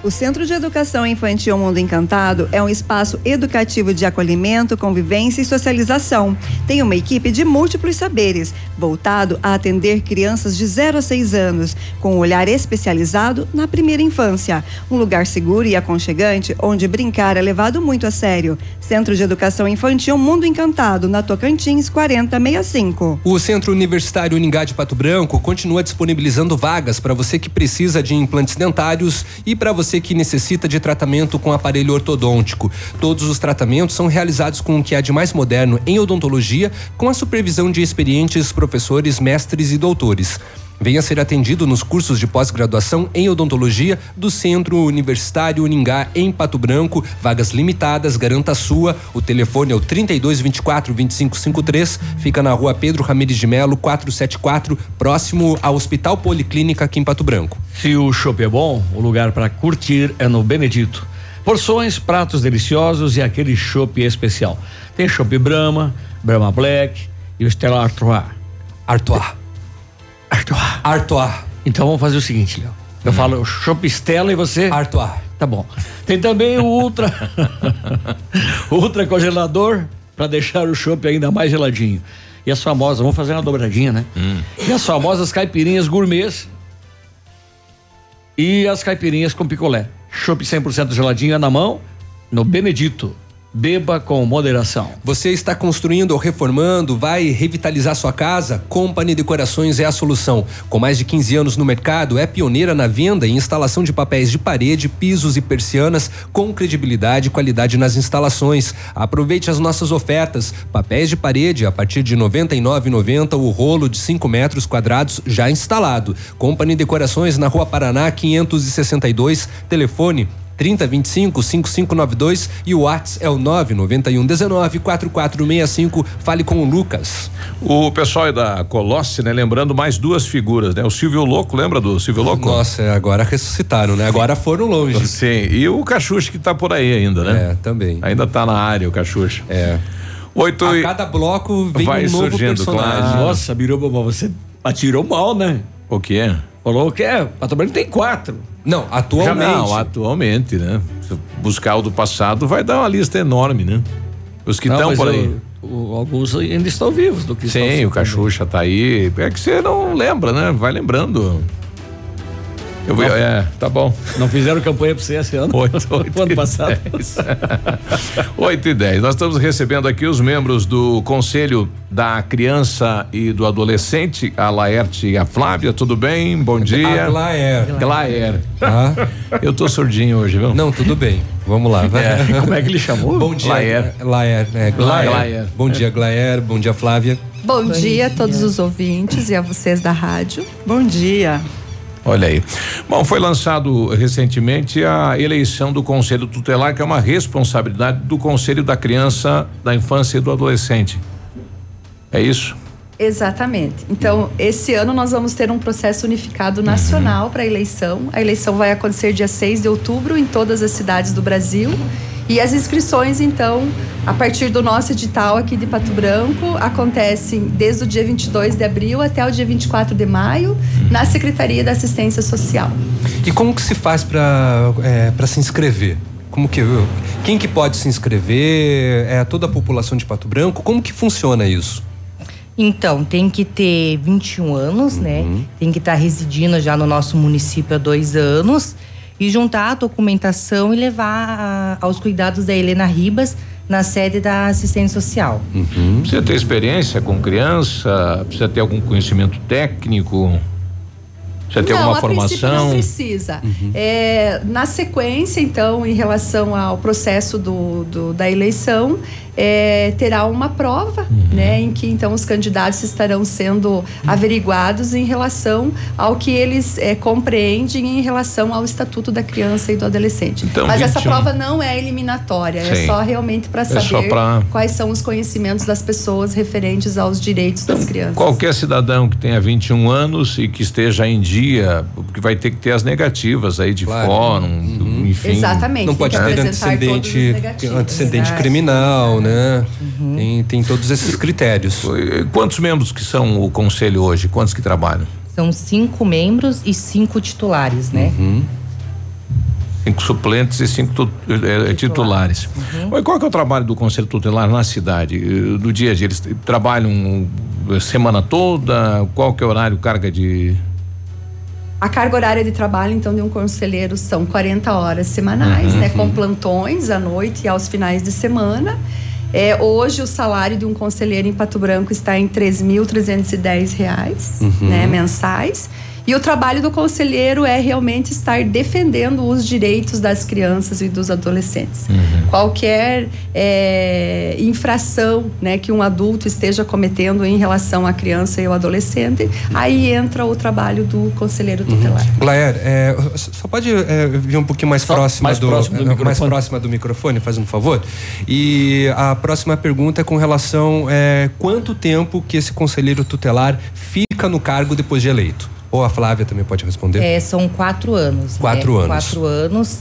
O Centro de Educação Infantil Mundo Encantado é um espaço educativo de acolhimento, convivência e socialização. Tem uma equipe de múltiplos saberes, voltado a atender crianças de 0 a 6 anos, com um olhar especializado na primeira infância. Um lugar seguro e aconchegante onde brincar é levado muito a sério. Centro de Educação Infantil Mundo Encantado, na Tocantins 4065. O Centro Universitário Uningá de Pato Branco continua disponibilizando vagas para você que precisa de implantes dentários e para você que necessita de tratamento com aparelho ortodôntico. Todos os tratamentos são realizados com o que há de mais moderno em odontologia, com a supervisão de experientes professores, mestres e doutores. Venha ser atendido nos cursos de pós-graduação em odontologia do Centro Universitário Uningá em Pato Branco. Vagas limitadas, garanta a sua. O telefone é o 32 24 25 53. Fica na rua Pedro Ramirez de Melo, 474, próximo ao Hospital Policlínica aqui em Pato Branco. Se o chopp é bom, o lugar para curtir é no Benedito. Porções, pratos deliciosos e aquele chopp especial. Tem chopp Brahma, Brahma Black e o Stella Artois. Artois. Artois. Artois. Então vamos fazer o seguinte, Léo. Eu falo Chopp Stella e você? Artois. Tá bom. Tem também o Ultra. ultra congelador para deixar o chopp ainda mais geladinho. E as famosas, vamos fazer uma dobradinha, né? E as famosas caipirinhas gourmets e as caipirinhas com picolé. Chopp 100% geladinho é na mão, no Benedito. Beba com moderação. Você está construindo ou reformando, vai revitalizar sua casa? Company Decorações é a solução. Com mais de 15 anos no mercado, é pioneira na venda e instalação de papéis de parede, pisos e persianas com credibilidade e qualidade nas instalações. Aproveite as nossas ofertas. Papéis de parede a partir de R$ 99,90 o rolo de 5 metros quadrados já instalado. Company Decorações na Rua Paraná 562, telefone 3025 5592 e o WhatsApp é o 991 19 4465. Fale com o Lucas. O pessoal aí da Colosse, né? Lembrando mais duas figuras, né? O Silvio Louco, lembra do Silvio Louco? Nossa, agora ressuscitaram, né? Agora foram longe. Sim, e o Cachucha que tá por aí ainda, né? É, também. Ainda tá na área o Cachucha. É. Oito A e... cada bloco vem Vai um novo surgindo, personagem. claro. Nossa, Biruba, você atirou mal, né? O que é? Falou que é, Pato Branco tem quatro. Não, atualmente. Não, atualmente, né? Se buscar o do passado, vai dar uma lista enorme, né? Os que estão por aí. eu- o- alguns ainda estão vivos do que Sim, o Cachucha tá aí. É que você não lembra, né? Vai lembrando. Eu vou, é, tá bom. Não fizeram campanha pra você esse ano? Oito, oito ano passado. 8 e 10. Nós estamos recebendo aqui os membros do Conselho da Criança e do Adolescente, a Laerte e a Flávia. Tudo bem? Bom dia. A Glaer. Glaer. Ah. Eu tô surdinho hoje, viu? Não, tudo bem. Vamos lá. vai. É, como é que ele chamou? Bom dia. Laer. Laer, né? Glaer. Glaer. Bom dia, Glaer. Bom dia, Flávia. Bom, dia a todos os ouvintes e a vocês da rádio. Bom dia. Olha aí. Bom, foi lançado recentemente a eleição do Conselho Tutelar, que é uma responsabilidade do Conselho da Criança, da Infância e do Adolescente. É isso? Exatamente. Então, esse ano nós vamos ter um processo unificado nacional para a eleição. A eleição vai acontecer dia 6 de outubro em todas as cidades do Brasil. E as inscrições, então, a partir do nosso edital aqui de Pato Branco, acontecem desde o dia 22 de abril até o dia 24 de maio, na Secretaria da Assistência Social. E como que se faz para é, para se inscrever? Como que quem que pode se inscrever? É toda a população de Pato Branco? Como que funciona isso? Então, tem que ter 21 anos, né? Tem que estar residindo já no nosso município há dois anos e juntar a documentação e levar a- aos cuidados da Helena Ribas na sede da assistência social. Precisa ter experiência com criança, precisa ter algum conhecimento técnico, precisa ter não, alguma a formação. não precisa. É, na sequência, então, em relação ao processo do, do- da eleição, é, terá uma prova, né, em que então os candidatos estarão sendo averiguados em relação ao que eles é, compreendem em relação ao estatuto da criança e do adolescente. Então, Mas essa 21. prova não é eliminatória, é Sim. só realmente para É saber só pra- quais são os conhecimentos das pessoas referentes aos direitos das crianças. Qualquer cidadão que tenha 21 anos e que esteja em dia, porque vai ter que ter as negativas aí de fórum, Uhum. Enfim. Exatamente, Não pode ter antecedente, antecedente criminal, né? Tem, tem todos esses critérios. Quantos membros que são o conselho hoje? Quantos que trabalham? São cinco membros e cinco titulares, né? Cinco suplentes e cinco tu- eh, titulares. Mas Qual que é o trabalho do conselho tutelar na cidade? Eh, Do dia a dia? Eles trabalham eh, semana toda? Qual que é o horário, carga de. A carga horária de trabalho, então, de um conselheiro são 40 horas semanais, Uhum, né? Com plantões à noite e aos finais de semana. É, hoje, o salário de um conselheiro em Pato Branco está em 3.310 reais, Uhum. né, mensais. E o trabalho do conselheiro é realmente estar defendendo os direitos das crianças e dos adolescentes. Qualquer é, infração né, que um adulto esteja cometendo em relação à criança e ao adolescente, aí entra o trabalho do conselheiro tutelar. Glaer, é, só pode é, vir um pouquinho mais Só próxima mais do, próximo do é, mais microfone. próxima do microfone, faz um favor. E a próxima pergunta é com relação é, quanto tempo que esse conselheiro tutelar fica no cargo depois de eleito? Ou a Flávia também pode responder? É, são quatro anos. Quatro né? anos. Quatro anos.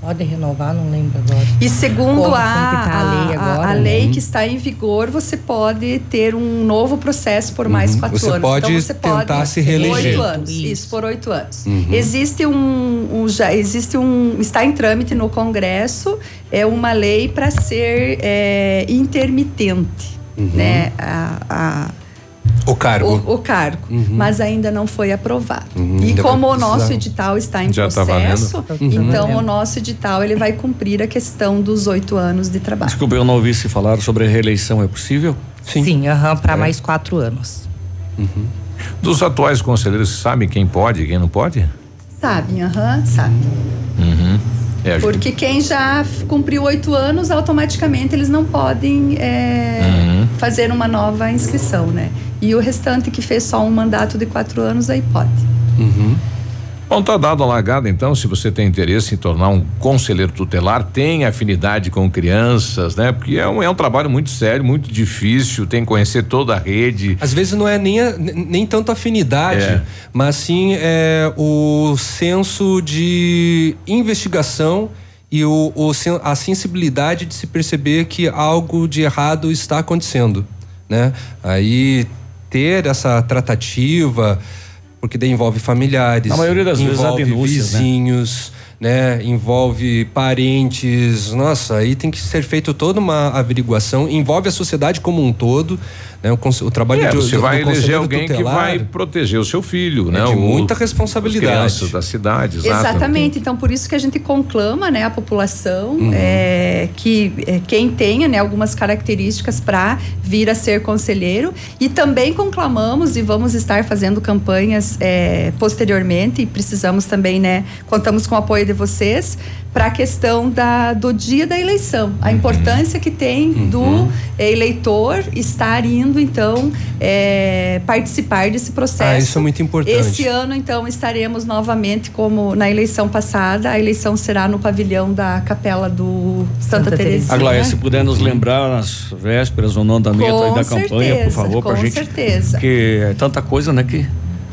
Pode renovar, não lembro agora. E segundo Como- a, tá a lei a- agora, a né? lei que está em vigor, você pode ter um novo processo por mais Uhum. quatro Você anos. pode então você tentar pode se reeleger. Oito anos. Isso. por oito anos. Uhum. Existe um, um- já existe um está em trâmite no Congresso é uma lei para ser é, intermitente, Uhum. né? A, a- O cargo. o, o cargo, Uhum. mas ainda não foi aprovado. Uhum, E ainda como o nosso edital está em Já tá processo, valendo? Uhum. então o nosso edital ele vai cumprir a questão dos oito anos de trabalho. Desculpa, eu não ouvi se falar sobre a reeleição, é possível? Sim, aham, É. para mais quatro anos. Dos atuais conselheiros, sabem quem pode e quem não pode? Sabem, aham, sabem. Uhum. É, Porque quem já cumpriu oito anos, automaticamente eles não podem é, Uhum. fazer uma nova inscrição, né? E o restante que fez só um mandato de quatro anos, aí pode. Bom, tá dado a largada, então, se você tem interesse em tornar um conselheiro tutelar, tem afinidade com crianças, né? Porque é um, é um trabalho muito sério, muito difícil, tem que conhecer toda a rede. Às vezes não é nem, a- nem tanto afinidade, É. mas sim é, o senso de investigação e o, o a sensibilidade de se perceber que algo de errado está acontecendo, né? Aí ter essa tratativa, porque daí envolve familiares, Na maioria das vezes envolve denúncias, né? vizinhos, né? Envolve parentes, nossa, aí tem que ser feito toda uma averiguação, envolve a sociedade como um todo, né? O, o trabalho É, de você do- vai do eleger alguém que tutelar vai proteger o seu filho, né? de O- muita as responsabilidade. crianças da cidade, exato. Exatamente. Então, por isso que a gente conclama, né, a população Uhum. é, que é, quem tenha, né, algumas características para vir a ser conselheiro e também conclamamos e vamos estar fazendo campanhas é, posteriormente e precisamos também, né, contamos com o apoio de vocês para a questão da, do dia da eleição, Uhum. a importância que tem do é, eleitor estar indo então é, participar desse processo. Ah, isso é muito importante. Esse ano, então, estaremos novamente, como na eleição passada, a eleição será no pavilhão da Capela do Santa, Teresinha. A Glória, se puder nos lembrar nas vésperas, o andamento Com aí da campanha, por favor, com gente. certeza. Porque é tanta coisa, né, que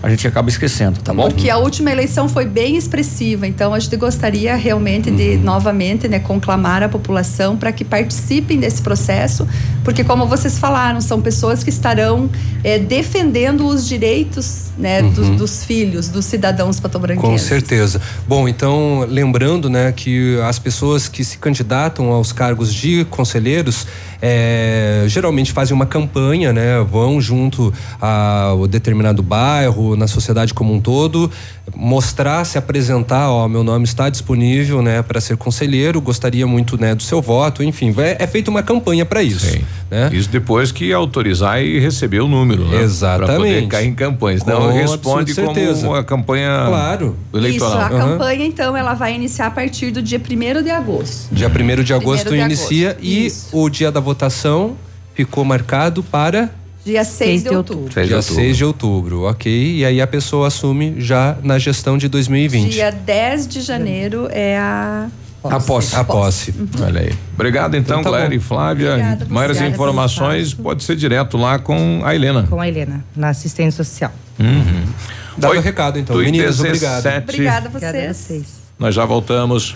a gente acaba esquecendo, tá bom? Porque a última eleição foi bem expressiva, então a gente gostaria realmente de Uhum. novamente né, conclamar a população para que participem desse processo, porque como vocês falaram, são pessoas que estarão eh, defendendo os direitos né, dos, Uhum. dos filhos, dos cidadãos Com patobranquenses. certeza. Bom, então, lembrando, né, que as pessoas que se candidatam aos cargos de conselheiros é, geralmente fazem uma campanha, né, vão junto ao determinado bairro, na sociedade como um todo, mostrar, se apresentar, ó, meu nome está disponível, né, para ser conselheiro, gostaria muito, né, do seu voto, enfim, é, é feita uma campanha para isso. Né? Isso depois que autorizar e receber o número, né? Exatamente. Pra poder cair em campanhas. Não Com responde como a campanha Claro. eleitoral. Isso, a campanha, então, ela vai iniciar a partir do dia 1 de agosto. Dia 1 de agosto Primeiro de inicia agosto, e isso. o dia da votação ficou marcado para Dia 6 de outubro. De dia outubro. 6 de outubro, ok? E aí a pessoa assume já na gestão de 2020. Dia 10 de janeiro é a. A posse. A posse. Olha aí. Obrigado então, Então tá bom. e Flávia. Obrigada, Maiores obrigada, informações pode ser direto lá com a Helena. Com a Helena, na assistência social. Uhum. Dado o recado, então. Meninas, 17. obrigado. Obrigada a Obrigada a vocês. vocês. Nós já voltamos.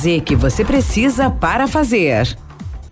Z que você precisa para fazer.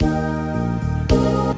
04001244/2019.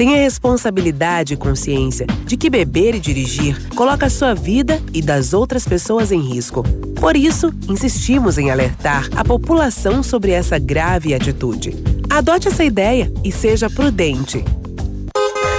Tenha responsabilidade e consciência de que beber e dirigir coloca a sua vida e das outras pessoas em risco. Por isso, insistimos em alertar a população sobre essa grave atitude. Adote essa ideia e seja prudente.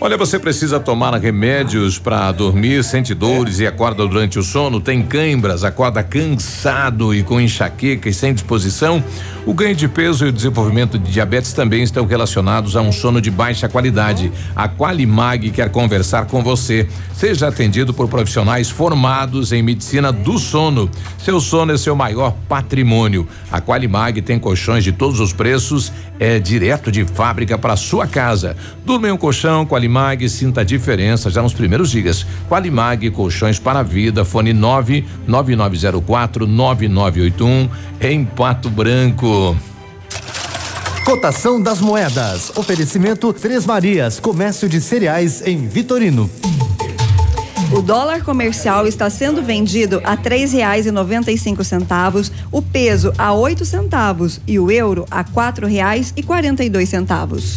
Olha, você precisa tomar remédios para dormir, sente dores e acorda durante o sono, tem cãibras, acorda cansado e com enxaqueca e sem disposição? O ganho de peso e o desenvolvimento de diabetes também estão relacionados a um sono de baixa qualidade. A Qualimag quer conversar com você. Seja atendido por profissionais formados em medicina do sono. Seu sono é seu maior patrimônio. A Qualimag tem colchões de todos os preços, é direto de fábrica para sua casa. Durma em um colchão Qualimag, sinta a diferença já nos primeiros dias. Qualimag, colchões para a vida, fone 99904 9981 em Pato Branco. Cotação das moedas. Oferecimento Três Marias, comércio de cereais em Vitorino. O dólar comercial está sendo vendido a três reais e noventa e cinco centavos, o peso a oito centavos e o euro a quatro reais e quarenta e dois centavos.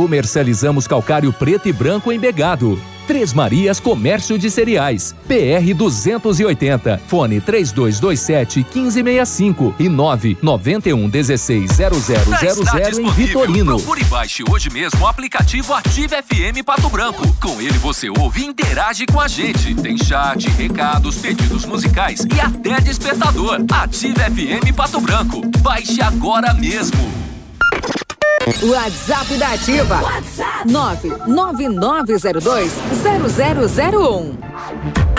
Comercializamos calcário preto e branco embegado. Três Marias Comércio de Cereais. PR 280. Fone 3227 1565 e 991 16 Já está 0000 em. Vitorino. Procure e baixe hoje mesmo o aplicativo Ative FM Pato Branco. Com ele você ouve e interage com a gente. Tem chat, recados, pedidos musicais e até despertador. Ative FM Pato Branco. Baixe agora mesmo. WhatsApp da Ativa. WhatsApp 999020001.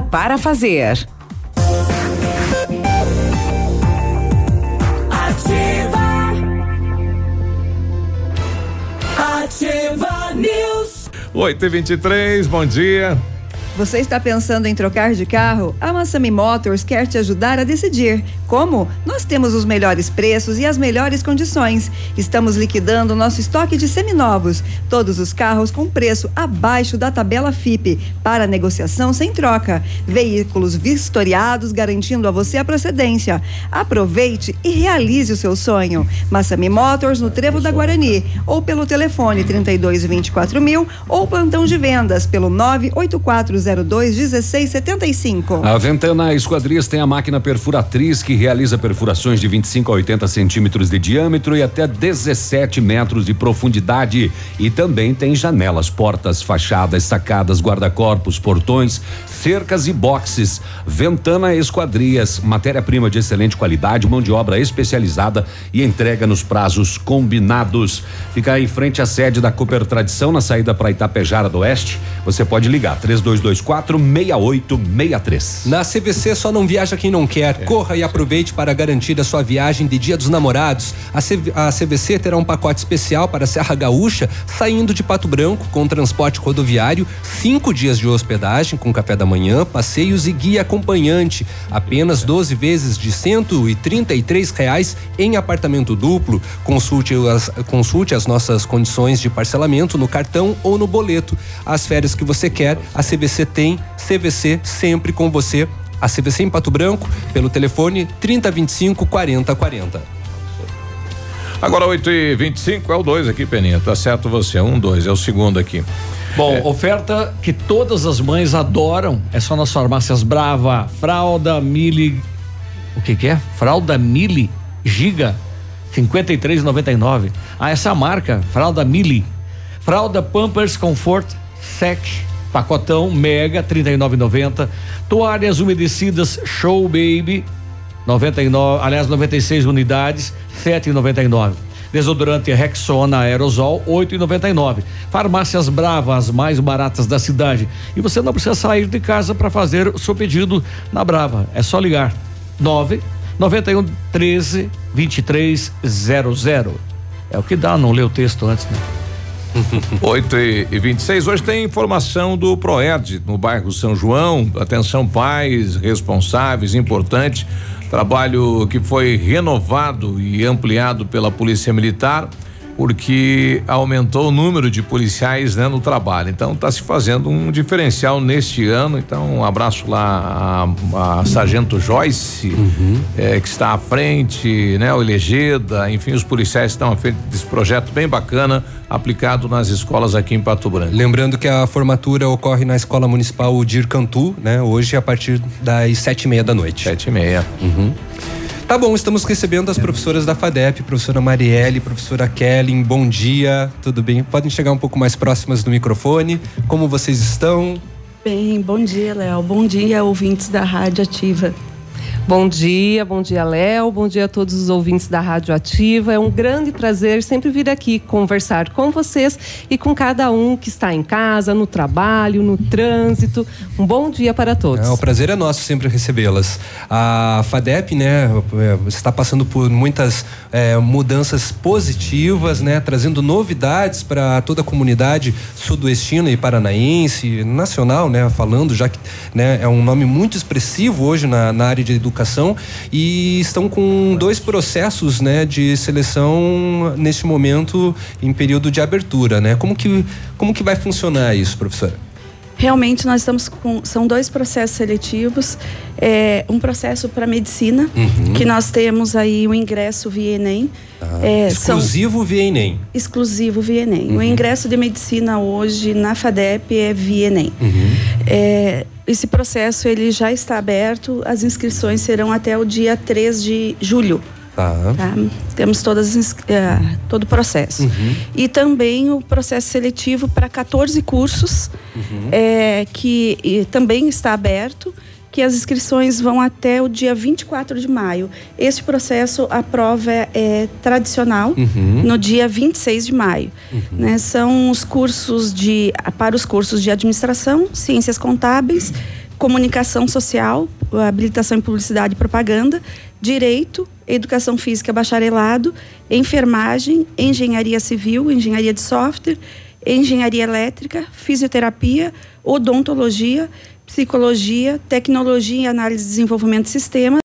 para fazer. Ativa. Ativa News. 8 e 23 bom dia. Você está pensando em trocar de carro? A Massami Motors quer te ajudar a decidir. Como? Nós temos os melhores preços e as melhores condições. Estamos liquidando nosso estoque de seminovos. Todos os carros com preço abaixo da tabela FIP, para negociação sem troca. Veículos vistoriados garantindo a você a procedência. Aproveite e realize o seu sonho. Massami Motors no Trevo da Guarani ou pelo telefone 32 24 mil ou plantão de vendas pelo 984 1675. A Ventana Esquadrias tem a máquina perfuratriz que realiza perfurações de 25 a 80 centímetros de diâmetro e até 17 metros de profundidade. E também tem janelas, portas, fachadas, sacadas, guarda-corpos, portões, cercas e boxes. Ventana Esquadrias, matéria-prima de excelente qualidade, mão de obra especializada e entrega nos prazos combinados. Fica em frente à sede da Cooper Tradição, na saída para Itapejara do Oeste. Você pode ligar 3222 3224 6863. Na CVC só não viaja quem não quer. É. Corra e aproveite para garantir a sua viagem de Dia dos Namorados. A, CV, a CVC terá um pacote especial para a Serra Gaúcha, saindo de Pato Branco com transporte rodoviário, cinco dias de hospedagem com café da manhã, passeios e guia acompanhante. Apenas 12 vezes de 133 reais em apartamento duplo. Consulte as, consulte as nossas condições de parcelamento no cartão ou no boleto. As férias que você quer, a CVC tem CVC sempre com você. A CVC em Pato Branco, pelo telefone 3025 4040. Agora 8 e 25 é o 2 aqui, Peninha. Tá certo você. Um, dois, é o segundo aqui. Bom, é. oferta que todas as mães adoram. É só nas farmácias Brava, fralda Mili. O que que é? Fralda Mili Giga 53,99. Ah, essa marca, fralda Mili. Fralda Pampers Comfort Sec Pacotão Mega 39,90. Toalhas umedecidas Show Baby 99, aliás 96 unidades 7,99. Desodorante Rexona Aerosol 8,99. Farmácias Bravas, mais baratas da cidade. E você não precisa sair de casa para fazer o seu pedido na Brava. É só ligar 9 91 13 23 00. É o que dá, não ler o texto antes, né? 8 e 26 Hoje tem informação do Proerd no bairro São João. Atenção, pais responsáveis, importante. Trabalho que foi renovado e ampliado pela Polícia Militar porque aumentou o número de policiais né, no trabalho. Então está se fazendo um diferencial neste ano. Então um abraço lá a, a Sargento Joyce, uhum. é, que está à frente, né? O Elegeda, enfim, os policiais estão à frente desse projeto bem bacana aplicado nas escolas aqui em Pato Branco. Lembrando que a formatura ocorre na Escola Municipal Dir Cantu, né? Hoje a partir das sete e meia da noite. Sete e meia. Uhum. Tá bom, estamos recebendo as professoras da FADEP, professora Marielle, professora Kelly, bom dia, tudo bem? Podem chegar um pouco mais próximas do microfone. Como vocês estão? Bem, bom dia, Léo. Bom dia, ouvintes da Rádio Ativa. Bom dia, bom dia, Léo. Bom dia a todos os ouvintes da Rádio Ativa. É um grande prazer sempre vir aqui conversar com vocês e com cada um que está em casa, no trabalho, no trânsito. Um bom dia para todos. É, o prazer é nosso sempre recebê-las. A FADEP, né, é, está passando por muitas é, mudanças positivas, né, trazendo novidades para toda a comunidade sudoestina e paranaense, nacional, né, falando, já que né, é um nome muito expressivo hoje na, na área de educação educação e estão com dois processos, né, de seleção neste momento em período de abertura, né? Como que como que vai funcionar isso, professora? Realmente nós estamos com são dois processos seletivos, é, um processo para medicina uhum. que nós temos aí o ingresso via Enem. Ah, é, exclusivo via Enem. Exclusivo via Enem. Uhum. O ingresso de medicina hoje na FADEP é via Enem. Uhum. É, esse processo ele já está aberto, as inscrições serão até o dia 3 de julho. Tá. tá? Temos todas, uh, todo o processo. Uhum. E também o processo seletivo para 14 cursos, uhum. é, que também está aberto que as inscrições vão até o dia 24 de maio. Este processo, a prova é, é tradicional uhum. no dia 26 de maio. Uhum. Né? São os cursos de para os cursos de administração, ciências contábeis, comunicação social, habilitação em publicidade e propaganda, direito, educação física bacharelado, enfermagem, engenharia civil, engenharia de software, engenharia elétrica, fisioterapia, odontologia, psicologia, tecnologia em análise e desenvolvimento de sistemas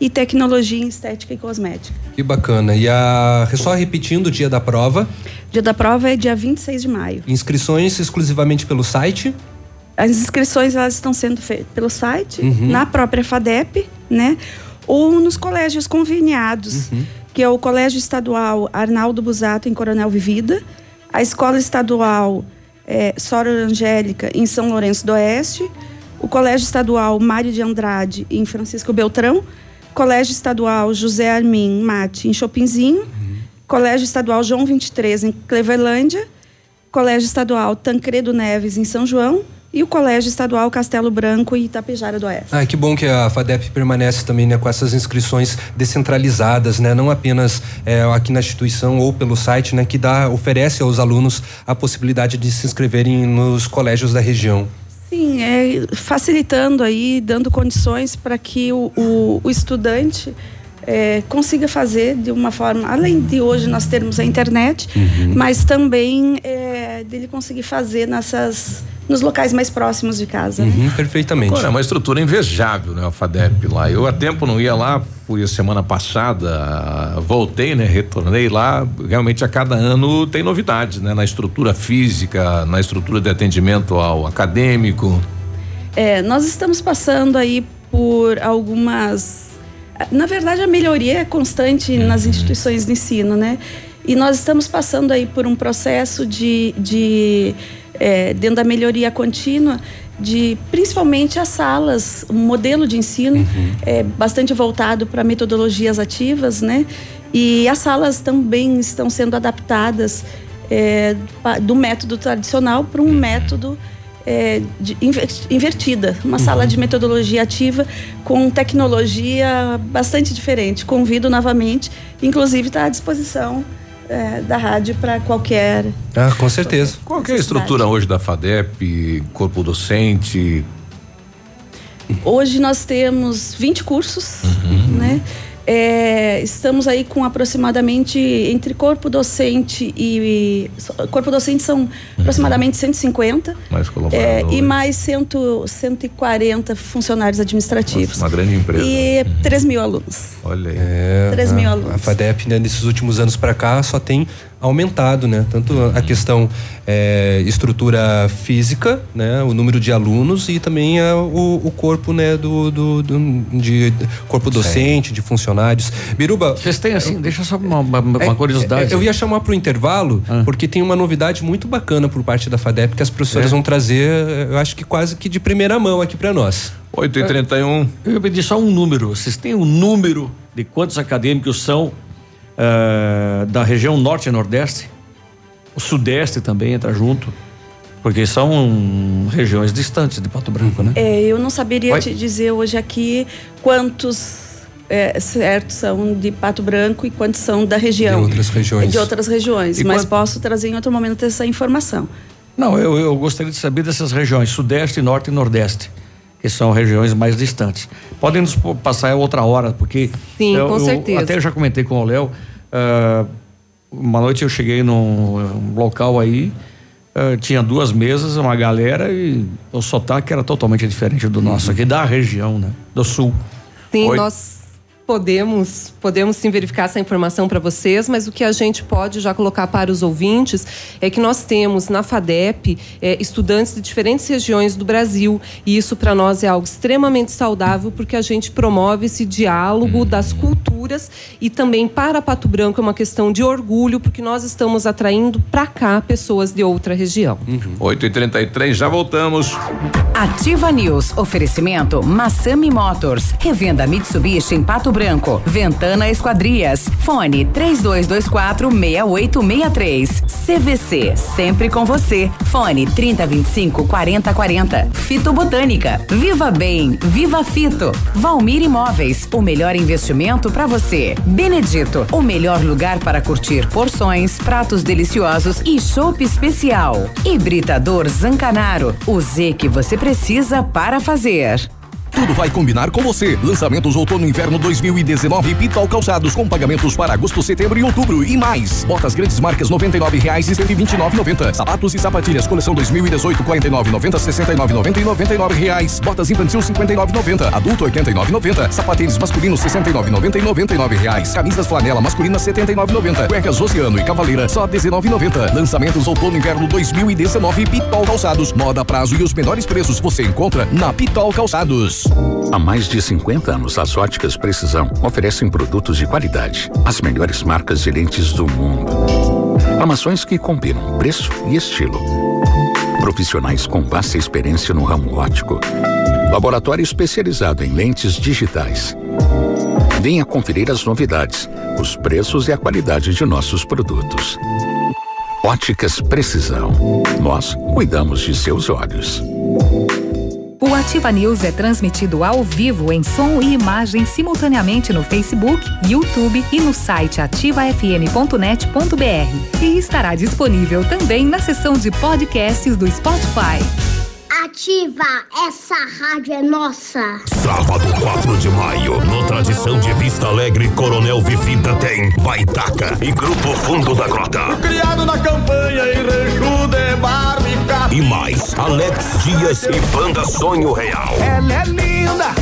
e tecnologia em estética e cosmética. Que bacana. E a só repetindo o dia da prova. Dia da prova é dia 26 de maio. Inscrições exclusivamente pelo site? As inscrições elas estão sendo feitas pelo site, Uhum. na própria FADEP, né? Ou nos colégios conveniados, Uhum. que é o Colégio Estadual Arnaldo Busato em Coronel Vivida, a Escola Estadual eh, Sora Angélica em São Lourenço do Oeste, o Colégio Estadual Mário de Andrade em Francisco Beltrão, Colégio Estadual José Armin Mate em Chopinzinho, Colégio Estadual João 23 em Clevelândia, Colégio Estadual Tancredo Neves em São João. E o Colégio Estadual Castelo Branco em Itapejara do Oeste. Ah, que bom que a FADEP permanece também né, com essas inscrições descentralizadas, né, não apenas é, aqui na instituição ou pelo site, né, que dá oferece aos alunos a possibilidade de se inscreverem nos colégios da região. Sim, é, facilitando aí, dando condições para que o, o, o estudante é, consiga fazer de uma forma, além de hoje nós termos a internet, Uhum. mas também é, dele conseguir fazer nessas nos locais mais próximos de casa. né? Uhum, perfeitamente. Agora, é uma estrutura invejável, né? A FADEP lá. Eu há tempo não ia lá, fui a semana passada, voltei, né? Retornei lá. Realmente a cada ano tem novidades, né? Na estrutura física, na estrutura de atendimento ao acadêmico. É, nós estamos passando aí por algumas. Na verdade, a melhoria é constante nas instituições de ensino, né? E nós estamos passando aí por um processo de, de é, dentro da melhoria contínua, de principalmente as salas, o modelo de ensino é bastante voltado para metodologias ativas, né? E as salas também estão sendo adaptadas é, do método tradicional para um método é, de inver- invertida, uma sala de metodologia ativa com tecnologia bastante diferente. Convido novamente, inclusive está à disposição é, da rádio para qualquer. Ah, com certeza. Qual que é a estrutura hoje da FADEP, corpo docente? Hoje nós temos 20 cursos, Uhum. né? É, estamos aí com aproximadamente entre corpo docente e corpo docente são aproximadamente 150 Mais é, e mais 100, 140 funcionários administrativos Uma grande empresa. e 3 mil alunos. Olha aí. É, 3 mil a- alunos. A FADEP, né, nesses últimos anos para cá, só tem aumentado, né? Tanto a questão é, estrutura física, né? O número de alunos e também a- o, o corpo, né? Do, do, do- de corpo docente, de funcionários. Biruba. Vocês têm assim, deixa só uma, uma- uma É, curiosidade. é, Eu ia chamar para o intervalo, porque tem uma novidade muito bacana por parte da FADEP que as professoras É? vão trazer, eu acho que quase que de primeira mão aqui para nós. 8 e 31 Eu ia pedir só um número. Vocês têm um número de quantos acadêmicos são eh, da região norte e nordeste? O sudeste também entra junto. Porque são regiões distantes de Pato Branco, né? É, eu não saberia Vai. te dizer hoje aqui quantos é, certo são de Pato Branco e quantos são da região. De outras regiões. De outras regiões, E mas quant- posso trazer em outro momento essa informação. Não, eu, eu gostaria de saber dessas regiões, Sudeste, Norte e Nordeste, que são regiões mais distantes. Podem nos passar outra hora, porque. Sim, eu- com eu certeza. Até já comentei com o Léo. ah, uma noite eu cheguei num um local aí, ah, tinha duas mesas, uma galera, e o sotaque era totalmente diferente do nosso aqui, da região, né? Do sul. Sim, Oi. nós podemos podemos sim verificar essa informação para vocês, mas o que a gente pode já colocar para os ouvintes é que nós temos na FADEP eh, estudantes de diferentes regiões do Brasil e isso para nós é algo extremamente saudável porque a gente promove esse diálogo das culturas e também para Pato Branco é uma questão de orgulho porque nós estamos atraindo para cá pessoas de outra região. 8 e 33 já voltamos. Ativa News. Oferecimento Massami Motors. Revenda Mitsubishi em Pato Branco. Ventana Esquadrias. Fone 3224 6863. CVC. Sempre com você. Fone 3025 4040. Fito Botânica. Viva Bem. Viva Fito. Valmir Imóveis. O melhor investimento para você. Benedito. O melhor lugar para curtir porções, pratos deliciosos e chopp especial. Hibridador Zancanaro. O Z que você precisa para fazer. Tudo vai combinar com você. Lançamentos outono e inverno 2019 Pitol Calçados com pagamentos para agosto, setembro e outubro e mais. Botas grandes marcas R$ 99,00 e 129,90. Sapatos e sapatilhas coleção 2018 49,90, 69,90 e 99 reais. Botas infantil 59,90. Adulto 89,90. Sapatênis masculinos 69,90 e 99 reais. Camisas flanela masculina 79,90. Cuecas Oceano e Cavaleira só 19,90. Lançamentos outono e inverno 2019 Pitol Calçados. Moda prazo e os menores preços você encontra na Pitol Calçados. Há mais de 50 anos, as óticas Precisão oferecem produtos de qualidade, as melhores marcas de lentes do mundo. Armações que combinam preço e estilo. Profissionais com vasta experiência no ramo óptico. Laboratório especializado em lentes digitais. Venha conferir as novidades, os preços e a qualidade de nossos produtos. Óticas Precisão. Nós cuidamos de seus olhos. O Ativa News é transmitido ao vivo em som e imagem simultaneamente no Facebook, YouTube e no site ativafm.net.br. E estará disponível também na seção de podcasts do Spotify. Ativa, essa rádio é nossa. Sábado 4 de maio, no Tradição de Vista Alegre, Coronel Vivida tem Baitaca e Grupo Fundo da Grota. Criado na campanha em Rancho de Barbica. E mais, Alex Dias e Banda Sonho Real. Ela é linda,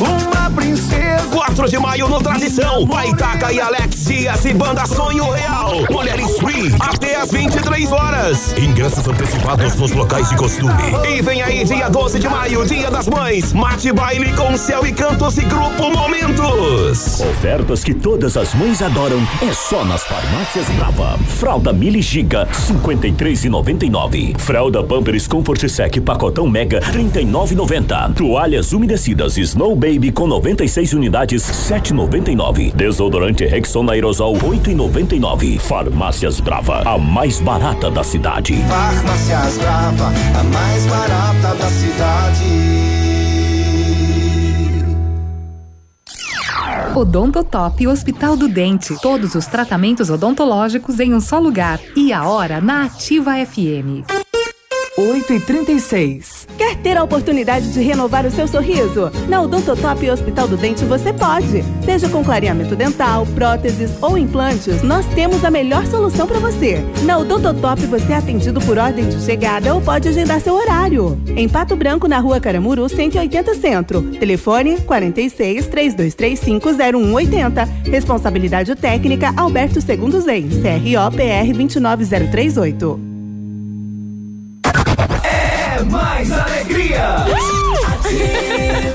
uma princesa. 4 de maio no Tradição, Baitaca e Alex Dias e Banda Sonho Real. Mulheres Free, até às 23 horas. Ingressos antecipados nos locais de costume. E vem aí, dia 12 de maio, Dia das Mães. Mate baile com céu e cantos e grupo Momentos. Ofertas que todas as mães adoram é só nas farmácias Brava. Fralda Mili Giga 53,99. Fralda Pampers Comfort Sec pacotão Mega 39,90. Toalhas umedecidas Snow Baby com 96 unidades 7,99. Desodorante Rexona Aerosol 8,99. Farmácias Brava, a mais barata da cidade. Farmácias Brava, a mais barata da cidade. Odontotop Hospital do Dente. Todos os tratamentos odontológicos em um só lugar. E a hora na Ativa FM. 8 e 36. Quer ter a oportunidade de renovar o seu sorriso? Na Odontotop Hospital do Dente você pode. Seja com clareamento dental, próteses ou implantes, nós temos a melhor solução para você. Na Odontotop você é atendido por ordem de chegada ou pode agendar seu horário. Em Pato Branco, na rua Caramuru, 180 Centro. Telefone 46 3235 0180. Responsabilidade técnica Alberto Segundo Zen. CRO PR 29038. live.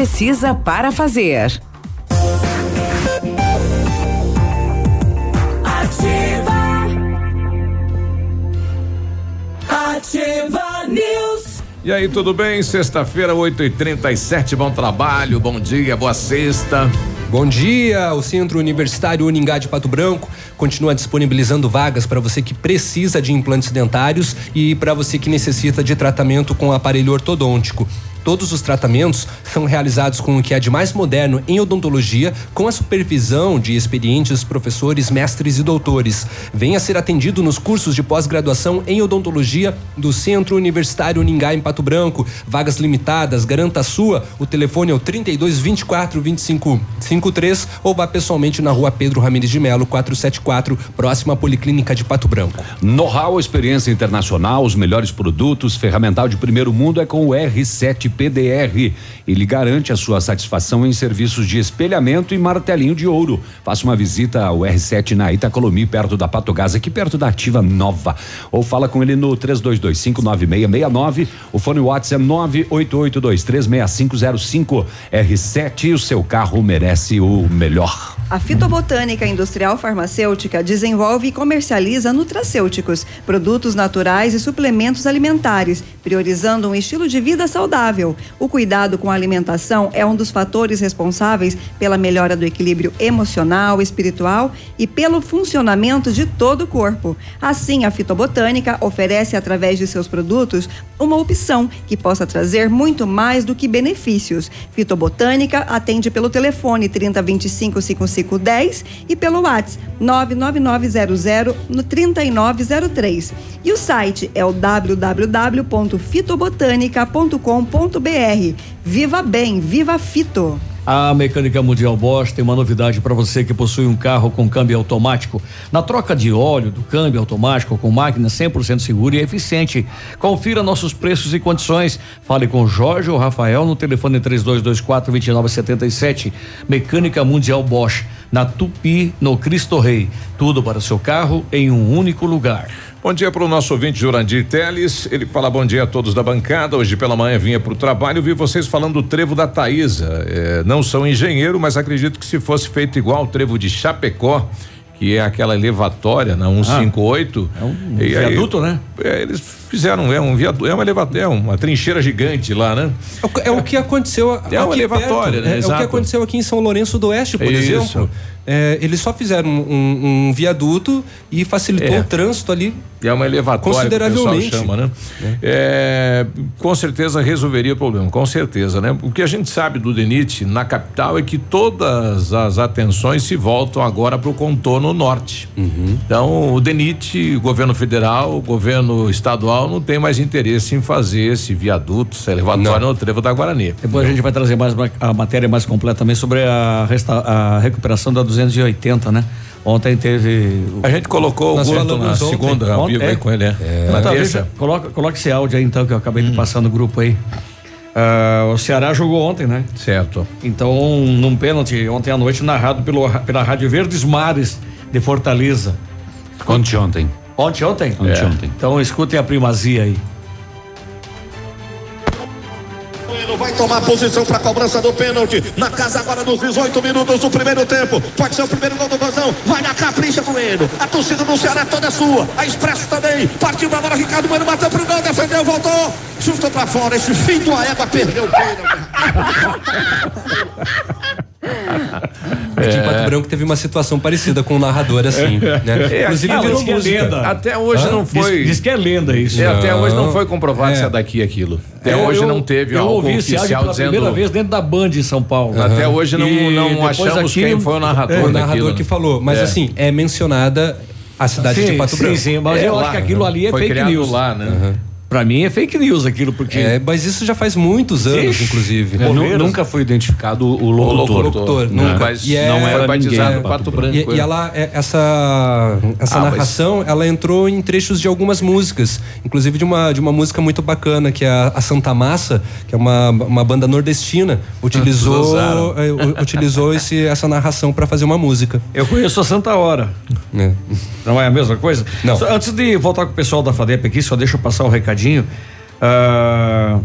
para fazer. Ativa. Ativa News. E aí, tudo bem? Sexta-feira, 8h37, bom trabalho, bom dia, boa sexta. Bom dia! O Centro Universitário Uningá de Pato Branco continua disponibilizando vagas para você que precisa de implantes dentários e para você que necessita de tratamento com aparelho ortodôntico. Todos os tratamentos são realizados com o que há de mais moderno em odontologia, com a supervisão de experientes professores, mestres e doutores. Venha ser atendido nos cursos de pós-graduação em odontologia do Centro Universitário Uningá em Pato Branco. Vagas limitadas, garanta a sua. O telefone é o 32 24 25 53 ou vá pessoalmente na rua Pedro Ramirez de Melo, 474, próxima à Policlínica de Pato Branco. Know-how, experiência internacional, os melhores produtos, ferramental de primeiro mundo é com o R7 PDR. Ele garante a sua satisfação em serviços de espelhamento e martelinho de ouro. Faça uma visita ao R7 na Itacolomi, perto da Patogás, aqui perto da Ativa Nova. Ou fala com ele no 32259669. O fone WhatsApp é 988236505. R7, o seu carro merece o melhor. A Fitobotânica Industrial Farmacêutica desenvolve e comercializa nutracêuticos, produtos naturais e suplementos alimentares, priorizando um estilo de vida saudável. O cuidado com a alimentação é um dos fatores responsáveis pela melhora do equilíbrio emocional, espiritual e pelo funcionamento de todo o corpo. Assim, a Fitobotânica oferece através de seus produtos uma opção que possa trazer muito mais do que benefícios. Fitobotânica atende pelo telefone 3025 5510 e pelo WhatsApp 99900 no 3903. E o site é o www.fitobotanica.com.br. Viva bem, viva Fito! A Mecânica Mundial Bosch tem uma novidade para você que possui um carro com câmbio automático. Na troca de óleo do câmbio automático com máquina 100% segura e eficiente. Confira nossos preços e condições. Fale com Jorge ou Rafael no telefone 3224 2977. Mecânica Mundial Bosch, na Tupi, no Cristo Rei. Tudo para o seu carro em um único lugar. Bom dia para o nosso ouvinte Jurandir Teles. Ele fala bom dia a todos da bancada. Hoje pela manhã vinha para o trabalho vi vocês falando do trevo da Taísa. É, não sou engenheiro, mas acredito que se fosse feito igual o trevo de Chapecó, que é aquela elevatória na 158. Ah, é um viaduto, aí, né? É, eles fizeram, é um viaduto, é uma elevatória, é uma trincheira gigante lá, né? É o, é o que aconteceu É uma elevatória, perto, né? É, é, o que aconteceu aqui em São Lourenço do Oeste, por Isso. exemplo. É, eles só fizeram um, um viaduto e facilitou É. o trânsito ali É uma elevatória consideravelmente. que o chama, né? É, com certeza resolveria o problema, com certeza, né? O que a gente sabe do DENIT na capital é que todas as atenções se voltam agora para o contorno norte. Então, o DENIT, governo federal, governo estadual não tem mais interesse em fazer esse viaduto, essa elevatória no trevo da Guarani. Depois a gente vai trazer mais a matéria mais completa também sobre a, resta- a recuperação da 280, né? Ontem teve. A gente colocou o Guto na ontem. segunda, ao Ontem, vivo aí é. com ele, é. Na talvez- terça. Coloca, coloca esse áudio aí então que eu acabei de passar no grupo aí. Ah, o Ceará jogou ontem, né? Certo. Então, num pênalti ontem à noite, narrado pelo, pela Rádio Verdes Mares de Fortaleza. Ontem, ontem. Ontem, ontem? Ontem, É. ontem. Então escutem a primazia aí. Vai tomar posição para a cobrança do pênalti. Na casa agora nos 18 minutos do primeiro tempo. Pode ser o primeiro gol do Vozão. Vai na capricha Bueno. A torcida do Ceará toda é sua. A Expresso também. Partiu pra bola. Ricardo Bueno bateu pro gol. Defendeu, voltou. Chutou pra fora. Esse filho da égua perdeu o pênalti. Aqui em Pato Branco teve uma situação parecida com o narrador assim, né? É, Inclusive aquilo virou diz que é lenda. Até hoje Hã? não foi. Diz, diz que é lenda isso. É, até hoje não foi comprovado É. se é daqui aquilo. Até É, hoje eu- não teve eu algo ouvi esse áudio oficial pela dizendo. primeira vez dentro da Band em São Paulo. Até hoje não, E não achamos aqui- quem foi o narrador. É, o narrador que falou, mas É. assim, é mencionada a cidade sim, de Pato sim, Branco. sim, mas É eu lá, acho que aquilo ali é Foi fake criado news. lá, né? Pra mim é fake news aquilo, porque. É, mas isso já faz muitos anos, Ixi. inclusive. É, nu- nunca foi identificado o locutor. locutor, Né? nunca. Mas E é- não era batizado ninguém Pato Branco. E, e é. ela, é- essa, essa Ah, mas- narração, ela entrou em trechos de algumas músicas, inclusive de uma, de uma música muito bacana, que é a, a Santa Massa, que é uma, uma banda nordestina, utilizou, é, utilizou esse, essa narração para fazer uma música. Eu conheço a Santa Hora. É. Não é a mesma coisa? Não. Só antes de voltar com o pessoal da FADEP aqui, só deixa eu passar o recadinho. Ah,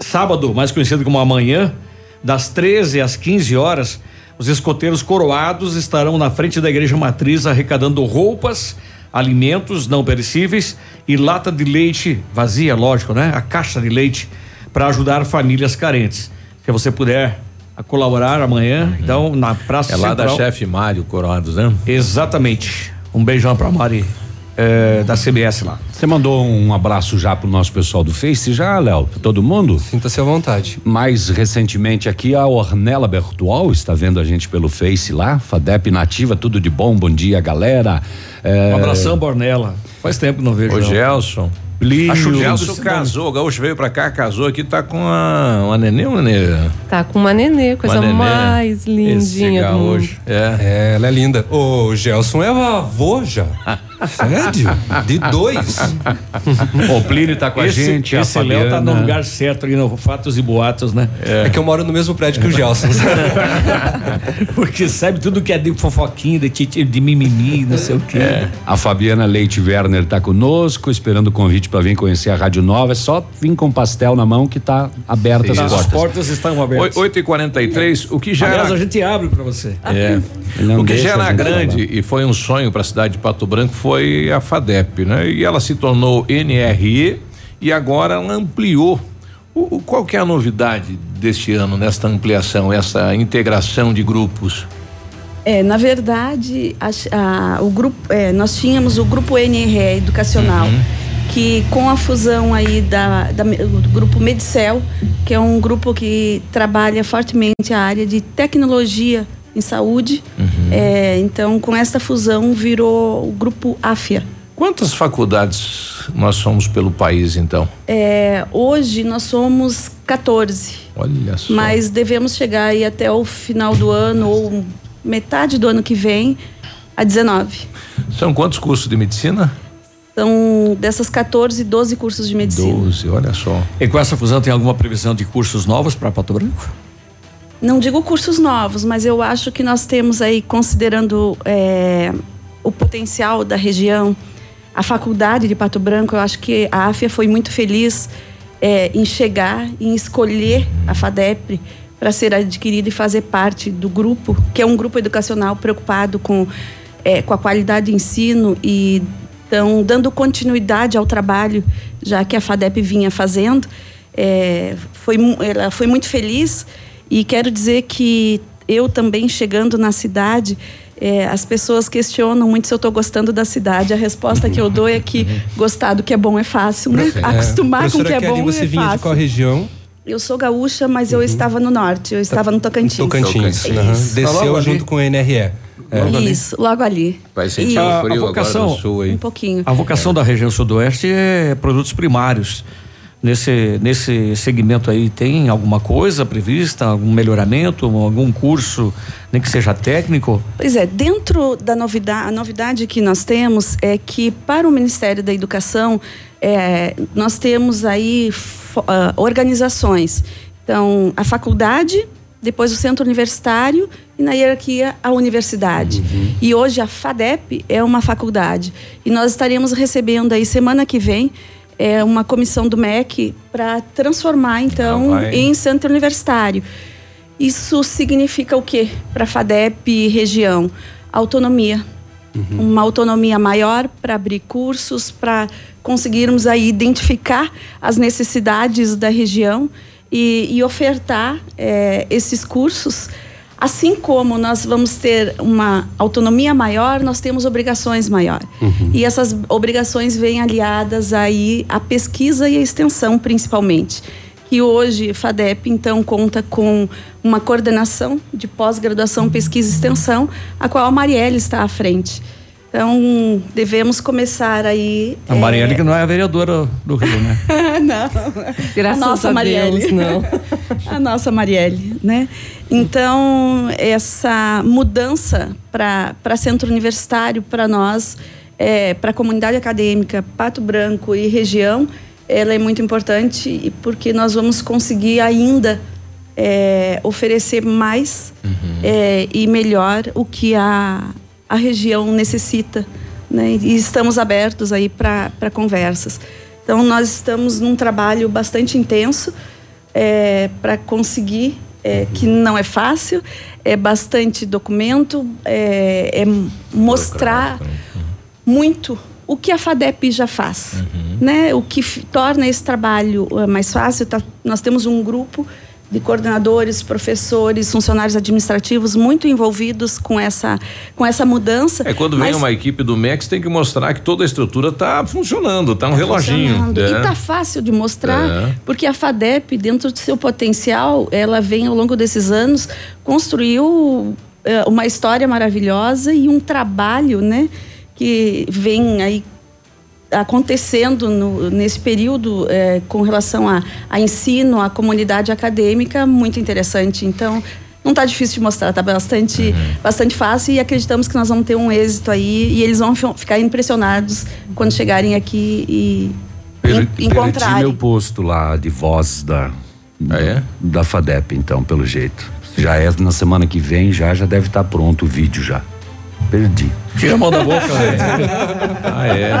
sábado, mais conhecido como amanhã, das 13 às 15 horas, os escoteiros coroados estarão na frente da igreja matriz arrecadando roupas, alimentos não perecíveis e lata de leite vazia, lógico, né? A caixa de leite para ajudar famílias carentes. Se você puder a colaborar amanhã, então na Praça É lá da Central. chefe Mário Coroados, né? Exatamente. Um beijão pra Mari eh, da CBS lá. Você mandou um abraço já pro nosso pessoal do Face, já, Léo? Pra todo mundo? Sinta-se à vontade. Mais recentemente aqui, a Ornella Bertual está vendo a gente pelo Face lá. FADEP Nativa, tudo de bom, bom dia, galera. É, Um abração, Bornella. Faz tempo que não vejo. O não. Gelson. Plínio. Acho que o Gelson casou, o Gaúcho veio pra cá, casou aqui, tá com uma, uma nenê ou nenê? Tá com uma nenê, coisa Uma nenê. mais lindinha Esse do mundo. gaúcho. É. É, ela é linda. O Gelson é avô já. Sério? De dois? o Plínio tá com esse, a gente, Esse a Léo tá no lugar certo ali no Fatos e Boatos, né? É. que eu moro no mesmo prédio que o Gelson. Porque sabe tudo que é de fofoquinha, de, titi, de mimimi, não sei o quê. É. A Fabiana Leite Werner tá conosco, esperando o convite para vir conhecer a Rádio Nova. É só vir com pastel na mão que tá aberta as As portas. portas estão abertas. 8h43, o que já Aliás, era. a gente abre pra você. É. O que já era grande e foi um sonho para a cidade de Pato Branco foi a FADEP, né? E ela se tornou NRE e agora ela ampliou. O, o- qual que é a novidade deste ano nesta ampliação, essa integração de grupos? É, na verdade, a- a- o grupo, é, nós tínhamos o grupo NRE Educacional, que com a fusão aí da, da- do grupo Medicel, que é um grupo que trabalha fortemente a área de tecnologia em saúde, é, então com esta fusão virou o grupo AFIA. Quantas faculdades nós somos pelo país, então? É, hoje nós somos 14. Olha só. Mas devemos chegar aí até o final do ano ou metade do ano que vem a 19. São quantos cursos de medicina? São dessas 14, 12 cursos de medicina. 12, olha só. E com essa fusão tem alguma previsão de cursos novos para Pato Branco? Não digo cursos novos, mas eu acho que nós temos aí, considerando é, o potencial da região, a faculdade de Pato Branco, eu acho que a AFIA foi muito feliz é, em chegar, em escolher a FADEP para ser adquirida e fazer parte do grupo, que é um grupo educacional preocupado com, é, com a qualidade de ensino e então dando continuidade ao trabalho já que a FADEP vinha fazendo. É, foi, ela foi muito feliz e quero dizer que eu também chegando na cidade, é, as pessoas questionam muito se eu estou gostando da cidade. A resposta que eu dou é que gostar do que é bom é fácil, né? Acostumar com o que é Kelly, bom você é vinha de qual fácil. região? Eu sou gaúcha, mas eu estava no norte, eu estava no Tocantins. Tocantins. Isso. Desceu junto com o NRE. Isso, logo ali. Vai sentir a, o a frio vocação, agora do sul aí. Um pouquinho. A vocação da região sudoeste é produtos primários. Nesse, nesse segmento aí, tem alguma coisa prevista? Algum melhoramento? Algum curso, nem que seja técnico? Pois é, dentro da novidade, a novidade que nós temos é que para o Ministério da Educação é, nós temos aí ah, organizações. Então, a faculdade, depois o centro universitário e na hierarquia a universidade. E hoje a FADEP é uma faculdade. E nós estaremos recebendo aí semana que vem é, uma comissão do MEC para transformar então Ah, em centro universitário. Isso significa o quê para a FADEP região? Autonomia. Uma autonomia maior para abrir cursos, para conseguirmos aí identificar as necessidades da região e, e ofertar eh, esses cursos. Assim como nós vamos ter uma autonomia maior, nós temos obrigações maior. E essas obrigações vêm aliadas aí à pesquisa e à extensão, principalmente. Que hoje, FADEP, então, conta com uma coordenação de pós-graduação, pesquisa e extensão, a qual a Marielle está à frente. Então, devemos começar aí. A Marielle, que não é a vereadora do Rio, né? não. Graças a nossa a Marielle. Deus, não. a nossa Marielle, né? Então, essa mudança para centro universitário, para nós, é, para a comunidade acadêmica, Pato Branco e região, ela é muito importante e porque nós vamos conseguir ainda é, oferecer mais é, e melhor o que a, a região necessita. Né? E estamos abertos aí para conversas. Então, nós estamos num trabalho bastante intenso para conseguir, é, que não é fácil, é bastante documento, é, é mostrar muito o que a FADEP já faz, né? O que torna esse trabalho eh, mais fácil. tá- nós temos um grupo de coordenadores, professores, funcionários administrativos muito envolvidos com essa com essa mudança. É quando vem mas uma equipe do MEX tem que mostrar que toda a estrutura está funcionando, tá um tá reloginho. funcionando. E né? tá fácil de mostrar, É. porque a FADEP, dentro do seu potencial, ela vem ao longo desses anos construiu eh, uma história maravilhosa e um trabalho, né, que vem aí acontecendo no- nesse período eh, com relação a, a ensino, a comunidade acadêmica, muito interessante. Então, não está difícil de mostrar, está bastante, uhum. bastante fácil e acreditamos que nós vamos ter um êxito aí e eles vão ficar impressionados quando chegarem aqui e per, encontrarem. meu posto lá de voz da, ah, é? da FADEP, então, pelo jeito. Já é na semana que vem, já, já deve estar tá pronto o vídeo já. Perdi. Tira a mão da boca, né? Ah, é.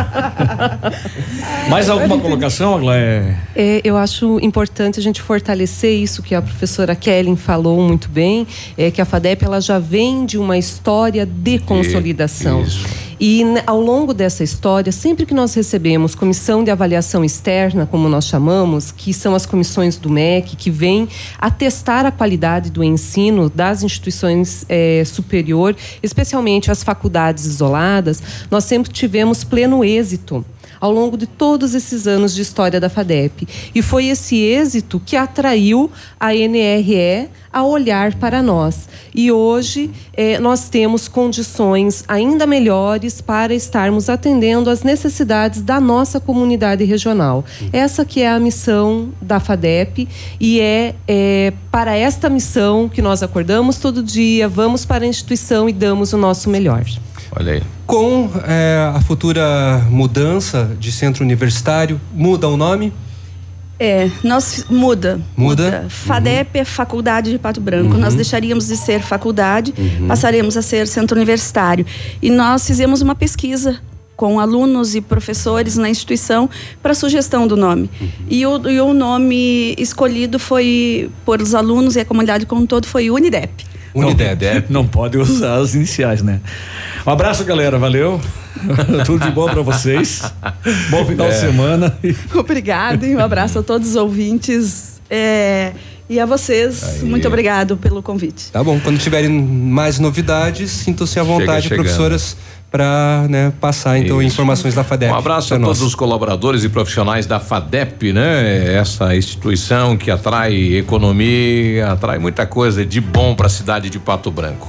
Mais alguma colocação, Aglaé? É, eu acho importante a gente fortalecer isso que a professora Kellen falou muito bem, é que a FADEP ela já vem de uma história de consolidação. Isso. E ao longo dessa história, sempre que nós recebemos comissão de avaliação externa, como nós chamamos, que são as comissões do MEC, que vêm atestar a qualidade do ensino das instituições é, superior, especialmente as faculdades isoladas, nós sempre tivemos pleno êxito ao longo de todos esses anos de história da FADEP. E foi esse êxito que atraiu a NRE a olhar para nós. E hoje eh, nós temos condições ainda melhores para estarmos atendendo às necessidades da nossa comunidade regional. Essa que é a missão da FADEP e é, é para esta missão que nós acordamos todo dia, vamos para a instituição e damos o nosso melhor. Olha aí. Com é, a futura mudança de centro universitário, muda o nome? É, nós muda. Muda? muda. FADEP uhum. é Faculdade de Pato Branco. Uhum. Nós deixaríamos de ser faculdade, uhum. passaremos a ser centro universitário. E nós fizemos uma pesquisa com alunos e professores na instituição para sugestão do nome. Uhum. E, o, e o nome escolhido foi por os alunos e a comunidade como um todo foi UNIDEP. Unidep. Não, não pode usar as iniciais, né? Um abraço, galera. Valeu. Tudo de bom para vocês. Bom final é. de semana. Obrigada e um abraço a todos os ouvintes. É, e a vocês, Aí. muito obrigado pelo convite. Tá bom, quando tiverem mais novidades, sintam-se à vontade, professoras para né, passar então Isso. informações da FADEP. Um abraço a nós. todos os colaboradores e profissionais da FADEP, né? Essa instituição que atrai economia, atrai muita coisa de bom para a cidade de Pato Branco.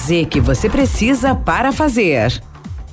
Z que você precisa para fazer.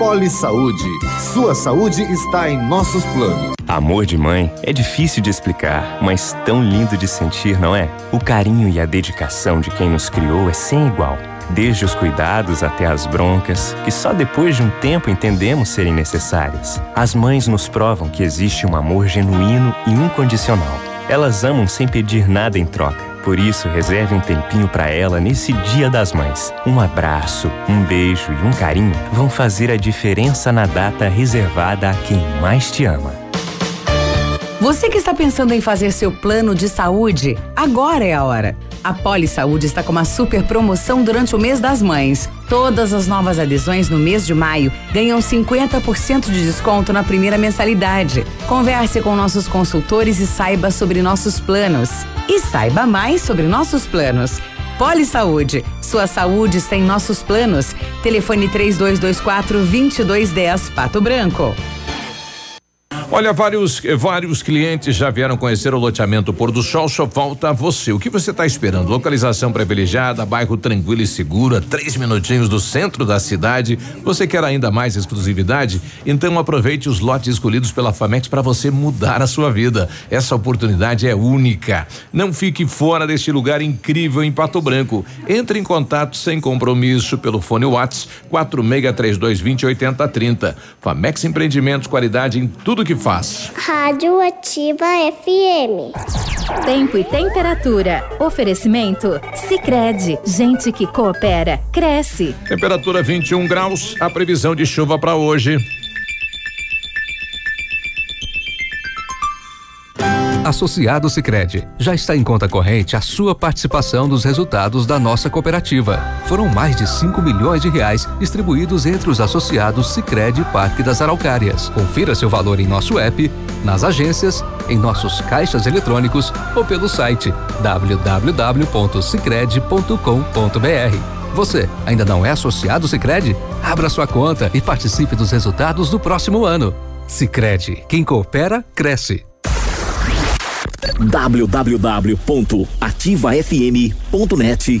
Poli Saúde. Sua saúde está em nossos planos. Amor de mãe é difícil de explicar, mas tão lindo de sentir, não é? O carinho e a dedicação de quem nos criou é sem igual. Desde os cuidados até as broncas, que só depois de um tempo entendemos serem necessárias. As mães nos provam que existe um amor genuíno e incondicional. Elas amam sem pedir nada em troca por isso, reserve um tempinho para ela nesse Dia das Mães. Um abraço, um beijo e um carinho vão fazer a diferença na data reservada a quem mais te ama. Você que está pensando em fazer seu plano de saúde, agora é a hora. A Poli Saúde está com uma super promoção durante o mês das mães. Todas as novas adesões no mês de maio ganham 50% de desconto na primeira mensalidade. Converse com nossos consultores e saiba sobre nossos planos. E saiba mais sobre nossos planos. Poli Saúde. Sua saúde está em nossos planos. Telefone 3224 2210 Pato Branco. Olha, vários, vários clientes já vieram conhecer o loteamento Pôr do Sol, só falta você. O que você está esperando? Localização privilegiada, bairro tranquilo e seguro, a três minutinhos do centro da cidade. Você quer ainda mais exclusividade? Então aproveite os lotes escolhidos pela Famex para você mudar a sua vida. Essa oportunidade é única. Não fique fora deste lugar incrível em Pato Branco. Entre em contato sem compromisso pelo fone Whats 4632208030. Famex Empreendimentos, qualidade em tudo que faz. Rádio Ativa FM. Tempo e temperatura. Oferecimento? Sicredi Gente que coopera, cresce. Temperatura 21 graus, a previsão de chuva para hoje. Associado Sicredi já está em conta corrente a sua participação nos resultados da nossa cooperativa. Foram mais de 5 milhões de reais distribuídos entre os associados Sicredi Parque das Araucárias. Confira seu valor em nosso app, nas agências, em nossos caixas eletrônicos ou pelo site www.sicredi.com.br. Você ainda não é associado Sicredi? Abra sua conta e participe dos resultados do próximo ano. Sicredi, quem coopera cresce www.ativafm.net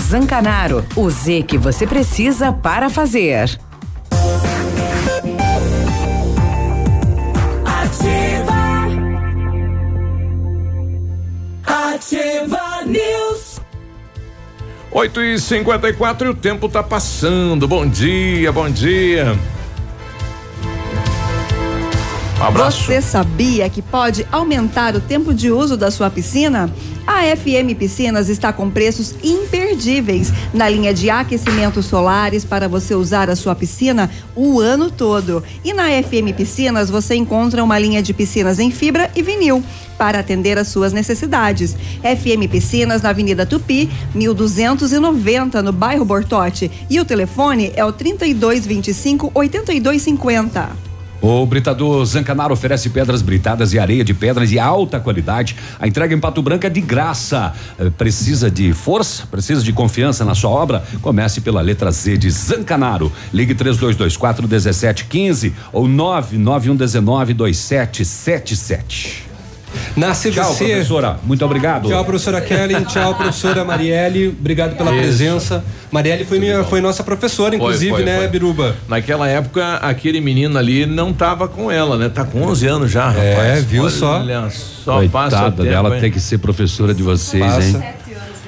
Zancanaro. O Z que você precisa para fazer. Ativa. Ativa News. 8 e 54 e o tempo tá passando. Bom dia, bom dia. Um abraço. Você sabia que pode aumentar o tempo de uso da sua piscina? A FM Piscinas está com preços imperdíveis na linha de aquecimentos solares para você usar a sua piscina o ano todo. E na FM Piscinas você encontra uma linha de piscinas em fibra e vinil para atender às suas necessidades. FM Piscinas na Avenida Tupi, 1290 no bairro Bortote. E o telefone é o 3225 8250. O Britador Zancanaro oferece pedras britadas e areia de pedras de alta qualidade. A entrega em Pato Branco é de graça. Eh, Precisa de força? Precisa de confiança na sua obra? Comece pela letra Z de Zancanaro. Ligue 3224 1715 ou 99119 2777. Na CVC. Tchau, professora. Muito obrigado. Tchau, professora Kelly. Tchau, professora Marielle. Obrigado pela Isso. presença. Marielle foi, minha, foi nossa professora, inclusive, Foi, foi, né, foi. Biruba? Naquela época, aquele menino ali não tava com ela, né? Tá com 11 anos já, rapaz. É, viu só? Olha só, passa o Coitada tempo, dela hein? tem que ser professora de vocês, Passa. hein?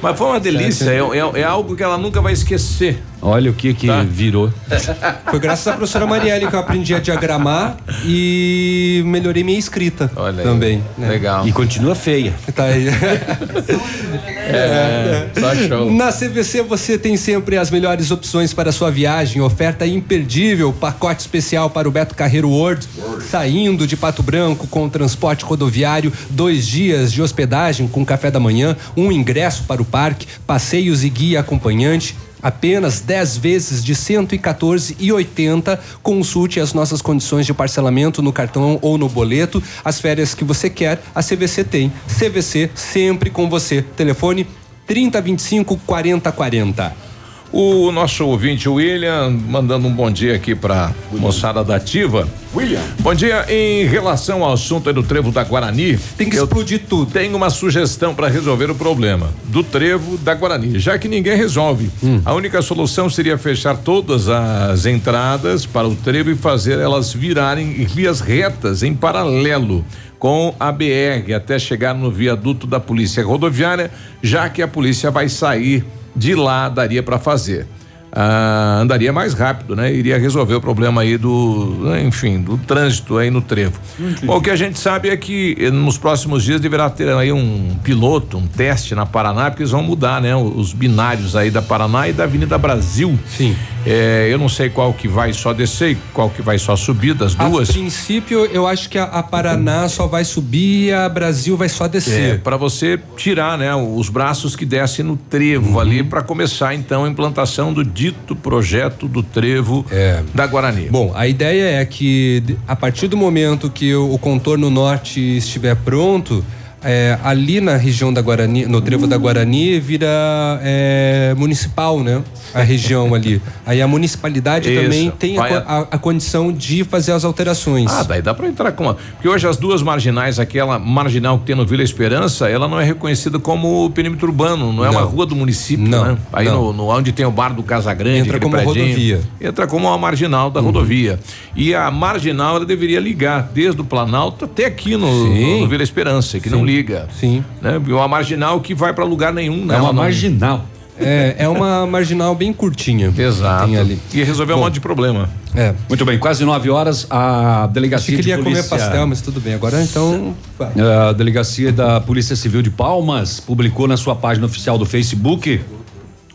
Mas foi uma delícia, é, é- é algo que ela nunca vai esquecer. Olha o que que Tá. virou. Foi graças à professora Marielle que eu aprendi a diagramar e melhorei minha escrita Olha aí. também. né? Legal. E continua feia. Tá aí. É, só show. Na CVC você tem sempre as melhores opções para a sua viagem, oferta imperdível, pacote especial para o Beto Carreiro World, saindo de Pato Branco com transporte rodoviário, dois dias de hospedagem com café da manhã, um ingresso para o parque, passeios e guia acompanhante. Apenas 10 vezes de 114,80. Consulte as nossas condições de parcelamento no cartão ou no boleto. As férias que você quer, a CVC tem. CVC sempre com você. Telefone 3025 4040. O nosso ouvinte William mandando um bom dia aqui pra moçada da Ativa. William. Bom dia. Em relação ao assunto do trevo da Guarani, tem que explodir tudo. Tenho uma sugestão para resolver o problema do trevo da Guarani, já que ninguém resolve. A única solução seria fechar todas as entradas para o trevo e fazer elas virarem vias retas em paralelo com a BR até chegar no viaduto da Polícia Rodoviária, já que a polícia vai sair de lá, daria para fazer. Ah, andaria mais rápido, né? Iria resolver o problema aí do, enfim, do trânsito aí no trevo. Bom, o que a gente sabe é que eh, nos próximos dias deverá ter aí um piloto, um teste na Paraná, porque eles vão mudar, né? Os binários aí da Paraná e da Avenida Brasil. Sim. Eu não sei qual que vai só descer e qual que vai só subir das duas. A princípio, eu acho que a, a Paraná só vai subir e a Brasil vai só É, descer. para você tirar, né, os braços que descem no trevo ali para começar então a implantação do dito projeto do trevo da Guarani. Bom, a ideia é que a partir do momento que o, o contorno norte estiver pronto, é, ali na região da Guarani, no trevo da Guarani, vira é, municipal, né? a região ali. Aí a municipalidade Isso, também tem a, a- a- condição de fazer as alterações. Ah, daí dá pra entrar com uma. Porque hoje as duas marginais, aquela marginal que tem no Vila Esperança, ela não é reconhecida como perímetro urbano, não é uma rua do município, Não, né? Aí não. no, no- onde tem o bar do Casagrande, Entra como predinho, rodovia. Entra como uma marginal da rodovia. E a marginal ela deveria ligar desde o Planalto até aqui no, Sim. no Vila Esperança, que não Sim. Liga. Sim. Né? Uma marginal que vai pra lugar nenhum, né? É uma marginal. É, é uma marginal bem curtinha. Exato. Tem ali. E resolver um Bom. monte de problema. É. Muito bem, quase nove horas, a delegacia que ele de ia comer polícia... pastel, mas tudo bem. Agora então. vai. A delegacia da Polícia Civil de Palmas publicou na sua página oficial do Facebook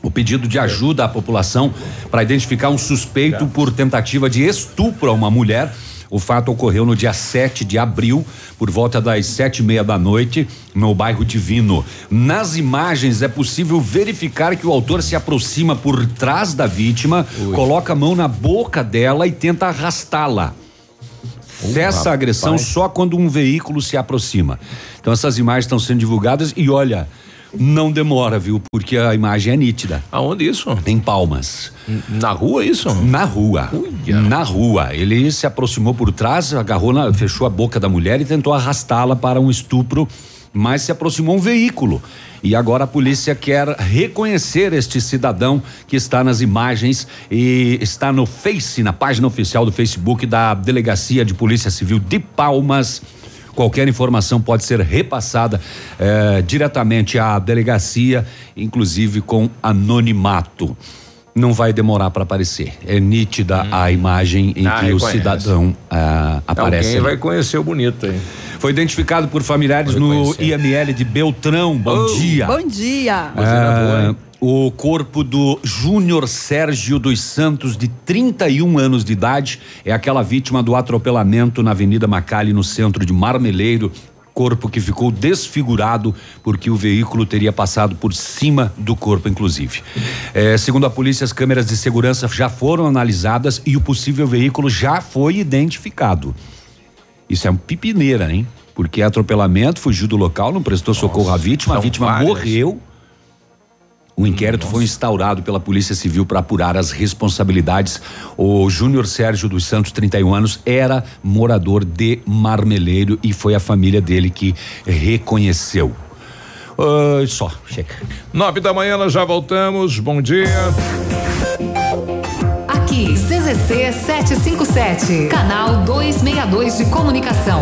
o pedido de ajuda à população para identificar um suspeito por tentativa de estupro a uma mulher. O fato ocorreu no dia 7 de abril, por volta das sete e meia da noite, no bairro Divino. Nas imagens é possível verificar que o autor se aproxima por trás da vítima, coloca a mão na boca dela e tenta arrastá-la. Cessa a agressão só quando um veículo se aproxima. Então essas imagens estão sendo divulgadas e olha, não demora, viu? Porque a imagem é nítida. Aonde isso? Em Palmas. Na rua isso? Na rua. Na rua. Ele se aproximou por trás, agarrou, na, fechou a boca da mulher e tentou arrastá-la para um estupro, mas se aproximou um veículo. E agora a polícia quer reconhecer este cidadão que está nas imagens e está no Face, na página oficial do Facebook da Delegacia de Polícia Civil de Palmas. Qualquer informação pode ser repassada eh, diretamente à delegacia, inclusive com anonimato. Não vai demorar para aparecer. É nítida a imagem em Ah, que o cidadão ah, aparece. Alguém ali. vai conhecer o bonito aí. Foi identificado por familiares no. IML de Beltrão. Bom Oh, dia. Bom dia. Ah, o corpo do Júnior Sérgio dos Santos, de 31 anos de idade, é aquela vítima do atropelamento na Avenida Macali, no centro de Marmeleiro. Corpo que ficou desfigurado porque o veículo teria passado por cima do corpo, inclusive. Eh, segundo a polícia, as câmeras de segurança já foram analisadas e o possível veículo já foi identificado. Isso é uma pipineira, hein? Porque é atropelamento, fugiu do local, não prestou socorro à vítima, a vítima várias. morreu. O inquérito foi instaurado pela Polícia Civil para apurar as responsabilidades. O Júnior Sérgio dos Santos, 31 anos, era morador de Marmeleiro e foi a família dele que reconheceu. Ah, só, chega. Nove da manhã, nós já voltamos. Bom dia. Aqui, CZC 757, canal 262 de comunicação.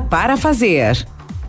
para fazer.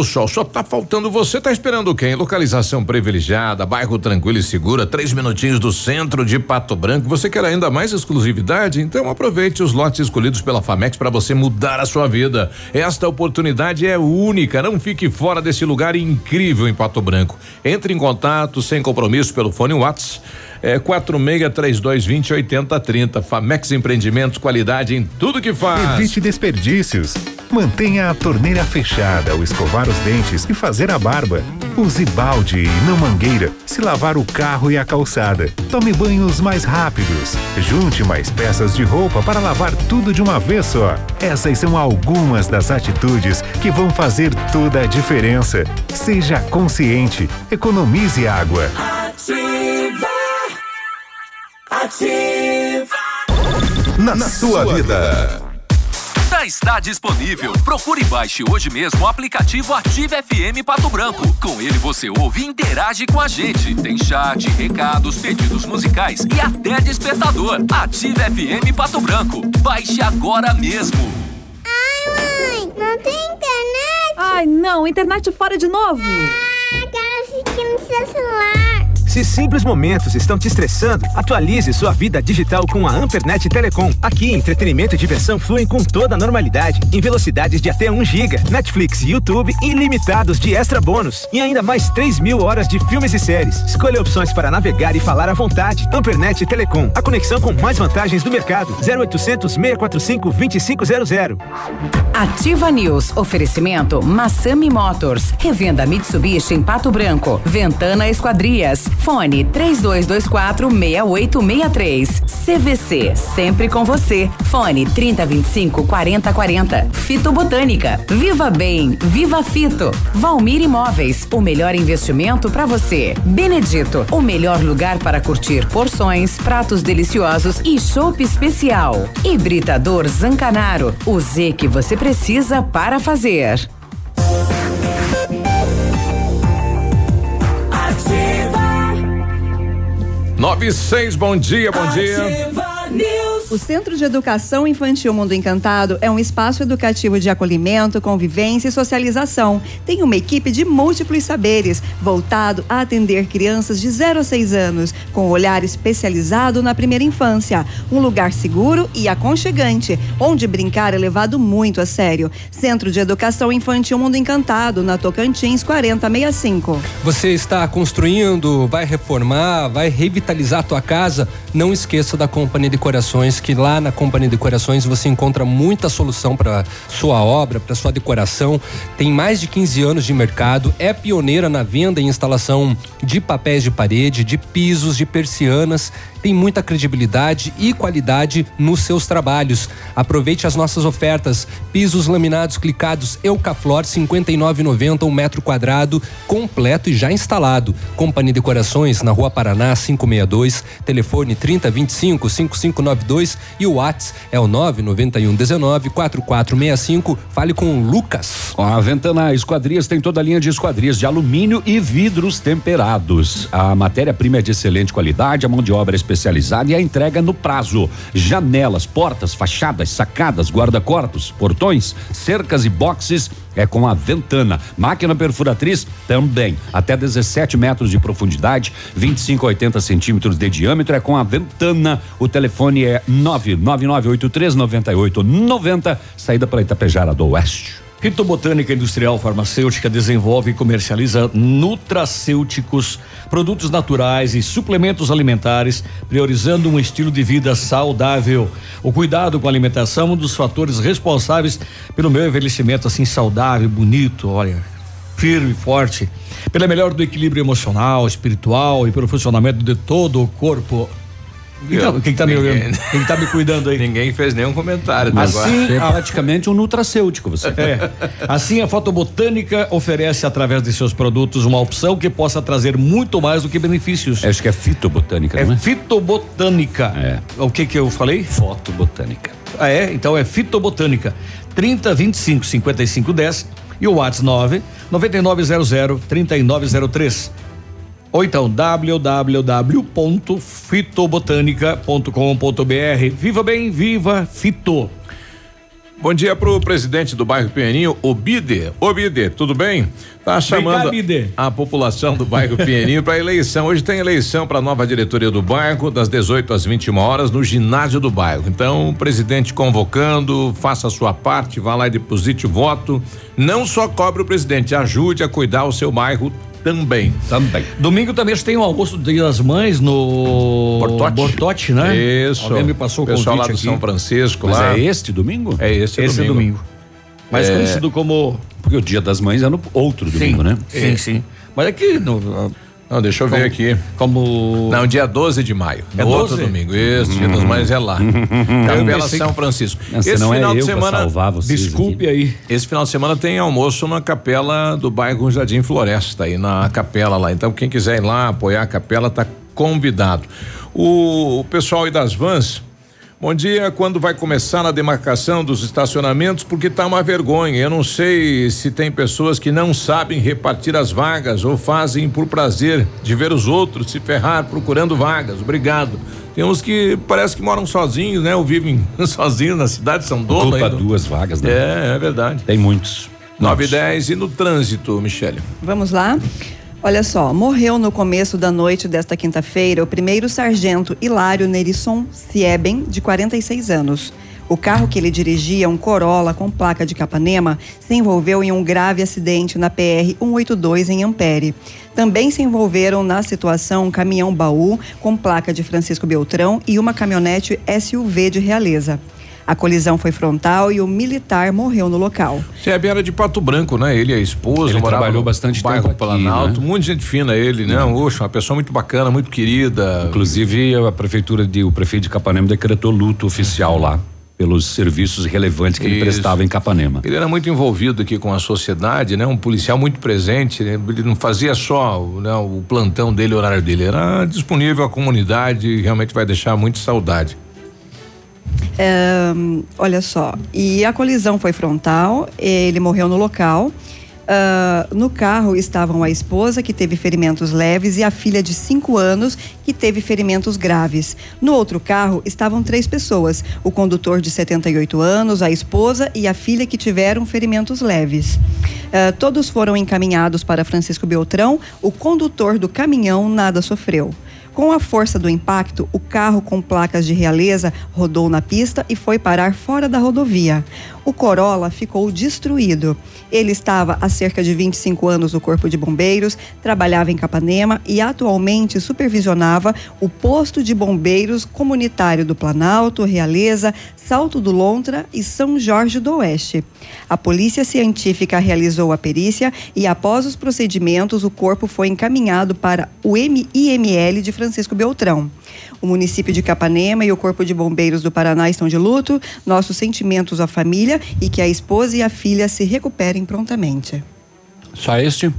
do Sol. Só tá faltando você, tá esperando quem? Localização privilegiada, bairro tranquilo e segura, três minutinhos do centro de Pato Branco. Você quer ainda mais exclusividade? Então aproveite os lotes escolhidos pela Famex para você mudar a sua vida. Esta oportunidade é única, não fique fora desse lugar incrível em Pato Branco. Entre em contato sem compromisso pelo fone WhatsApp é 463220 8030. Famex Empreendimentos, qualidade em tudo que faz. Evite desperdícios. Mantenha a torneira fechada ao escovar os dentes e fazer a barba. Use balde e não mangueira se lavar o carro e a calçada. Tome banhos mais rápidos. Junte mais peças de roupa para lavar tudo de uma vez só. Essas são algumas das atitudes que vão fazer toda a diferença. Seja consciente. Economize água. Ativa. Ativa. Na, sua vida. Já está disponível. Procure e baixe hoje mesmo o aplicativo Ative FM Pato Branco. Com ele você ouve e interage com a gente. Tem chat, recados, pedidos musicais e até despertador. Ative FM Pato Branco. Baixe agora mesmo. Ai, mãe, não tem internet? Ai, não, internet fora de novo. Ah, quero assistir no seu celular. Se simples momentos estão te estressando, atualize sua vida digital com a Ampernet Telecom. Aqui, entretenimento e diversão fluem com toda a normalidade, em velocidades de até 1 GB, Netflix e YouTube ilimitados de extra bônus e ainda mais 3 mil horas de filmes e séries. Escolha opções para navegar e falar à vontade. Ampernet Telecom, a conexão com mais vantagens do mercado. 0800 645 2500. Ativa News. Oferecimento Massami Motors. Revenda Mitsubishi em Pato Branco. Ventana Esquadrias. Fone 3224 6863. CVC. Sempre com você. Fone 3025 4040. Fito Botânica. Viva Bem. Viva Fito. Valmir Imóveis. O melhor investimento para você. Benedito. O melhor lugar para curtir porções, pratos deliciosos e chopp especial. Hibridador Zancanaro. O Z que você precisa para fazer. 96, bom dia, bom dia. O Centro de Educação Infantil Mundo Encantado é um espaço educativo de acolhimento, convivência e socialização. Tem uma equipe de múltiplos saberes, voltado a atender crianças de 0 a 6 anos, com olhar especializado na primeira infância. Um lugar seguro e aconchegante, onde brincar é levado muito a sério. Centro de Educação Infantil Mundo Encantado, na Tocantins 4065. Você está construindo, vai reformar, vai revitalizar a tua casa? Não esqueça da Companhia Que lá na Companhia Decorações você encontra muita solução para sua obra, para sua decoração. Tem mais de 15 anos de mercado, é pioneira na venda e instalação de papéis de parede, de pisos, de persianas. Tem muita credibilidade e qualidade nos seus trabalhos. Aproveite as nossas ofertas: pisos laminados clicados Eucaflor 59,90 um metro quadrado, completo e já instalado. Companhia Decorações na Rua Paraná 562, telefone 3025 5592 22 e o Whats é o 99119 4465. Fale com o Lucas. A Ventana Esquadrias tem toda a linha de esquadrias de alumínio e vidros temperados. A matéria-prima é de excelente qualidade, a mão de obra é especializada e a entrega no prazo. Janelas, portas, fachadas, sacadas, guarda-corpos, portões, cercas e boxes é com a Ventana. Máquina perfuratriz também, até 17 metros de profundidade, 25 a 80 centímetros de diâmetro é com a Ventana. O telefone é 999839890, saída para Itapejara do Oeste. Fitobotânica Industrial Farmacêutica desenvolve e comercializa nutracêuticos, produtos naturais e suplementos alimentares, priorizando um estilo de vida saudável. O cuidado com a alimentação é um dos fatores responsáveis pelo meu envelhecimento assim saudável, bonito, olha, firme, forte, pela melhor do equilíbrio emocional, espiritual e pelo funcionamento de todo o corpo. Então, quem tá me olhando? Quem tá me cuidando aí? Ninguém fez nenhum comentário. Assim, Você é a- praticamente um nutracêutico, você. É. Assim, a Fotobotânica oferece, através de seus produtos, uma opção que possa trazer muito mais do que benefícios. Acho que é fitobotânica, É não é? fitobotânica. É. O que que eu falei? Fotobotânica. Ah, é? Então é fitobotânica. 30 25 55 10 e o WhatsApp 9 9900 3903. Ou então www.fitobotanica.com.br. Viva bem, viva Fito. Bom dia pro presidente do bairro Pinheirinho, Obide. Obide, tudo bem? Tá chamando a população do bairro Pinheirinho para eleição. Hoje tem eleição para a nova diretoria do bairro, das 18 às 21 horas, no ginásio do bairro. Então, o presidente convocando, faça a sua parte, vá lá e deposite o voto. Não só cobre o presidente, ajude a cuidar o seu bairro também. Também. Domingo também tem o almoço do Dia das Mães no Bortote. Bortote, né? Isso. Alguém me passou o Pessoal lá convite do aqui. São Francisco Mas lá. é este domingo? É este, Esse é domingo. Mais É. conhecido como. Porque o dia das mães é no outro domingo, né? Sim, sim. Mas aqui no, Não, deixa eu ver Como- aqui. Como. Não, dia 12 de maio. É no outro 12? domingo. Isso, dia das mães é lá. Capela São Francisco. Não, se não é eu pra salvar vocês Desculpe aí. Esse final de semana tem almoço na capela do bairro Jardim Floresta, aí na capela lá. Então, quem quiser ir lá apoiar a capela, tá convidado. O, o pessoal aí das vans. Bom dia, quando vai começar a demarcação dos estacionamentos? Porque tá uma vergonha. Eu não sei se tem pessoas que não sabem repartir as vagas ou fazem por prazer de ver os outros se ferrar procurando vagas. Obrigado. Tem uns que parece que moram sozinhos, né? Ou vivem sozinhos na cidade, são donos. Ocupa ainda. duas vagas, né? É, é verdade. Tem muitos. 9 e 10 e no trânsito, Michele. Vamos lá? Olha só, morreu no começo da noite desta quinta-feira o primeiro sargento Hilário Nerisson Sieben, de 46 anos. O carro que ele dirigia, um Corolla com placa de Capanema, se envolveu em um grave acidente na PR 182 em Ampere. Também se envolveram na situação um caminhão baú com placa de Francisco Beltrão e uma caminhonete SUV de Realeza. A colisão foi frontal e o militar morreu no local. Sebe era de Pato Branco, né? Ele e a esposa. Ele trabalhou bastante bairro tempo aqui, Planalto. né? Muita gente fina ele, né? Oxe, uma pessoa muito bacana, muito querida. Inclusive, a prefeitura de, o prefeito de Capanema decretou luto oficial lá pelos serviços relevantes que ele Isso. prestava em Capanema. Ele era muito envolvido aqui com a sociedade, né? Um policial muito presente. né? Ele não fazia só né, o plantão dele, o horário dele. Era disponível à comunidade e realmente vai deixar muito saudade. Olha só, e a colisão foi frontal, ele morreu no local. Ah, no carro estavam a esposa, que teve ferimentos leves, e a filha de 5 anos, que teve ferimentos graves. No outro carro estavam três pessoas: o condutor de 78 anos, a esposa e a filha, que tiveram ferimentos leves. Ah, todos foram encaminhados para Francisco Beltrão. O condutor do caminhão nada sofreu. Com a força do impacto, o carro com placas de realeza rodou na pista e foi parar fora da rodovia. O Corolla ficou destruído. Ele estava há cerca de 25 anos no Corpo de Bombeiros, trabalhava em Capanema e atualmente supervisionava o posto de bombeiros comunitário do Planalto, Realeza, Salto do Lontra e São Jorge do Oeste. A polícia científica realizou a perícia e, após os procedimentos, o corpo foi encaminhado para o IML de Francisco Beltrão. O município de Capanema e o Corpo de Bombeiros do Paraná estão de luto. Nossos sentimentos à família e que a esposa e a filha se recuperem prontamente. Só este?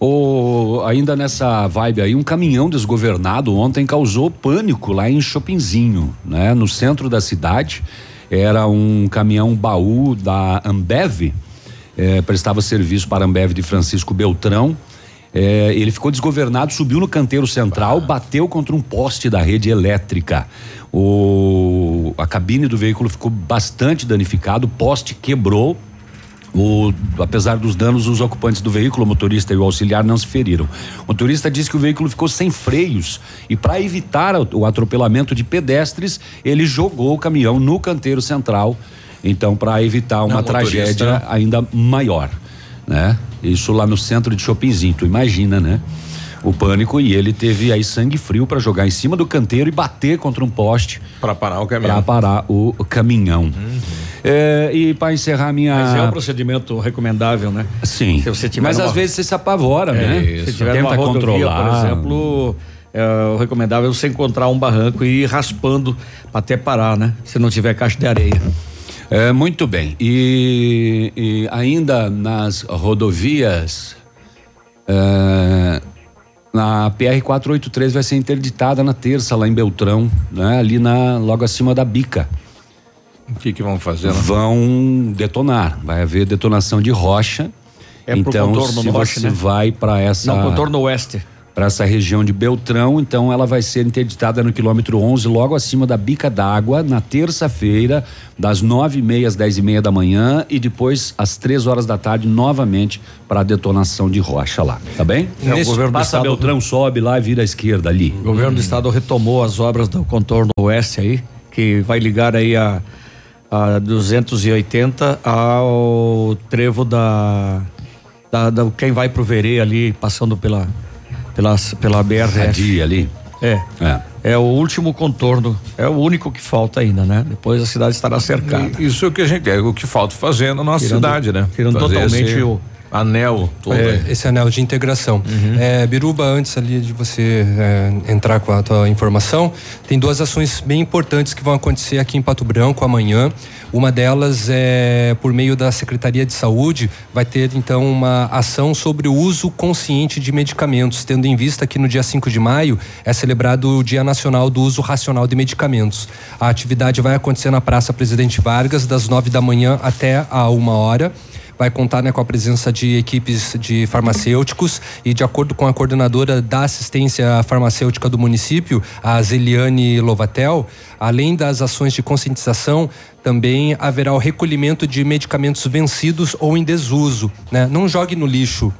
O, ainda nessa vibe aí, um caminhão desgovernado ontem causou pânico lá em Chopinzinho, né? No centro da cidade. Era um caminhão baú da Ambev, eh, prestava serviço para a Ambev de Francisco Beltrão. Eh, ele ficou desgovernado, subiu no canteiro central, bateu contra um poste da rede elétrica. O, a cabine do veículo ficou bastante danificado, o poste quebrou, o, apesar dos danos, os ocupantes do veículo, o motorista e o auxiliar, não se feriram. O motorista disse que o veículo ficou sem freios e, para evitar o, atropelamento de pedestres, ele jogou o caminhão no canteiro central. Então, para evitar uma Não, tragédia ainda maior, né? Isso lá no centro de Chopinzinho, tu imagina, né? O pânico e ele teve aí sangue frio para jogar em cima do canteiro e bater contra um poste para parar o caminhão. Para parar o, caminhão. É, e para encerrar minha Mas é um procedimento recomendável, né? Sim. Se você tiver Mas numa- às vezes você se apavora, né? É, Se tiver Tenta rodovia, controlar. por exemplo, é, o recomendável é você encontrar um barranco e ir raspando até parar, né? Se não tiver caixa de areia. É, muito bem. E, e ainda nas rodovias, é, na PR 483 vai ser interditada na terça lá em Beltrão, né? Ali na logo acima da bica. O que que vão fazer? lá? Vão detonar. Vai haver detonação de rocha. É pro então, contorno se norte, você né? vai para essa Não, contorno oeste. Para essa região de Beltrão, então ela vai ser interditada no quilômetro 11, logo acima da bica d'água, na terça-feira, das nove e meia às dez e meia da manhã e depois às três horas da tarde, novamente para a detonação de rocha lá, tá bem? É, o governo do Passa estado- Beltrão, sobe lá e vira à esquerda ali. O governo do estado retomou as obras do contorno oeste aí, que vai ligar aí a, a 280 ao trevo da, da, da- quem vai pro Verê ali, passando pela pela pela BR Radia ali. É. É. É o último contorno, é o único que falta ainda, né? Depois a cidade estará cercada. Isso é o que a gente é o que falta fazer na nossa Tirando- cidade, né? tirando Fazer totalmente esse o- anel todo. É, esse anel de integração. Uhum. É, Biruba, antes ali de você é, entrar com a tua informação, tem duas ações bem importantes que vão acontecer aqui em Pato Branco amanhã. Uma delas é por meio da Secretaria de Saúde, vai ter então uma ação sobre o uso consciente de medicamentos, tendo em vista que no dia 5 de maio é celebrado o Dia Nacional do Uso Racional de Medicamentos. A atividade vai acontecer na Praça Presidente Vargas, das 9 da manhã até a uma hora vai contar né, com a presença de equipes de farmacêuticos e de acordo com a coordenadora da assistência farmacêutica do município, a Zeliane Lovatel, além das ações de conscientização, também haverá o recolhimento de medicamentos vencidos ou em desuso, né? Não jogue no lixo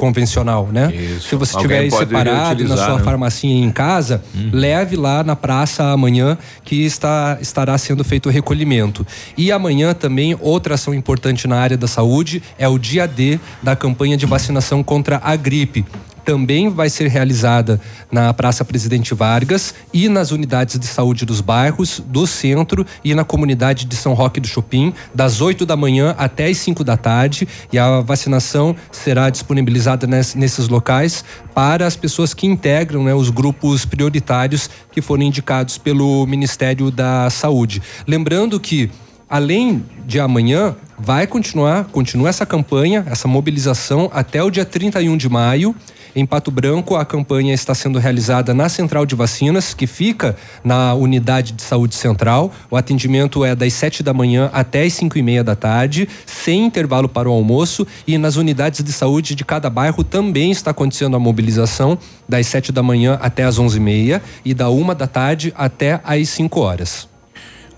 convencional, né? Se você Alguém tiver aí separado na sua né? Farmacinha em casa, leve lá na praça amanhã que está, estará sendo feito o recolhimento. E amanhã também outra ação importante na área da saúde é o dia D da campanha de vacinação contra a gripe. Também vai ser realizada na Praça Presidente Vargas e nas unidades de saúde dos bairros, do centro e na comunidade de São Roque do Chopin, das 8 da manhã até as 5 da tarde. E a vacinação será disponibilizada nes- nesses locais para as pessoas que integram né, os grupos prioritários que foram indicados pelo Ministério da Saúde. Lembrando que Além de amanhã, vai continuar, continua essa campanha, essa mobilização até o dia 31 de maio. Em Pato Branco, a campanha está sendo realizada na Central de Vacinas, que fica na Unidade de Saúde Central. O atendimento é das 7 da manhã até as 5 e meia da tarde, sem intervalo para o almoço. E nas unidades de saúde de cada bairro também está acontecendo a mobilização, das 7 da manhã até as 11 e meia e da uma da tarde até às 5 horas.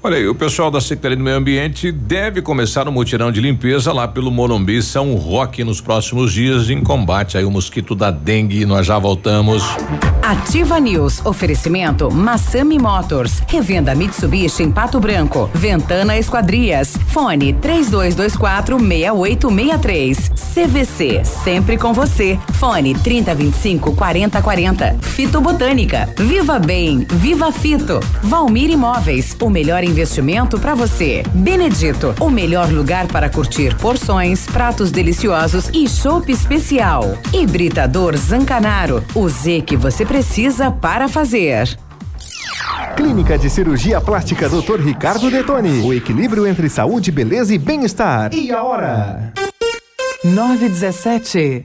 Olha aí, o pessoal da Secretaria do Meio Ambiente deve começar um mutirão de limpeza lá pelo Morumbi São Roque nos próximos dias em combate aí o mosquito da dengue. Nós já voltamos. Ativa News. Oferecimento Massami Motors. Revenda Mitsubishi em Pato Branco. Ventana Esquadrias. Fone 3224 6863. CVC. Sempre com você. Fone 3025 4040. Fito Botânica. Viva Bem. Viva Fito. Valmir Imóveis. O melhor investimento para você. Benedito. O melhor lugar para curtir porções, pratos deliciosos e chopp especial. Hibridador Zancanaro. O Z que você precisa para fazer. Clínica de Cirurgia Plástica Dr. Ricardo Detoni. O equilíbrio entre saúde, beleza e bem-estar. E a hora? 917.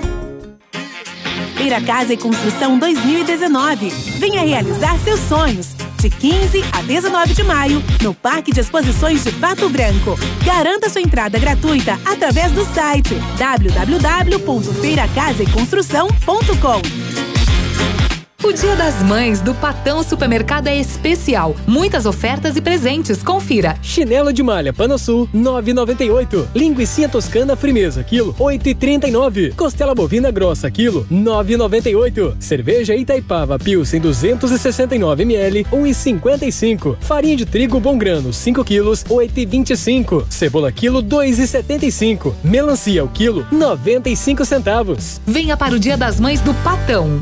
Feira Casa e Construção 2019. Venha realizar seus sonhos. De 15 a 19 de maio, no Parque de Exposições de Pato Branco. Garanta sua entrada gratuita através do site www.feiracasaeconstrução.com. O Dia das Mães do Patão Supermercado é especial. Muitas ofertas e presentes. Confira. Chinelo de malha Panosul 9,98. Linguiça toscana Frimeza quilo 8,39. Costela bovina grossa quilo 9,98. Cerveja Itaipava Pilsen 269 ml 1,55. Farinha de trigo bom grano 5 quilos 8,25. Cebola quilo 2,75. Melancia o quilo 95 centavos. Venha para o Dia das Mães do Patão.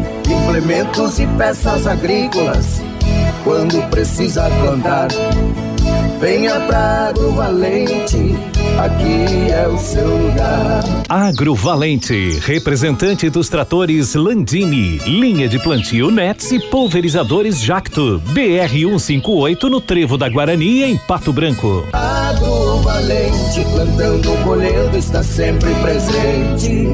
implementos e peças agrícolas quando precisa plantar. Venha pra Agrovalente, aqui é o seu lugar. Agrovalente, representante dos tratores Landini, linha de plantio Nets e pulverizadores Jacto, BR 158 no Trevo da Guarani, em Pato Branco. Agrovalente, plantando, colhendo, está sempre presente.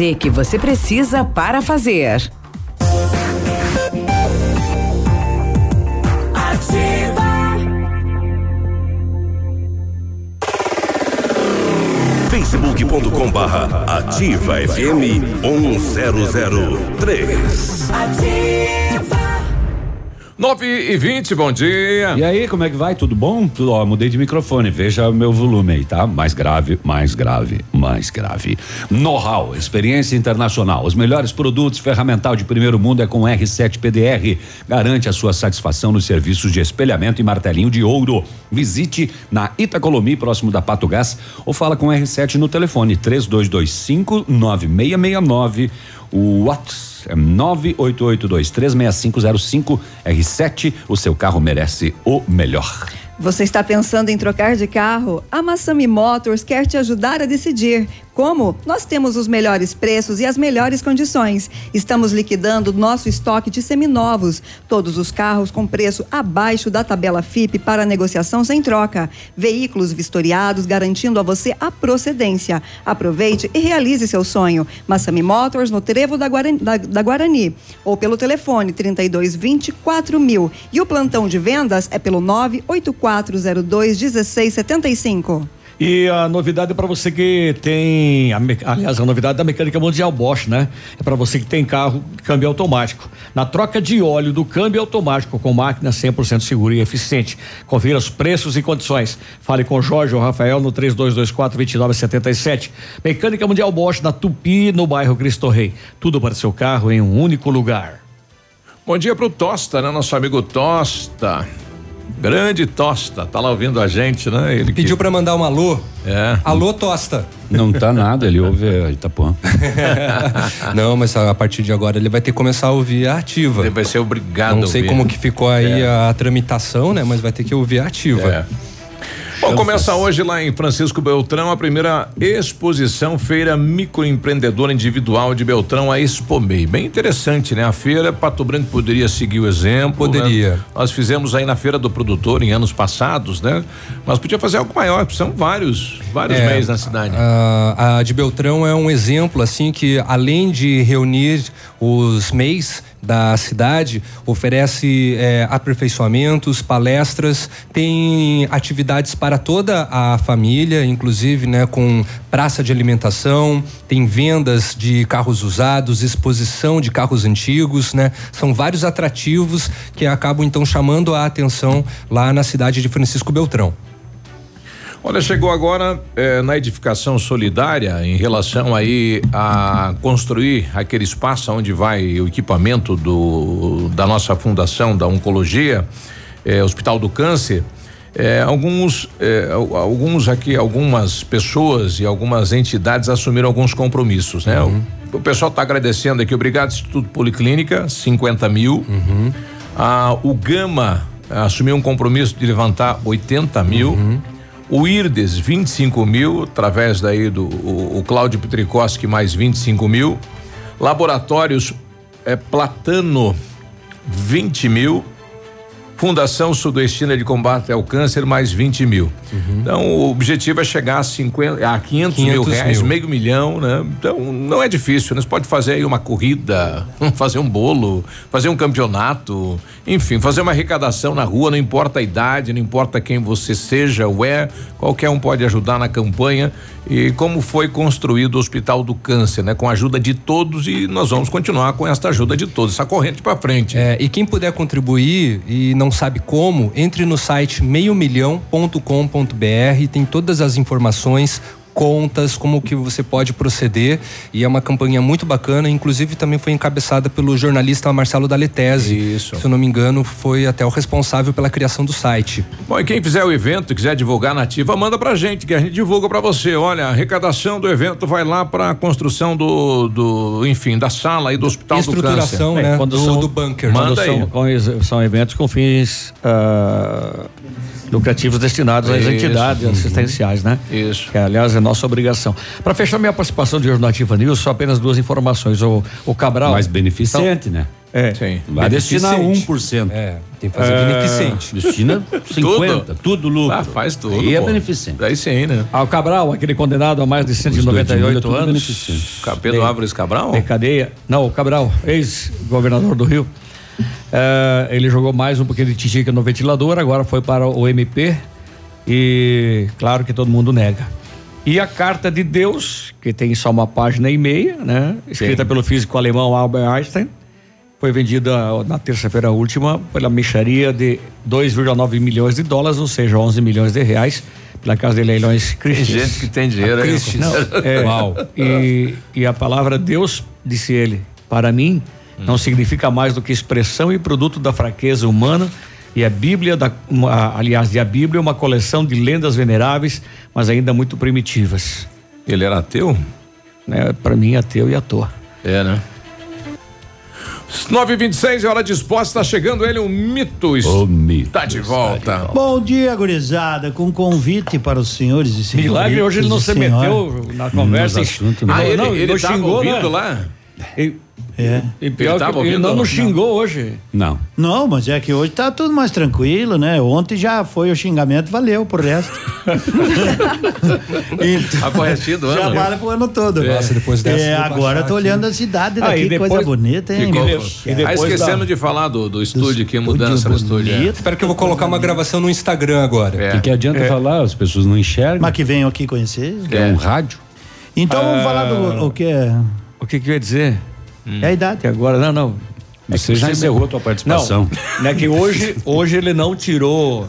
Z que você precisa para fazer. facebook.com barra ativa FM 1003. Ativa. 9 e 20, bom dia. E aí, como é que vai? Tudo bom? Ó, mudei de microfone, veja o meu volume aí, tá? Mais grave, mais grave, mais grave. Know-how, experiência internacional. Os melhores produtos, ferramental de primeiro mundo é com R7 PDR. Garante a sua satisfação nos serviços de espelhamento e martelinho de ouro. Visite na Itacolomi, próximo da Pato Gás, ou fala com R7 no telefone 3225 9669. O WhatsApp é 988236505 R7. O seu carro merece o melhor. Você está pensando em trocar de carro? A Massami Motors quer te ajudar a decidir. Como? Nós temos os melhores preços e as melhores condições. Estamos liquidando nosso estoque de seminovos. Todos os carros com preço abaixo da tabela FIP para negociação sem troca. Veículos vistoriados garantindo a você a procedência. Aproveite e realize seu sonho. Massami Motors no Trevo da Guarani, da, da Guarani. Ou pelo telefone 3224 mil. E o plantão de vendas é pelo 98402 1675. E a novidade é para você que tem, aliás, a novidade da mecânica mundial Bosch, né? É para você que tem carro câmbio automático. Na troca de óleo do câmbio automático com máquina 100% segura e eficiente. Confira os preços e condições. Fale com Jorge ou Rafael no 3224 2977. Mecânica mundial Bosch na Tupi, no bairro Cristo Rei. Tudo para seu carro em um único lugar. Bom dia pro Tosta, né? Nosso amigo Tosta. Grande Tosta, tá lá ouvindo a gente, né? Ele Pediu pra mandar um alô. É. Alô, Tosta. Não tá nada, ele ouve a Itapuã. Não, mas a partir de agora ele vai ter que começar a ouvir a ativa. Ele vai ser obrigado Não a sei ouvir. como que ficou aí É. a tramitação, né? Mas vai ter que ouvir a ativa. É. Bom, começa hoje lá em Francisco Beltrão a primeira exposição Feira Microempreendedora Individual de Beltrão, a Expomei. Bem interessante, né? A feira, Pato Branco poderia seguir o exemplo. Poderia. né? Nós fizemos aí na Feira do Produtor em anos passados, né? Mas podia fazer algo maior, são vários, vários É, meios na cidade. A, a de Beltrão é um exemplo, assim, que além de reunir os MEIs da cidade, oferece é, aperfeiçoamentos, palestras, tem atividades para toda a família, inclusive, né, com praça de alimentação, tem vendas de carros usados, exposição de carros antigos, né? São vários atrativos que acabam então chamando a atenção lá na cidade de Francisco Beltrão. Olha, chegou agora eh, na edificação solidária em relação aí a construir aquele espaço onde vai o equipamento do da nossa fundação da oncologia, eh, Hospital do Câncer. eh, alguns, al- alguns aqui, algumas pessoas e algumas entidades assumiram alguns compromissos, né? O, o pessoal está agradecendo aqui, obrigado Instituto Policlínica, 50 mil. Ah, o Gama assumiu um compromisso de levantar 80 mil. O Irdes, 25 mil, através daí do o, o Cláudio Petricoski, mais 25 mil. Laboratórios é, Platano, 20 mil. Fundação Sudoestina de Combate ao Câncer, mais 20 mil. Então, o objetivo é chegar a, 50, a 500, mil 500 reais, mil. meio milhão, né? Então, não é difícil, né? Você pode fazer aí uma corrida, fazer um bolo, fazer um campeonato, enfim, fazer uma arrecadação na rua, não importa a idade, não importa quem você seja ou é, qualquer um pode ajudar na campanha. E como foi construído o Hospital do Câncer, né? Com a ajuda de todos e nós vamos continuar com esta ajuda de todos, essa corrente para frente. É, e quem puder contribuir e não sabe como, entre no site meiomilhão.com.br, tem todas as informações, contas, como que você pode proceder e é uma campanha muito bacana, inclusive também foi encabeçada pelo jornalista Marcelo Daletese. Isso. Se eu não me engano, foi até o responsável pela criação do site. Bom, e quem fizer o evento, quiser divulgar na ativa, manda pra gente, que a gente divulga pra você. Olha, a arrecadação do evento vai lá pra construção do, do enfim, da sala aí do Hospital do Estruturação, Câncer. né, quando do, são- do bunker. Quando Manda aí. são, com são eventos com fins ah, lucrativos destinados às Isso. entidades Uhum. assistenciais, né? Isso. Que, aliás, é nossa obrigação. Para fechar minha participação de hoje no Ativa News, só apenas duas informações. O, o Cabral. Mais beneficente, né? É. Sim. Vai destinar Beneficente. 1%. É, tem que fazer É. beneficente. Destina 50, tudo, lucro. Ah, faz tudo. Aí é beneficente. Aí sim, né? Ao Cabral, aquele condenado a mais de Os dois 198 é tudo anos. beneficente. Pedro De- Álvares Cabral? De cadeia. Não, o Cabral, ex-governador do Rio. É, ele jogou mais um pouquinho de tijica no ventilador, agora foi para o MP. E claro que todo mundo nega. E a carta de Deus, que tem só uma página e meia, né? Escrita Sim. pelo físico alemão Albert Einstein, foi vendida na terça-feira última pela micharia de 2,9 milhões de dólares, ou seja, 11 milhões de reais, pela Casa de Leilões Tem Christie's. gente que tem dinheiro? Christie's. Não, é, Uau. E, e a palavra Deus, disse ele, para mim, não significa mais do que expressão e produto da fraqueza humana. E a Bíblia, da, uma, aliás, e a Bíblia é uma coleção de lendas veneráveis, mas ainda muito primitivas. Ele era ateu? Né? Para mim, ateu e à toa. É, né? 9h26, é hora de esporte, tá chegando ele, o Mito. O mito. Tá de volta. Bom dia, gurizada. Com convite para os senhores e senhores. Milagre, hoje ele não se meteu na conversa. Né? Ah, ele, não, ele não tava xingou, ouvindo né? lá? E, É. e pior Ele que ele não nos não? xingou hoje. Não. Não, mas é que hoje tá tudo mais tranquilo, né? Ontem já foi o xingamento, valeu pro resto. então, Aborrecido já ano. vale pro ano todo. É. Nossa, depois dessa É, eu agora baixar tô aqui. olhando a cidade Ah, daqui, e depois- coisa bonita, hein? Ficou- Bicho? ah, esquecemos de falar do, do estúdio aqui, mudança no estúdio. é. Espero que eu vou colocar uma gravação no Instagram agora. O que, que adianta falar? As pessoas não enxergam. Mas que venham aqui conhecer. É um rádio. Então vamos Ah. falar do o que é. O que que eu ia dizer? É a idade. Agora, não, não. Você já encerrou a tua participação. Não, é que hoje, hoje ele não tirou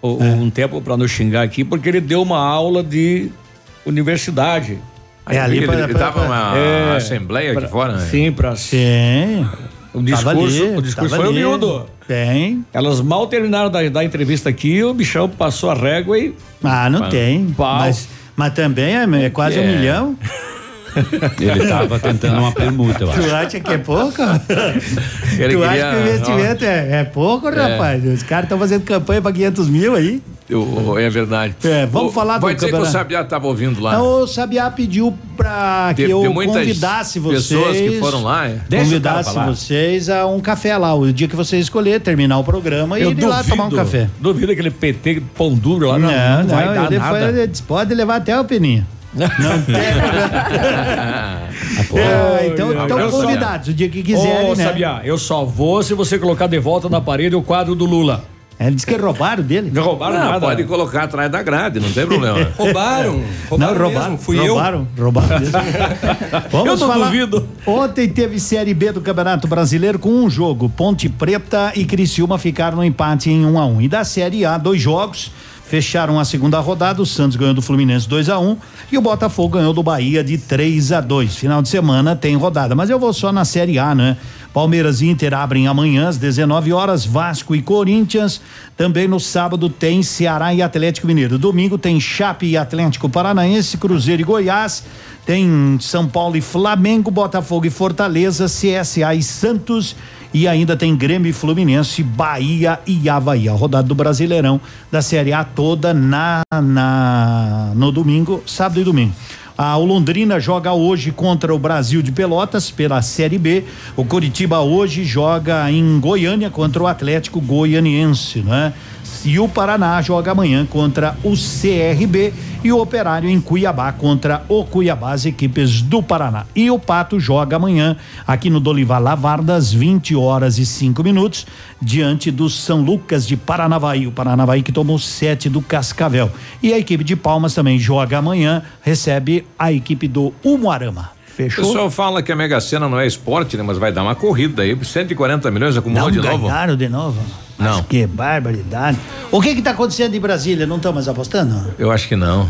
o- É. um tempo para nos xingar aqui, porque ele deu uma aula de universidade. É, ali Ele- pra- ele pra- dava uma assembleia aqui pra- fora, né? Sim, para Sim. O discurso, ali, o discurso foi ali. humildo. Tem. Elas mal terminaram da, da entrevista aqui, o bichão passou a régua e. Ah, não tem. Pau. Mas, mas também é, é quase um é. milhão. Ele tava tentando uma permuta, eu acho. Tu acha que é pouco? Ele tu acha queria- que o investimento é, é pouco, É. rapaz? Os caras estão fazendo campanha para 500 mil aí. Eu- é verdade. É, vamos falar do Vai dizer que o campeonato. Sabiá estava ouvindo lá. Então, o Sabiá pediu para que Tem- eu convidasse vocês. pessoas que foram lá, é? O Convidasse vocês a um café lá, o dia que você escolher, terminar o programa Eu e ir lá tomar um café. Duvido aquele PT pão duro lá, não, Não, não, vai não, dar ele nada. foi- ele disse, pode levar até o Peninha. Não tem É, então Eu estão só- convidados, o dia que quiserem, Ô, né? Sabiá, eu só vou se você colocar de volta na parede o quadro do Lula. Ele disse que roubaram dele. Não roubaram Não, nada. pode colocar atrás da grade, não tem problema. Roubaram. Roubaram Não, roubaram, mesmo, fui roubaram, roubaram mesmo. Vamos Eu não falar. duvido. Ontem teve Série B do Campeonato Brasileiro com um jogo. Ponte Preta e Criciúma ficaram no empate em 1 a 1 E da Série A, dois jogos. Fecharam a segunda rodada, o Santos ganhou do Fluminense 2 a 1 e o Botafogo ganhou do Bahia de 3 a 2 Final de semana tem rodada, mas eu vou só na Série A, né? Palmeiras e Inter abrem amanhã às 19 horas, Vasco e Corinthians. Também no sábado tem Ceará e Atlético Mineiro. Domingo tem Chape e Atlético Paranaense, Cruzeiro e Goiás. Tem São Paulo e Flamengo, Botafogo e Fortaleza, CSA e Santos. E ainda tem Grêmio e Fluminense, Bahia e Havaí. A rodada do Brasileirão da Série A toda na, na no domingo, sábado e domingo. A Londrina joga hoje contra o Brasil de Pelotas pela Série B. O Curitiba hoje joga em Goiânia contra o Atlético Goianiense, né? E o Paraná joga amanhã contra o CRB e o Operário em Cuiabá contra o Cuiabá, as equipes do Paraná. E o Pato joga amanhã aqui no Dolivar Lavardas, 20 horas e 5 minutos, diante do São Lucas de Paranavaí. O Paranavaí que tomou sete do Cascavel. E a equipe de Palmas também joga amanhã, recebe a equipe do Umuarama. O Fechou? pessoal fala que a Mega Sena não é esporte, né? Mas vai dar uma corrida aí, 140 milhões acumulou Não de novo. ganharam de novo? Não. Mas que barbaridade. O que que tá acontecendo em Brasília? Não estão mais apostando? Eu acho que não.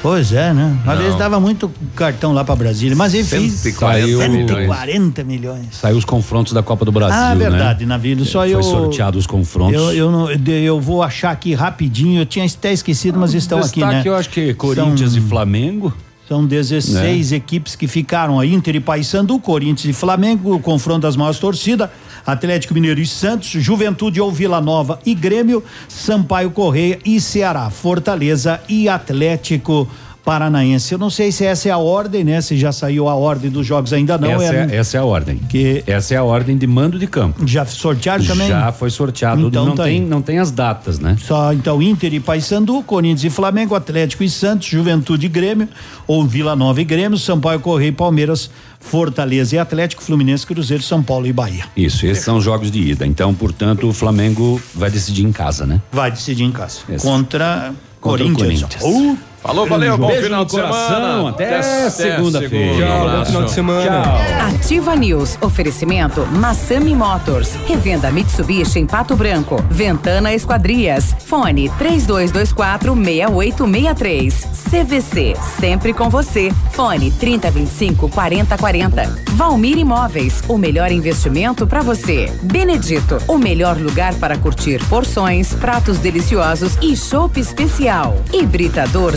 Pois é, né? Uma Não. vez dava muito cartão lá pra Brasília, mas enfim. 140 milhões. 140 milhões. Saiu os confrontos da Copa do Brasil. ah, né? verdade, Navilho. Só Foi eu. sorteado os confrontos. Eu, eu, não- eu vou achar aqui rapidinho. Eu tinha até esquecido, mas estão aqui, Destaque, né? eu acho que Corinthians São- e Flamengo. São 16 equipes que ficaram aí, Inter e Paysandu, Corinthians e Flamengo, o confronto das maiores torcidas, Atlético Mineiro e Santos, Juventude ou Vila Nova e Grêmio, Sampaio Correia e Ceará, Fortaleza e Atlético Paranaense. Eu não sei se essa é a ordem, né? Se já saiu a ordem dos jogos ainda não. essa, é- é, essa é a ordem. Que- Essa é a ordem de mando de campo. Já sortearam também? Já foi sorteado. Então não, tá tem, aí. não tem as datas, né? Só então Inter e Paysandu, Corinthians e Flamengo, Atlético e Santos, Juventude e Grêmio, ou Vila Nova e Grêmio, Sampaio Correia e Palmeiras, Fortaleza e Atlético, Fluminense, Cruzeiro, São Paulo e Bahia. Isso, esses são os jogos de ida. Então, portanto, o Flamengo vai decidir em casa, né? Vai decidir em casa. Esse. Contra, Corinthians. Corinthians. Falou, grande valeu, bom jogo. final de semana. Até segunda-feira. segunda. Tchau, bom final de semana. Ativa News. Oferecimento Massami Motors. Revenda Mitsubishi em Pato Branco. Ventana Esquadrias. Fone 3224 6863. CVC. Sempre com você. Fone 3025 4040. Valmir Imóveis. O melhor investimento para você. Benedito. O melhor lugar para curtir porções, pratos deliciosos e chopp especial. Hibridador